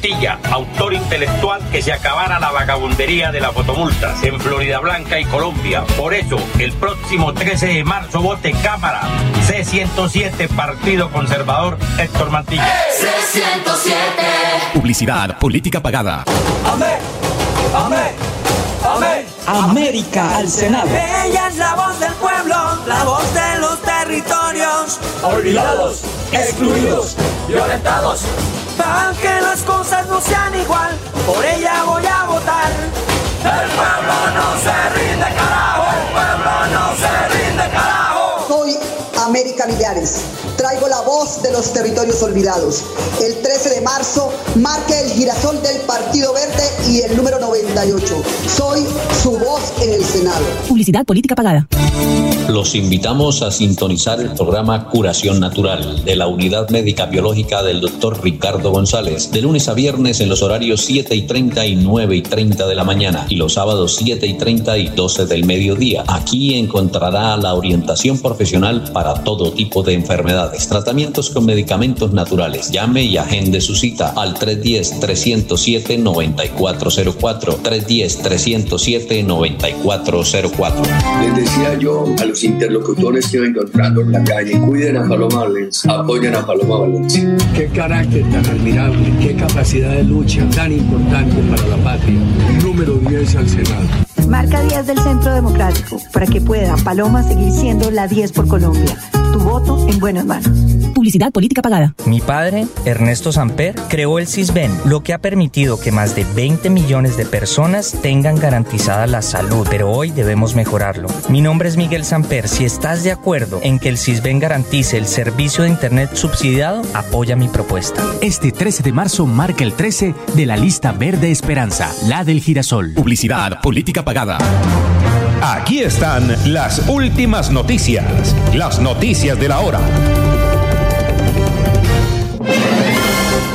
Mantilla, autor intelectual que se acabara la vagabundería de las fotomultas en Florida Blanca y Colombia. Por eso, el próximo 13 de marzo vote Cámara C107 Partido Conservador Héctor Mantilla. C107. Publicidad, política pagada. Amén. Amén. Amén. América al Senado. Ella es la voz del pueblo, la voz de Olvidados, excluidos, violentados para que las cosas no sean igual, por ella voy a votar. El pueblo no se rinde, carajo. El pueblo no se rinde, América Millares. Traigo la voz de los territorios olvidados. El 13 de marzo marque el girasol del Partido Verde y el número 98. Soy su voz en el Senado. Publicidad política pagada. Los invitamos a sintonizar el programa Curación Natural de la Unidad Médica Biológica del Dr. Ricardo González, de lunes a viernes en los horarios 7 y 30 y 9 y 30 de la mañana y los sábados 7 y 30 y 12 del mediodía. Aquí encontrará la orientación profesional para todo tipo de enfermedades, tratamientos con medicamentos naturales. Llame y agende su cita al 310-307-9404. 310-307-9404. Les decía yo a los interlocutores que vengo encontrando en la calle, cuiden a Paloma Valencia, apoyen a Paloma Valencia. Qué carácter tan admirable, qué capacidad de lucha tan importante para la patria. Número 10 al Senado. Marca 10 del Centro Democrático para que pueda Paloma seguir siendo la 10 por Colombia. Tu voto en buenas manos. Publicidad política pagada. Mi padre, Ernesto Samper, creó el CISBEN, lo que ha permitido que más de 20 millones de personas tengan garantizada la salud, pero hoy debemos mejorarlo. Mi nombre es Miguel Samper. Si estás de acuerdo en que el CISBEN garantice el servicio de Internet subsidiado, apoya mi propuesta. Este 13 de marzo marca el 13 de la lista Verde Esperanza, la del girasol. Publicidad política pagada. Aquí están las últimas noticias, las noticias de la hora.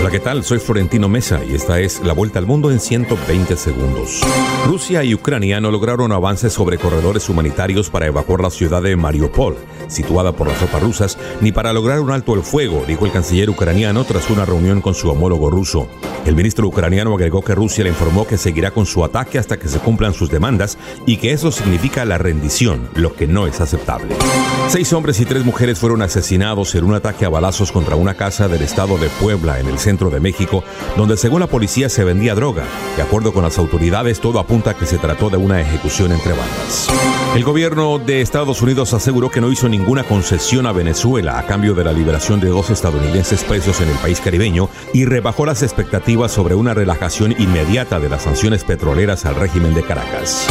Hola, ¿qué tal? Soy Florentino Mesa y esta es la vuelta al mundo en 120 segundos. Rusia y Ucrania no lograron avances sobre corredores humanitarios para evacuar la ciudad de Mariupol, situada por las tropas rusas, ni para lograr un alto el fuego, dijo el canciller ucraniano tras una reunión con su homólogo ruso. El ministro ucraniano agregó que Rusia le informó que seguirá con su ataque hasta que se cumplan sus demandas y que eso significa la rendición, lo que no es aceptable. Seis hombres y tres mujeres fueron asesinados en un ataque a balazos contra una casa del estado de Puebla en el centro centro de México, donde según la policía se vendía droga. De acuerdo con las autoridades, todo apunta a que se trató de una ejecución entre bandas. El gobierno de Estados Unidos aseguró que no hizo ninguna concesión a Venezuela a cambio de la liberación de dos estadounidenses presos en el país caribeño y rebajó las expectativas sobre una relajación inmediata de las sanciones petroleras al régimen de Caracas.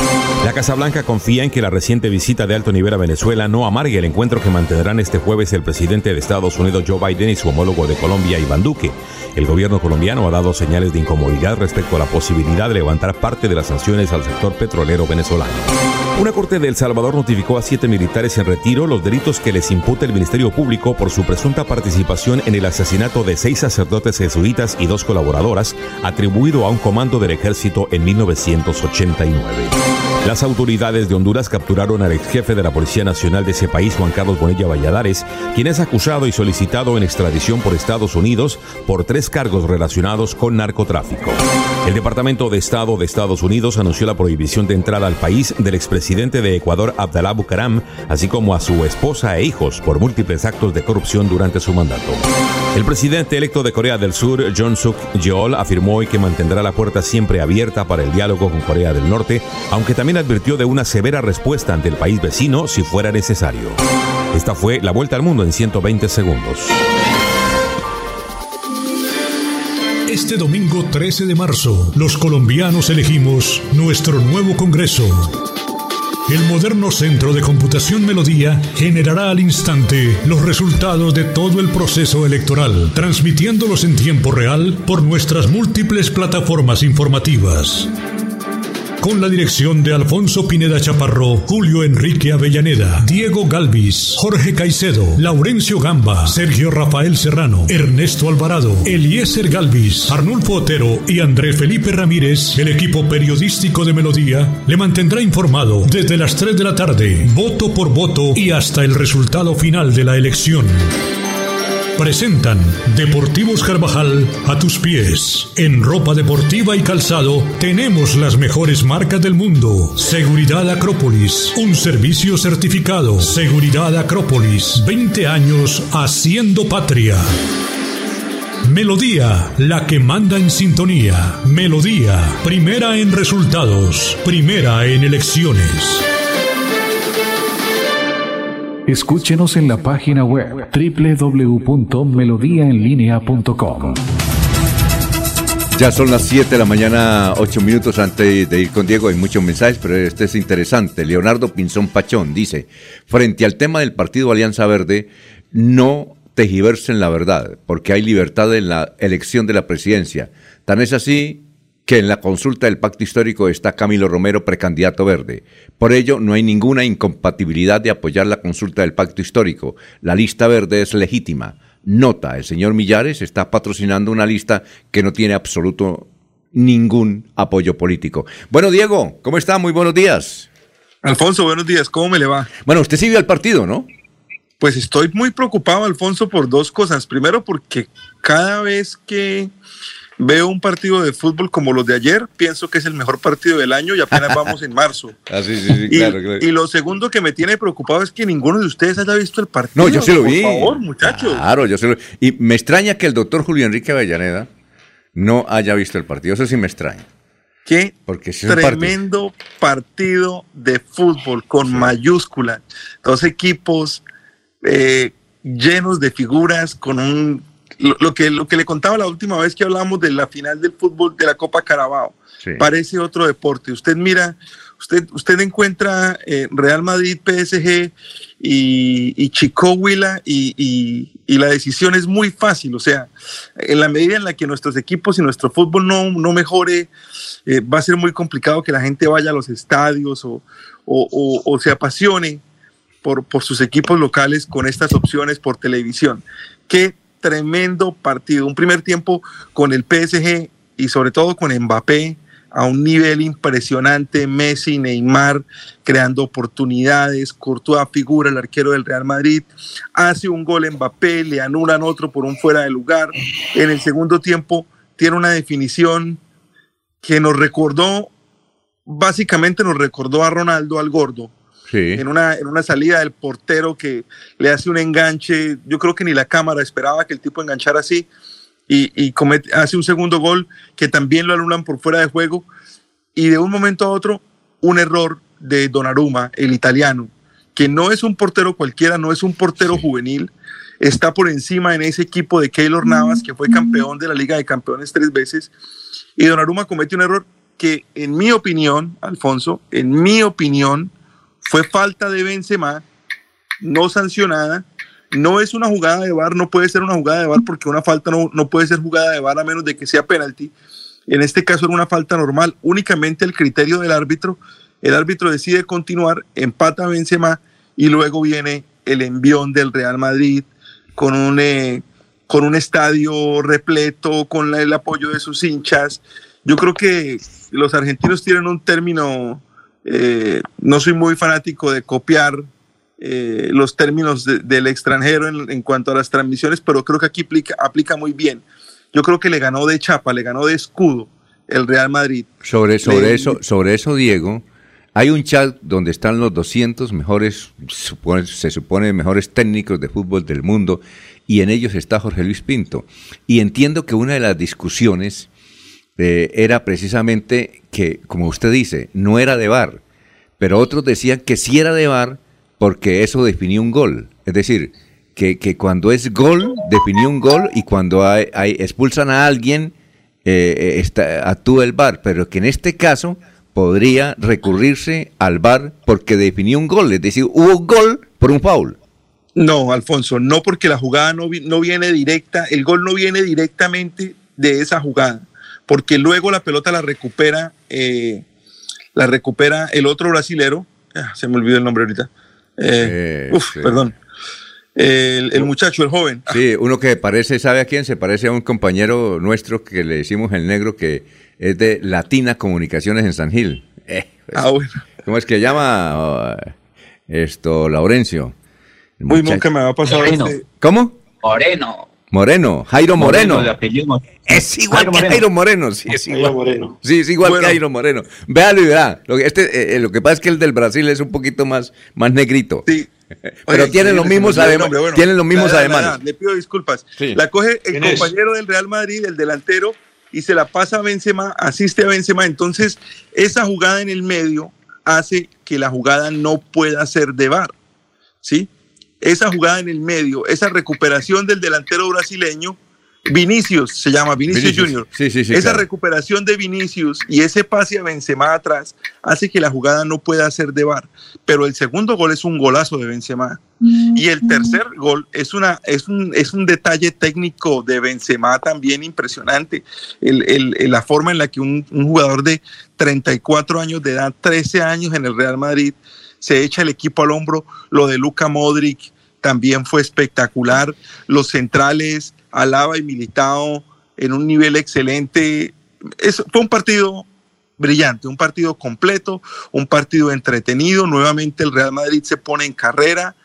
La Casa Blanca confía en que la reciente visita de alto nivel a Venezuela no amargue el encuentro que mantendrán este jueves el presidente de Estados Unidos Joe Biden y su homólogo de Colombia Iván Duque. El gobierno colombiano ha dado señales de incomodidad respecto a la posibilidad de levantar parte de las sanciones al sector petrolero venezolano. Una corte de El Salvador notificó a siete militares en retiro los delitos que les imputa el Ministerio Público por su presunta participación en el asesinato de seis sacerdotes jesuitas y dos colaboradoras, atribuido a un comando del ejército en 1989. Las autoridades de Honduras capturaron al ex jefe de la Policía Nacional de ese país, Juan Carlos Bonilla Valladares, quien es acusado y solicitado en extradición por Estados Unidos por tres cargos relacionados con narcotráfico. El Departamento de Estado de Estados Unidos anunció la prohibición de entrada al país del expresidente de Ecuador, Abdalá Bucaram, así como a su esposa e hijos por múltiples actos de corrupción durante su mandato. El presidente electo de Corea del Sur, John Suk Yeol, afirmó hoy que mantendrá la puerta siempre abierta para el diálogo con Corea del Norte, aunque también advirtió de una severa respuesta ante el país vecino si fuera necesario. Esta fue la vuelta al mundo en 120 segundos. Este domingo 13 de marzo, los colombianos elegimos nuestro nuevo Congreso. El moderno Centro de Computación Melodía generará al instante los resultados de todo el proceso electoral, transmitiéndolos en tiempo real por nuestras múltiples plataformas informativas con la dirección de Alfonso Pineda Chaparro, Julio Enrique Avellaneda, Diego Galvis, Jorge Caicedo, Laurencio Gamba, Sergio Rafael Serrano, Ernesto Alvarado, Eliezer Galvis, Arnulfo Otero y André Felipe Ramírez, el equipo periodístico de Melodía, le mantendrá informado desde las 3 de la tarde, voto por voto y hasta el resultado final de la elección. Presentan Deportivos Carvajal a tus pies. En ropa deportiva y calzado tenemos las mejores marcas del mundo. Seguridad Acrópolis, un servicio certificado. Seguridad Acrópolis, 20 años haciendo patria. Melodía, la que manda en sintonía. Melodía, primera en resultados, primera en elecciones. Escúchenos en la página web www.melodiaenlinea.com. Ya son las 7 de la mañana, 8 minutos antes de ir con Diego. Hay muchos mensajes, pero este es interesante. Leonardo Pinzón Pachón dice: Frente al tema del partido Alianza Verde, no tejiversen la verdad, porque hay libertad en la elección de la presidencia. Tan es así que en la consulta del pacto histórico está Camilo Romero, precandidato verde. Por ello, no hay ninguna incompatibilidad de apoyar la consulta del pacto histórico. La lista verde es legítima. Nota, el señor Millares está patrocinando una lista que no tiene absoluto ningún apoyo político. Bueno, Diego, ¿cómo está? Muy buenos días. Alfonso, buenos días, ¿cómo me le va? Bueno, usted sigue al partido, ¿no? Pues estoy muy preocupado, Alfonso, por dos cosas. Primero, porque cada vez que veo un partido de fútbol como los de ayer, pienso que es el mejor partido del año y apenas vamos en marzo. Ah, sí, sí, sí, y, claro, claro. y lo segundo que me tiene preocupado es que ninguno de ustedes haya visto el partido. No, yo sí lo vi. Por favor, muchachos. Claro, yo sí lo Y me extraña que el doctor Julio Enrique Avellaneda no haya visto el partido. Eso sí me extraña. Qué Porque sí es un tremendo partido de fútbol con mayúscula. Dos equipos eh, llenos de figuras, con un lo, lo que, lo que le contaba la última vez que hablamos de la final del fútbol de la Copa Carabao. Sí. Parece otro deporte. Usted mira, usted, usted encuentra eh, Real Madrid, PSG y, y Chico Huila y, y, y la decisión es muy fácil. O sea, en la medida en la que nuestros equipos y nuestro fútbol no, no mejore, eh, va a ser muy complicado que la gente vaya a los estadios o, o, o, o se apasione por, por sus equipos locales con estas opciones por televisión. Qué tremendo partido. Un primer tiempo con el PSG y sobre todo con Mbappé a un nivel impresionante, Messi, Neymar creando oportunidades, Courtois figura el arquero del Real Madrid, hace un gol Mbappé, le anulan otro por un fuera de lugar. En el segundo tiempo tiene una definición que nos recordó, básicamente nos recordó a Ronaldo al gordo, Sí. en una, en una salida del portero que le hace un enganche. Yo creo que ni la cámara esperaba que el tipo enganchara así. y, y comete, hace un segundo gol que también lo anulan por fuera de juego y de un momento a otro un error de Donnarumma, el italiano, que no es un portero cualquiera, no es un portero juvenil, está por encima en ese equipo de Keylor Navas, que fue campeón de la Liga de Campeones tres veces, y Donnarumma comete un error que en mi opinión, Alfonso, en mi opinión, fue falta de Benzema, no sancionada, no es una jugada de VAR, no puede ser una jugada de VAR porque una falta no, no puede ser jugada de VAR a menos de que sea penalti. En este caso era una falta normal, únicamente el criterio del árbitro. El árbitro decide continuar, empata Benzema y luego viene el envión del Real Madrid con un, eh, con un estadio repleto, con el apoyo de sus hinchas. Yo creo que los argentinos tienen un término, eh, no soy muy fanático de copiar eh, los términos de- del extranjero en, en cuanto a las transmisiones, pero creo que aquí aplica, aplica muy bien. Yo creo que le ganó de chapa, le ganó de escudo el Real Madrid. Sobre, sobre, Le- eso, sobre eso, Diego, hay un chat donde están los 200 mejores, supone- se supone, mejores técnicos de fútbol del mundo, y en ellos está Jorge Luis Pinto. Y entiendo que una de las discusiones eh, era precisamente que, como usted dice, no era de VAR, pero otros decían que sí era de VAR porque eso definía un gol. Es decir, que, que cuando es gol, definía un gol, y cuando expulsan a alguien, eh, está, actúa el VAR, pero que en este caso podría recurrirse al VAR porque definió un gol, es decir, hubo gol por un foul. No, Alfonso, no porque la jugada no, no viene directa, el gol no viene directamente de esa jugada, porque luego la pelota la recupera, eh, la recupera el otro brasilero, ah, se me olvidó el nombre ahorita, Eh, uf, sí. perdón, el, el muchacho, el joven, Sí, uno que parece, ¿sabe a quién? Se parece a un compañero nuestro que le decimos el negro que es de Latina Comunicaciones en San Gil. Eh, pues, Ah, bueno. ¿Cómo es que llama? Oh, esto, Laurencio. Uy, nunca me ha pasado Moreno. este- ¿Cómo? Moreno. Moreno, Jairo Moreno. apellido Es igual Jairo que Moreno. Jairo Moreno, sí, es Jairo igual. Moreno. Sí, es igual Bueno. que Jairo Moreno. Véalo y verá. Lo que, este, eh, lo que pasa es que el del Brasil es un poquito más, más negrito. Sí. Pero Oye, tienen los mismos nombre. Bueno, tienen los mismos ademanes. le pido disculpas. Sí. La coge el compañero del Real Madrid, el delantero, y se la pasa a Benzema, asiste a Benzema. Entonces, esa jugada en el medio hace que la jugada no pueda ser de VAR. ¿Sí? Esa jugada en el medio, esa recuperación del delantero brasileño, Vinicius se llama, Vinicius, Vinicius. Junior. Sí, sí, sí, Esa claro. recuperación de Vinicius y ese pase a Benzema atrás hace que la jugada no pueda ser de VAR. Pero el segundo gol es un golazo de Benzema. Y el tercer gol es, una, es, un, es un detalle técnico de Benzema también impresionante. El- la forma en la que un, un jugador de 34 años de edad, 13 años en el Real Madrid, se echa el equipo al hombro. Lo de Luka Modric también fue espectacular. Los centrales, Alaba y Militao, en un nivel excelente. Fue un partido brillante, un partido completo, un partido entretenido. Nuevamente el Real Madrid se pone en carrera,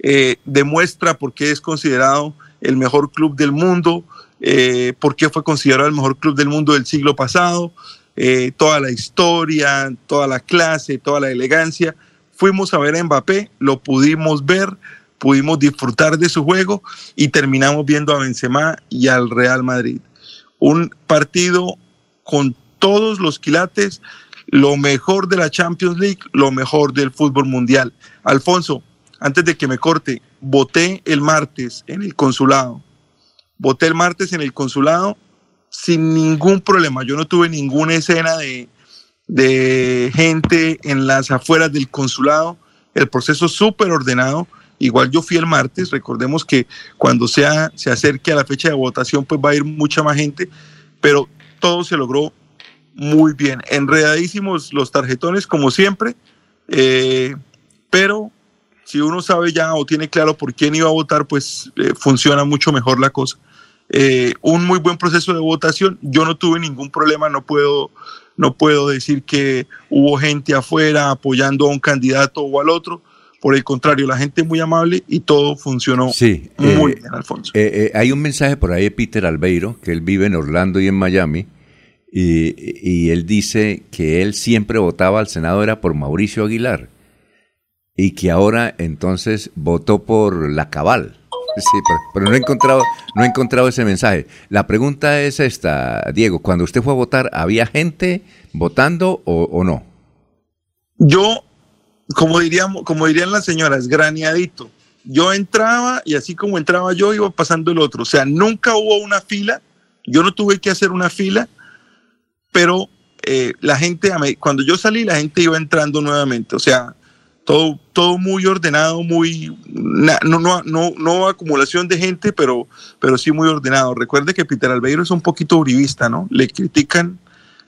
eh, demuestra por qué es considerado el mejor club del mundo, eh, por qué fue considerado el mejor club del mundo del siglo pasado, eh, toda la historia, toda la clase, toda la elegancia. Fuimos a ver a Mbappé, lo pudimos ver, pudimos disfrutar de su juego y terminamos viendo a Benzema y al Real Madrid. Un partido con todos los quilates, lo mejor de la Champions League, lo mejor del fútbol mundial. Alfonso, antes de que me corte, voté el martes en el consulado. Voté el martes en el consulado sin ningún problema. Yo no tuve ninguna escena de, de gente en las afueras del consulado. El proceso súper ordenado. Igual yo fui el martes. Recordemos que cuando sea, se acerque a la fecha de votación, pues va a ir mucha más gente. Pero todo se logró muy bien. Enredadísimos los tarjetones, como siempre. eh, pero si uno sabe ya o tiene claro por quién iba a votar, pues eh, funciona mucho mejor la cosa. Eh, un muy buen proceso de votación. Yo no tuve ningún problema, no puedo, no puedo decir que hubo gente afuera apoyando a un candidato o al otro. Por el contrario, la gente muy amable y todo funcionó Sí, muy eh, bien, Alfonso. eh, eh, hay un mensaje por ahí de Peter Albeiro, que él vive en Orlando y en Miami, y, y él dice que él siempre votaba al Senado era por Mauricio Aguilar, y que ahora entonces votó por la cabal. Sí, pero, pero no he encontrado, no he encontrado ese mensaje. La pregunta es esta, Diego, cuando usted fue a votar, ¿había gente votando o, o no? Yo, como diríamos, como dirían las señoras, graneadito. Yo entraba y así como entraba yo, iba pasando el otro. O sea, nunca hubo una fila. Yo no tuve que hacer una fila, pero eh, la gente, cuando yo salí, la gente iba entrando nuevamente. O sea, todo, todo muy ordenado, muy na- no, no, no, no acumulación de gente, pero, pero sí muy ordenado. Recuerde que Peter Albeiro es un poquito uribista, ¿no? Le critican,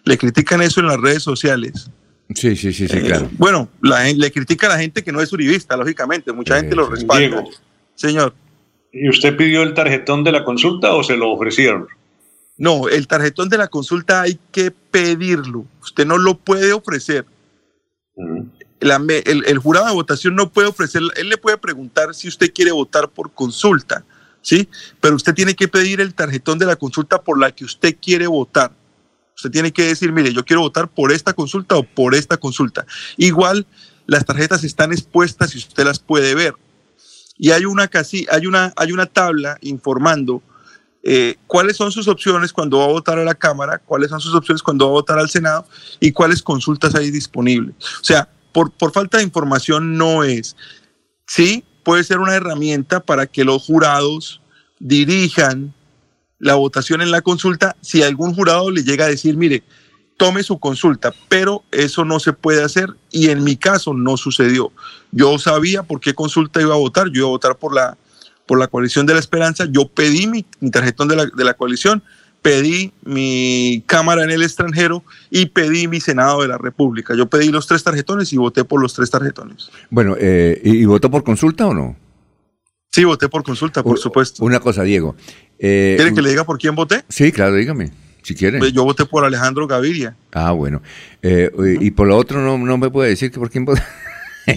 le critican eso en las redes sociales. Sí, sí, sí, sí, claro. Bueno, la, le critica a la gente que no es uribista, lógicamente. Mucha gente lo respalda. Diego. Señor. ¿Y usted pidió el tarjetón de la consulta o se lo ofrecieron? No, el tarjetón de la consulta hay que pedirlo. Usted no lo puede ofrecer. La me- el, el jurado de votación no puede ofrecer, él le puede preguntar si usted quiere votar por consulta, ¿sí? Pero usted tiene que pedir el tarjetón de la consulta por la que usted quiere votar. Usted tiene que decir, mire, yo quiero votar por esta consulta o por esta consulta. Igual las tarjetas están expuestas y usted las puede ver. Y hay una, casi, hay una, hay una tabla informando eh, cuáles son sus opciones cuando va a votar a la Cámara, cuáles son sus opciones cuando va a votar al Senado y cuáles consultas hay disponibles. O sea, por, por falta de información no es. Sí, puede ser una herramienta para que los jurados dirijan la votación en la consulta si algún jurado le llega a decir, mire, tome su consulta, pero eso no se puede hacer y en mi caso no sucedió. Yo sabía por qué consulta iba a votar, yo iba a votar por la, por la coalición de la esperanza, yo pedí mi, tarjetón de la, de la coalición, pedí mi cámara en el extranjero y pedí mi Senado de la República. Yo pedí los tres tarjetones y voté por los tres tarjetones. Bueno, eh, ¿y, y votó por consulta o no? Sí, voté por consulta, por supuesto. Una cosa, Diego. eh, ¿Quiere que le diga por quién voté? Sí, claro, dígame, si quiere. Pues Yo voté por Alejandro Gaviria. Ah, bueno. Eh, y por lo otro no, no me puede decir que por quién votó.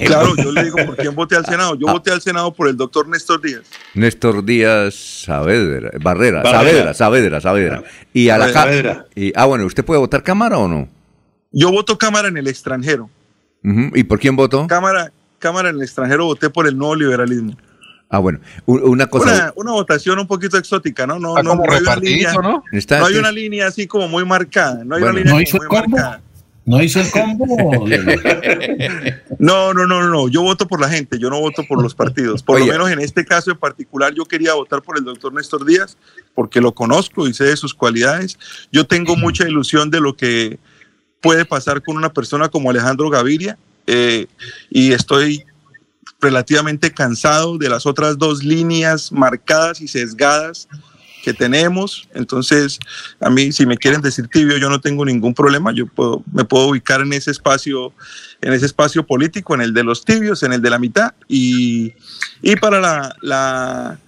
Claro, yo le digo por quién voté al Senado. Yo Ah. voté al Senado por el doctor Néstor Díaz. Néstor Díaz Saavedra, Barrera, Barrera. Saavedra, Saavedra, Saavedra. Y a la Ah, bueno, ¿usted puede votar cámara o no? Yo voto Cámara en el extranjero. ¿Y por quién votó? Cámara, cámara en el extranjero voté por el nuevo liberalismo. Ah, bueno, una cosa. Una, una votación un poquito exótica, ¿no? No, no, como no hay una línea, ¿no? Está- no hay está- una línea así como muy marcada. No hay Bueno. una línea ¿No hizo muy el combo? marcada. ¿No hizo el combo? No, no, no, no, no. Yo voto por la gente, yo no voto por los partidos. Por Oye. lo menos en este caso en particular, yo quería votar por el doctor Néstor Díaz porque lo conozco y sé de sus cualidades. Yo tengo mucha ilusión de lo que puede pasar con una persona como Alejandro Gaviria eh, y estoy relativamente cansado de las otras dos líneas marcadas y sesgadas que tenemos. Entonces, a mí, si me quieren decir tibio, yo no tengo ningún problema. Yo puedo, me puedo ubicar en ese espacio, en ese espacio político, en el de los tibios, en el de la mitad. Y, y para la, la,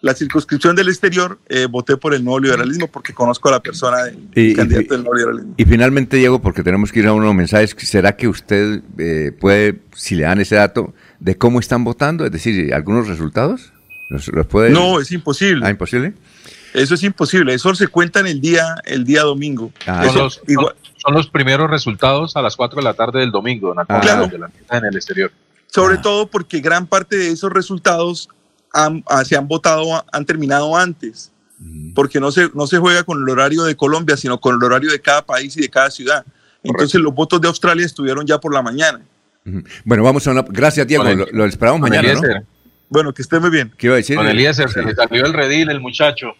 la circunscripción del exterior, eh, voté por el nuevo liberalismo porque conozco a la persona del Y- candidato y- del nuevo liberalismo. Y finalmente, Diego, porque tenemos que ir a unos mensajes, ¿será que usted eh, puede, si le dan ese dato, de cómo están votando? Es decir, algunos resultados. ¿Los, los puede? No, es imposible. Ah, imposible. Eso es imposible. Eso se cuenta en el día, el día domingo. Ah, Eso- son, los, igual- son los primeros resultados a las 4 de la tarde del domingo, don Alfonso, Claro. de la mesa en el exterior. Sobre todo porque gran parte de esos resultados han- ah, se han votado, han terminado antes, porque no se, no se juega con el horario de Colombia, sino con el horario de cada país y de cada ciudad. Entonces los votos de Australia estuvieron ya por la mañana. Bueno, vamos a una. Gracias, Diego. El- lo, lo esperamos mañana. Bueno, que esté muy bien. ¿Qué iba a decir? Con Eliezer, Sí. se le salió el redil el muchacho.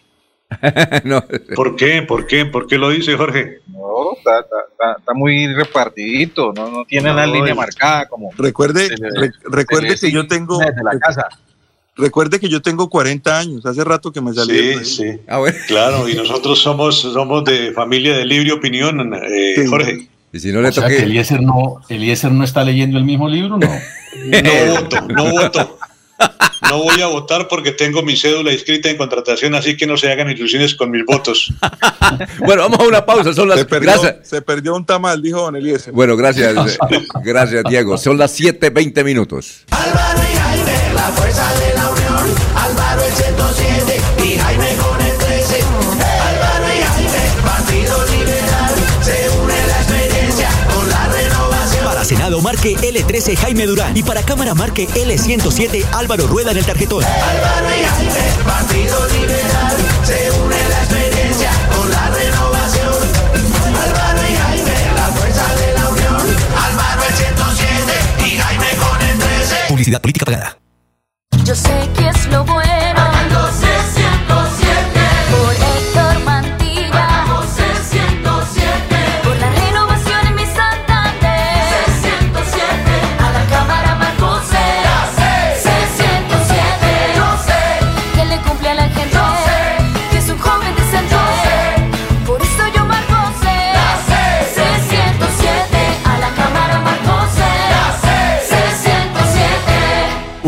no. ¿Por qué? ¿Por qué? ¿Por qué lo dice Jorge? No, está, está- está- está muy repartidito, no, no tiene No, una línea marcada como... Recuerde, se le- re- recuerde que yo tengo, desde la casa. recuerde que yo tengo 40 años. Hace rato que me salí. Sí, sí. Ah, bueno. Claro, y nosotros somos, somos de familia de libre opinión, eh, Sí. Jorge. Y si no le O sea, que toque. Eliezer no, Eliezer no está leyendo el mismo libro, ¿no? No voto, no voto. No voy a votar porque tengo mi cédula inscrita en contratación, así que no se hagan ilusiones con mis votos. Bueno, vamos a una pausa. Son las. Se perdió, Gracias. se perdió un tamal, dijo Don Eliezer. Bueno, gracias. eh, Gracias, Diego. Son las 7:20 minutos. Álvaro y Jaime, la fuerza de la marque L13 Jaime Durán y para cámara marque L107 Álvaro Rueda en el tarjetón. Álvaro y Jaime, Partido Liberal, se une la experiencia con la renovación. Álvaro y Jaime, la fuerza de la unión. Álvaro el 107 y Jaime con el 13. Publicidad política pagada. Yo sé que es lo bueno.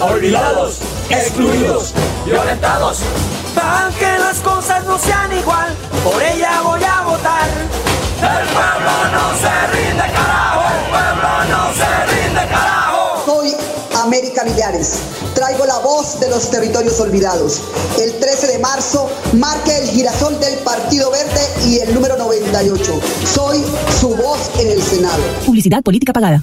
Olvidados, excluidos, violentados. Para que las cosas no sean igual, por ella voy a votar. El pueblo no se rinde, carajo. El pueblo no se rinde, carajo. Soy América Millares. Traigo la voz de los territorios olvidados. El 13 de marzo marque el girasol del Partido Verde y el número 98. Soy su voz en el Senado. Publicidad política pagada.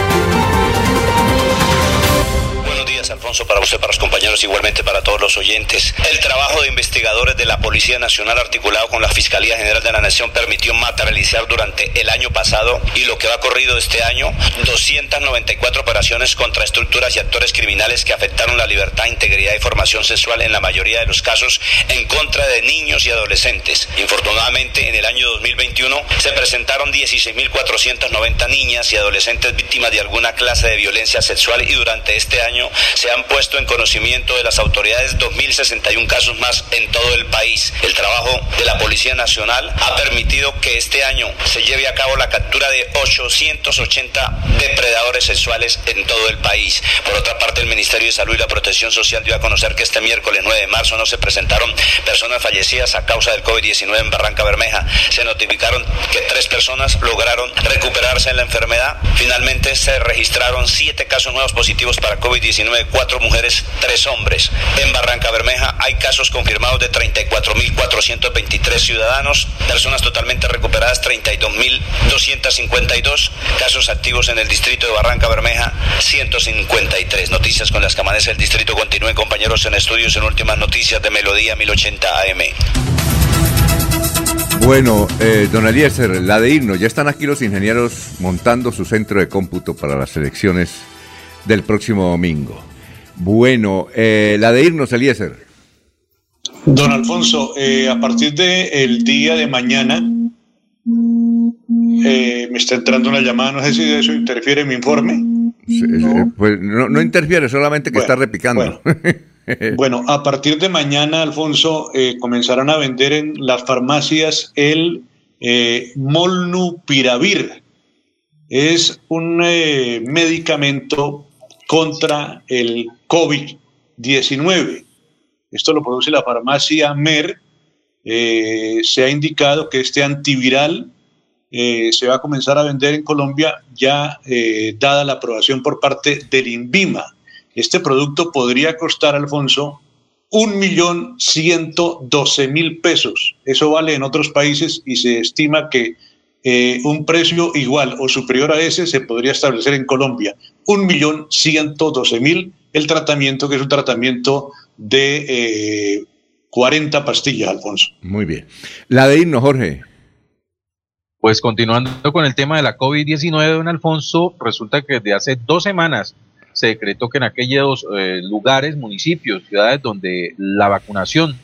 Para usted, para los compañeros, igualmente para todos los oyentes. El trabajo de investigadores de la Policía Nacional articulado con la Fiscalía General de la Nación permitió materializar durante el año pasado y lo que va corrido este año 294 operaciones contra estructuras y actores criminales que afectaron la libertad, integridad y formación sexual en la mayoría de los casos en contra de niños y adolescentes. Infortunadamente, en el año 2021 se presentaron 16.490 niñas y adolescentes víctimas de alguna clase de violencia sexual y durante este año se han puesto en conocimiento de las autoridades 2.061 casos más en todo el país. El trabajo de la Policía Nacional ha permitido que este año se lleve a cabo la captura de 880 depredadores sexuales en todo el país. Por otra parte, el Ministerio de Salud y la Protección Social dio a conocer que este miércoles 9 de marzo no se presentaron personas fallecidas a causa del COVID-19 en Barranca Bermeja. Se notificaron que tres personas lograron recuperarse en la enfermedad. Finalmente se registraron siete casos nuevos positivos para COVID-19, cuatro mujeres, tres hombres. En Barranca Bermeja hay casos confirmados de 34.423 ciudadanos, personas totalmente recuperadas 32.252, casos activos en el distrito de Barranca Bermeja 153. Noticias con las que amanece el distrito. Continúen compañeros en estudios en últimas noticias de Melodía 1080 AM. Bueno, eh, don Eliezer, la de irnos. Ya están aquí los ingenieros montando su centro de cómputo para las elecciones del próximo domingo. Bueno, eh, la de irnos, Eliezer. Don Alfonso, eh, a partir del día de mañana eh, me está entrando una llamada, no sé si eso interfiere en mi informe. Sí, eh, Pues no, no interfiere, solamente que está repicando. Bueno, a partir de mañana, Alfonso, eh, comenzarán a vender en las farmacias el eh, Molnupiravir. Es un eh, medicamento contra el COVID-19. Esto lo produce la farmacia Mer. Eh, se ha indicado que este antiviral eh, se va a comenzar a vender en Colombia ya eh, dada la aprobación por parte del INVIMA. Este producto podría costar, Alfonso, un millón ciento doce mil pesos. Eso vale en otros países y se estima que un precio igual o superior a ese se podría establecer en Colombia. Un millón ciento doce mil el tratamiento, que es un tratamiento de eh, 40 pastillas, Alfonso. Muy bien. La de irnos, Jorge. Pues continuando con el tema de la COVID-19, don Alfonso, resulta que desde hace dos semanas se decretó que en aquellos eh, lugares, municipios, ciudades donde la vacunación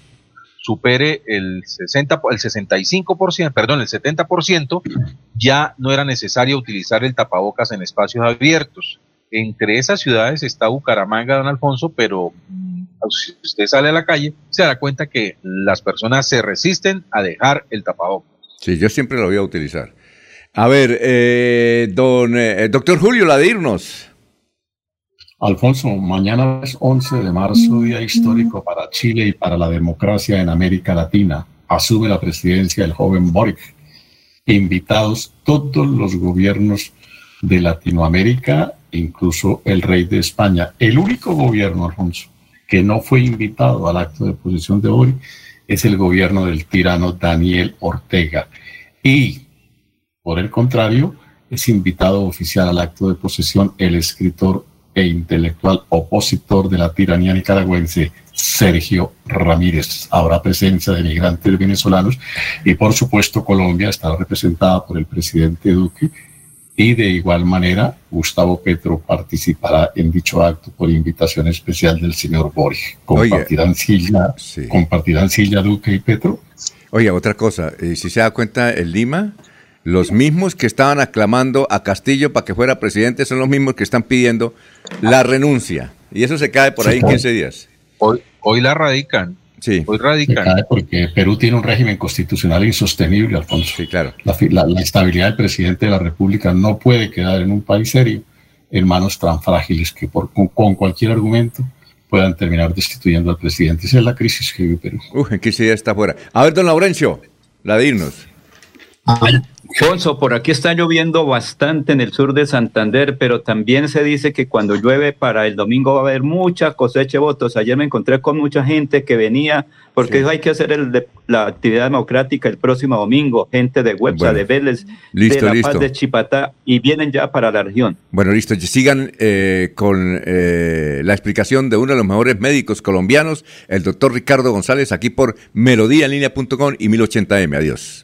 supere el 60, el 65%, perdón, el 70%, ya no era necesario utilizar el tapabocas en espacios abiertos. Entre esas ciudades está Bucaramanga, don Alfonso, pero mm, si usted sale a la calle, se da cuenta que las personas se resisten a dejar el tapabocas. Sí, yo siempre lo voy a utilizar. A ver, eh, don eh, doctor Julio Ladirnos. Alfonso, mañana es 11 de marzo, día histórico para Chile y para la democracia en América Latina. Asume la presidencia el joven Boric. Invitados todos los gobiernos de Latinoamérica, incluso el rey de España. El único gobierno, Alfonso, que no fue invitado al acto de posesión de Boric es el gobierno del tirano Daniel Ortega. Y, por el contrario, es invitado oficial al acto de posesión el escritor e intelectual opositor de la tiranía nicaragüense, Sergio Ramírez. Habrá presencia de migrantes venezolanos y por supuesto Colombia estará representada por el presidente Duque y de igual manera Gustavo Petro participará en dicho acto por invitación especial del señor Boris. ¿Compartirán, silla, ¿compartirán silla Duque y Petro? Oye, otra cosa, eh, si se da cuenta, en Lima los mismos que estaban aclamando a Castillo para que fuera presidente son los mismos que están pidiendo la renuncia. Y eso se cae por ahí en 15 días. Hoy, hoy la radican. Sí. Se cae porque Perú tiene un régimen constitucional insostenible, Alfonso. Sí, claro. La, la, estabilidad del presidente de la República no puede quedar en un país serio en manos tan frágiles que por, con, cualquier argumento puedan terminar destituyendo al presidente. Esa es la crisis que vive Perú. En 15 días está fuera. A ver, don Laurencio, la de irnos. Alfonso, por aquí está lloviendo bastante en el sur de Santander, pero también se dice que cuando llueve para el domingo va a haber mucha cosecha de votos. Ayer me encontré con mucha gente que venía, porque hay que hacer el la actividad democrática el próximo domingo, gente de Huepsa, de Vélez, de La Paz, de Chipatá, y vienen ya para la región. Bueno, listo, sigan eh, con eh, la explicación de uno de los mejores médicos colombianos, el doctor Ricardo González, aquí por melodíaenlínea.com y 1080m. Adiós.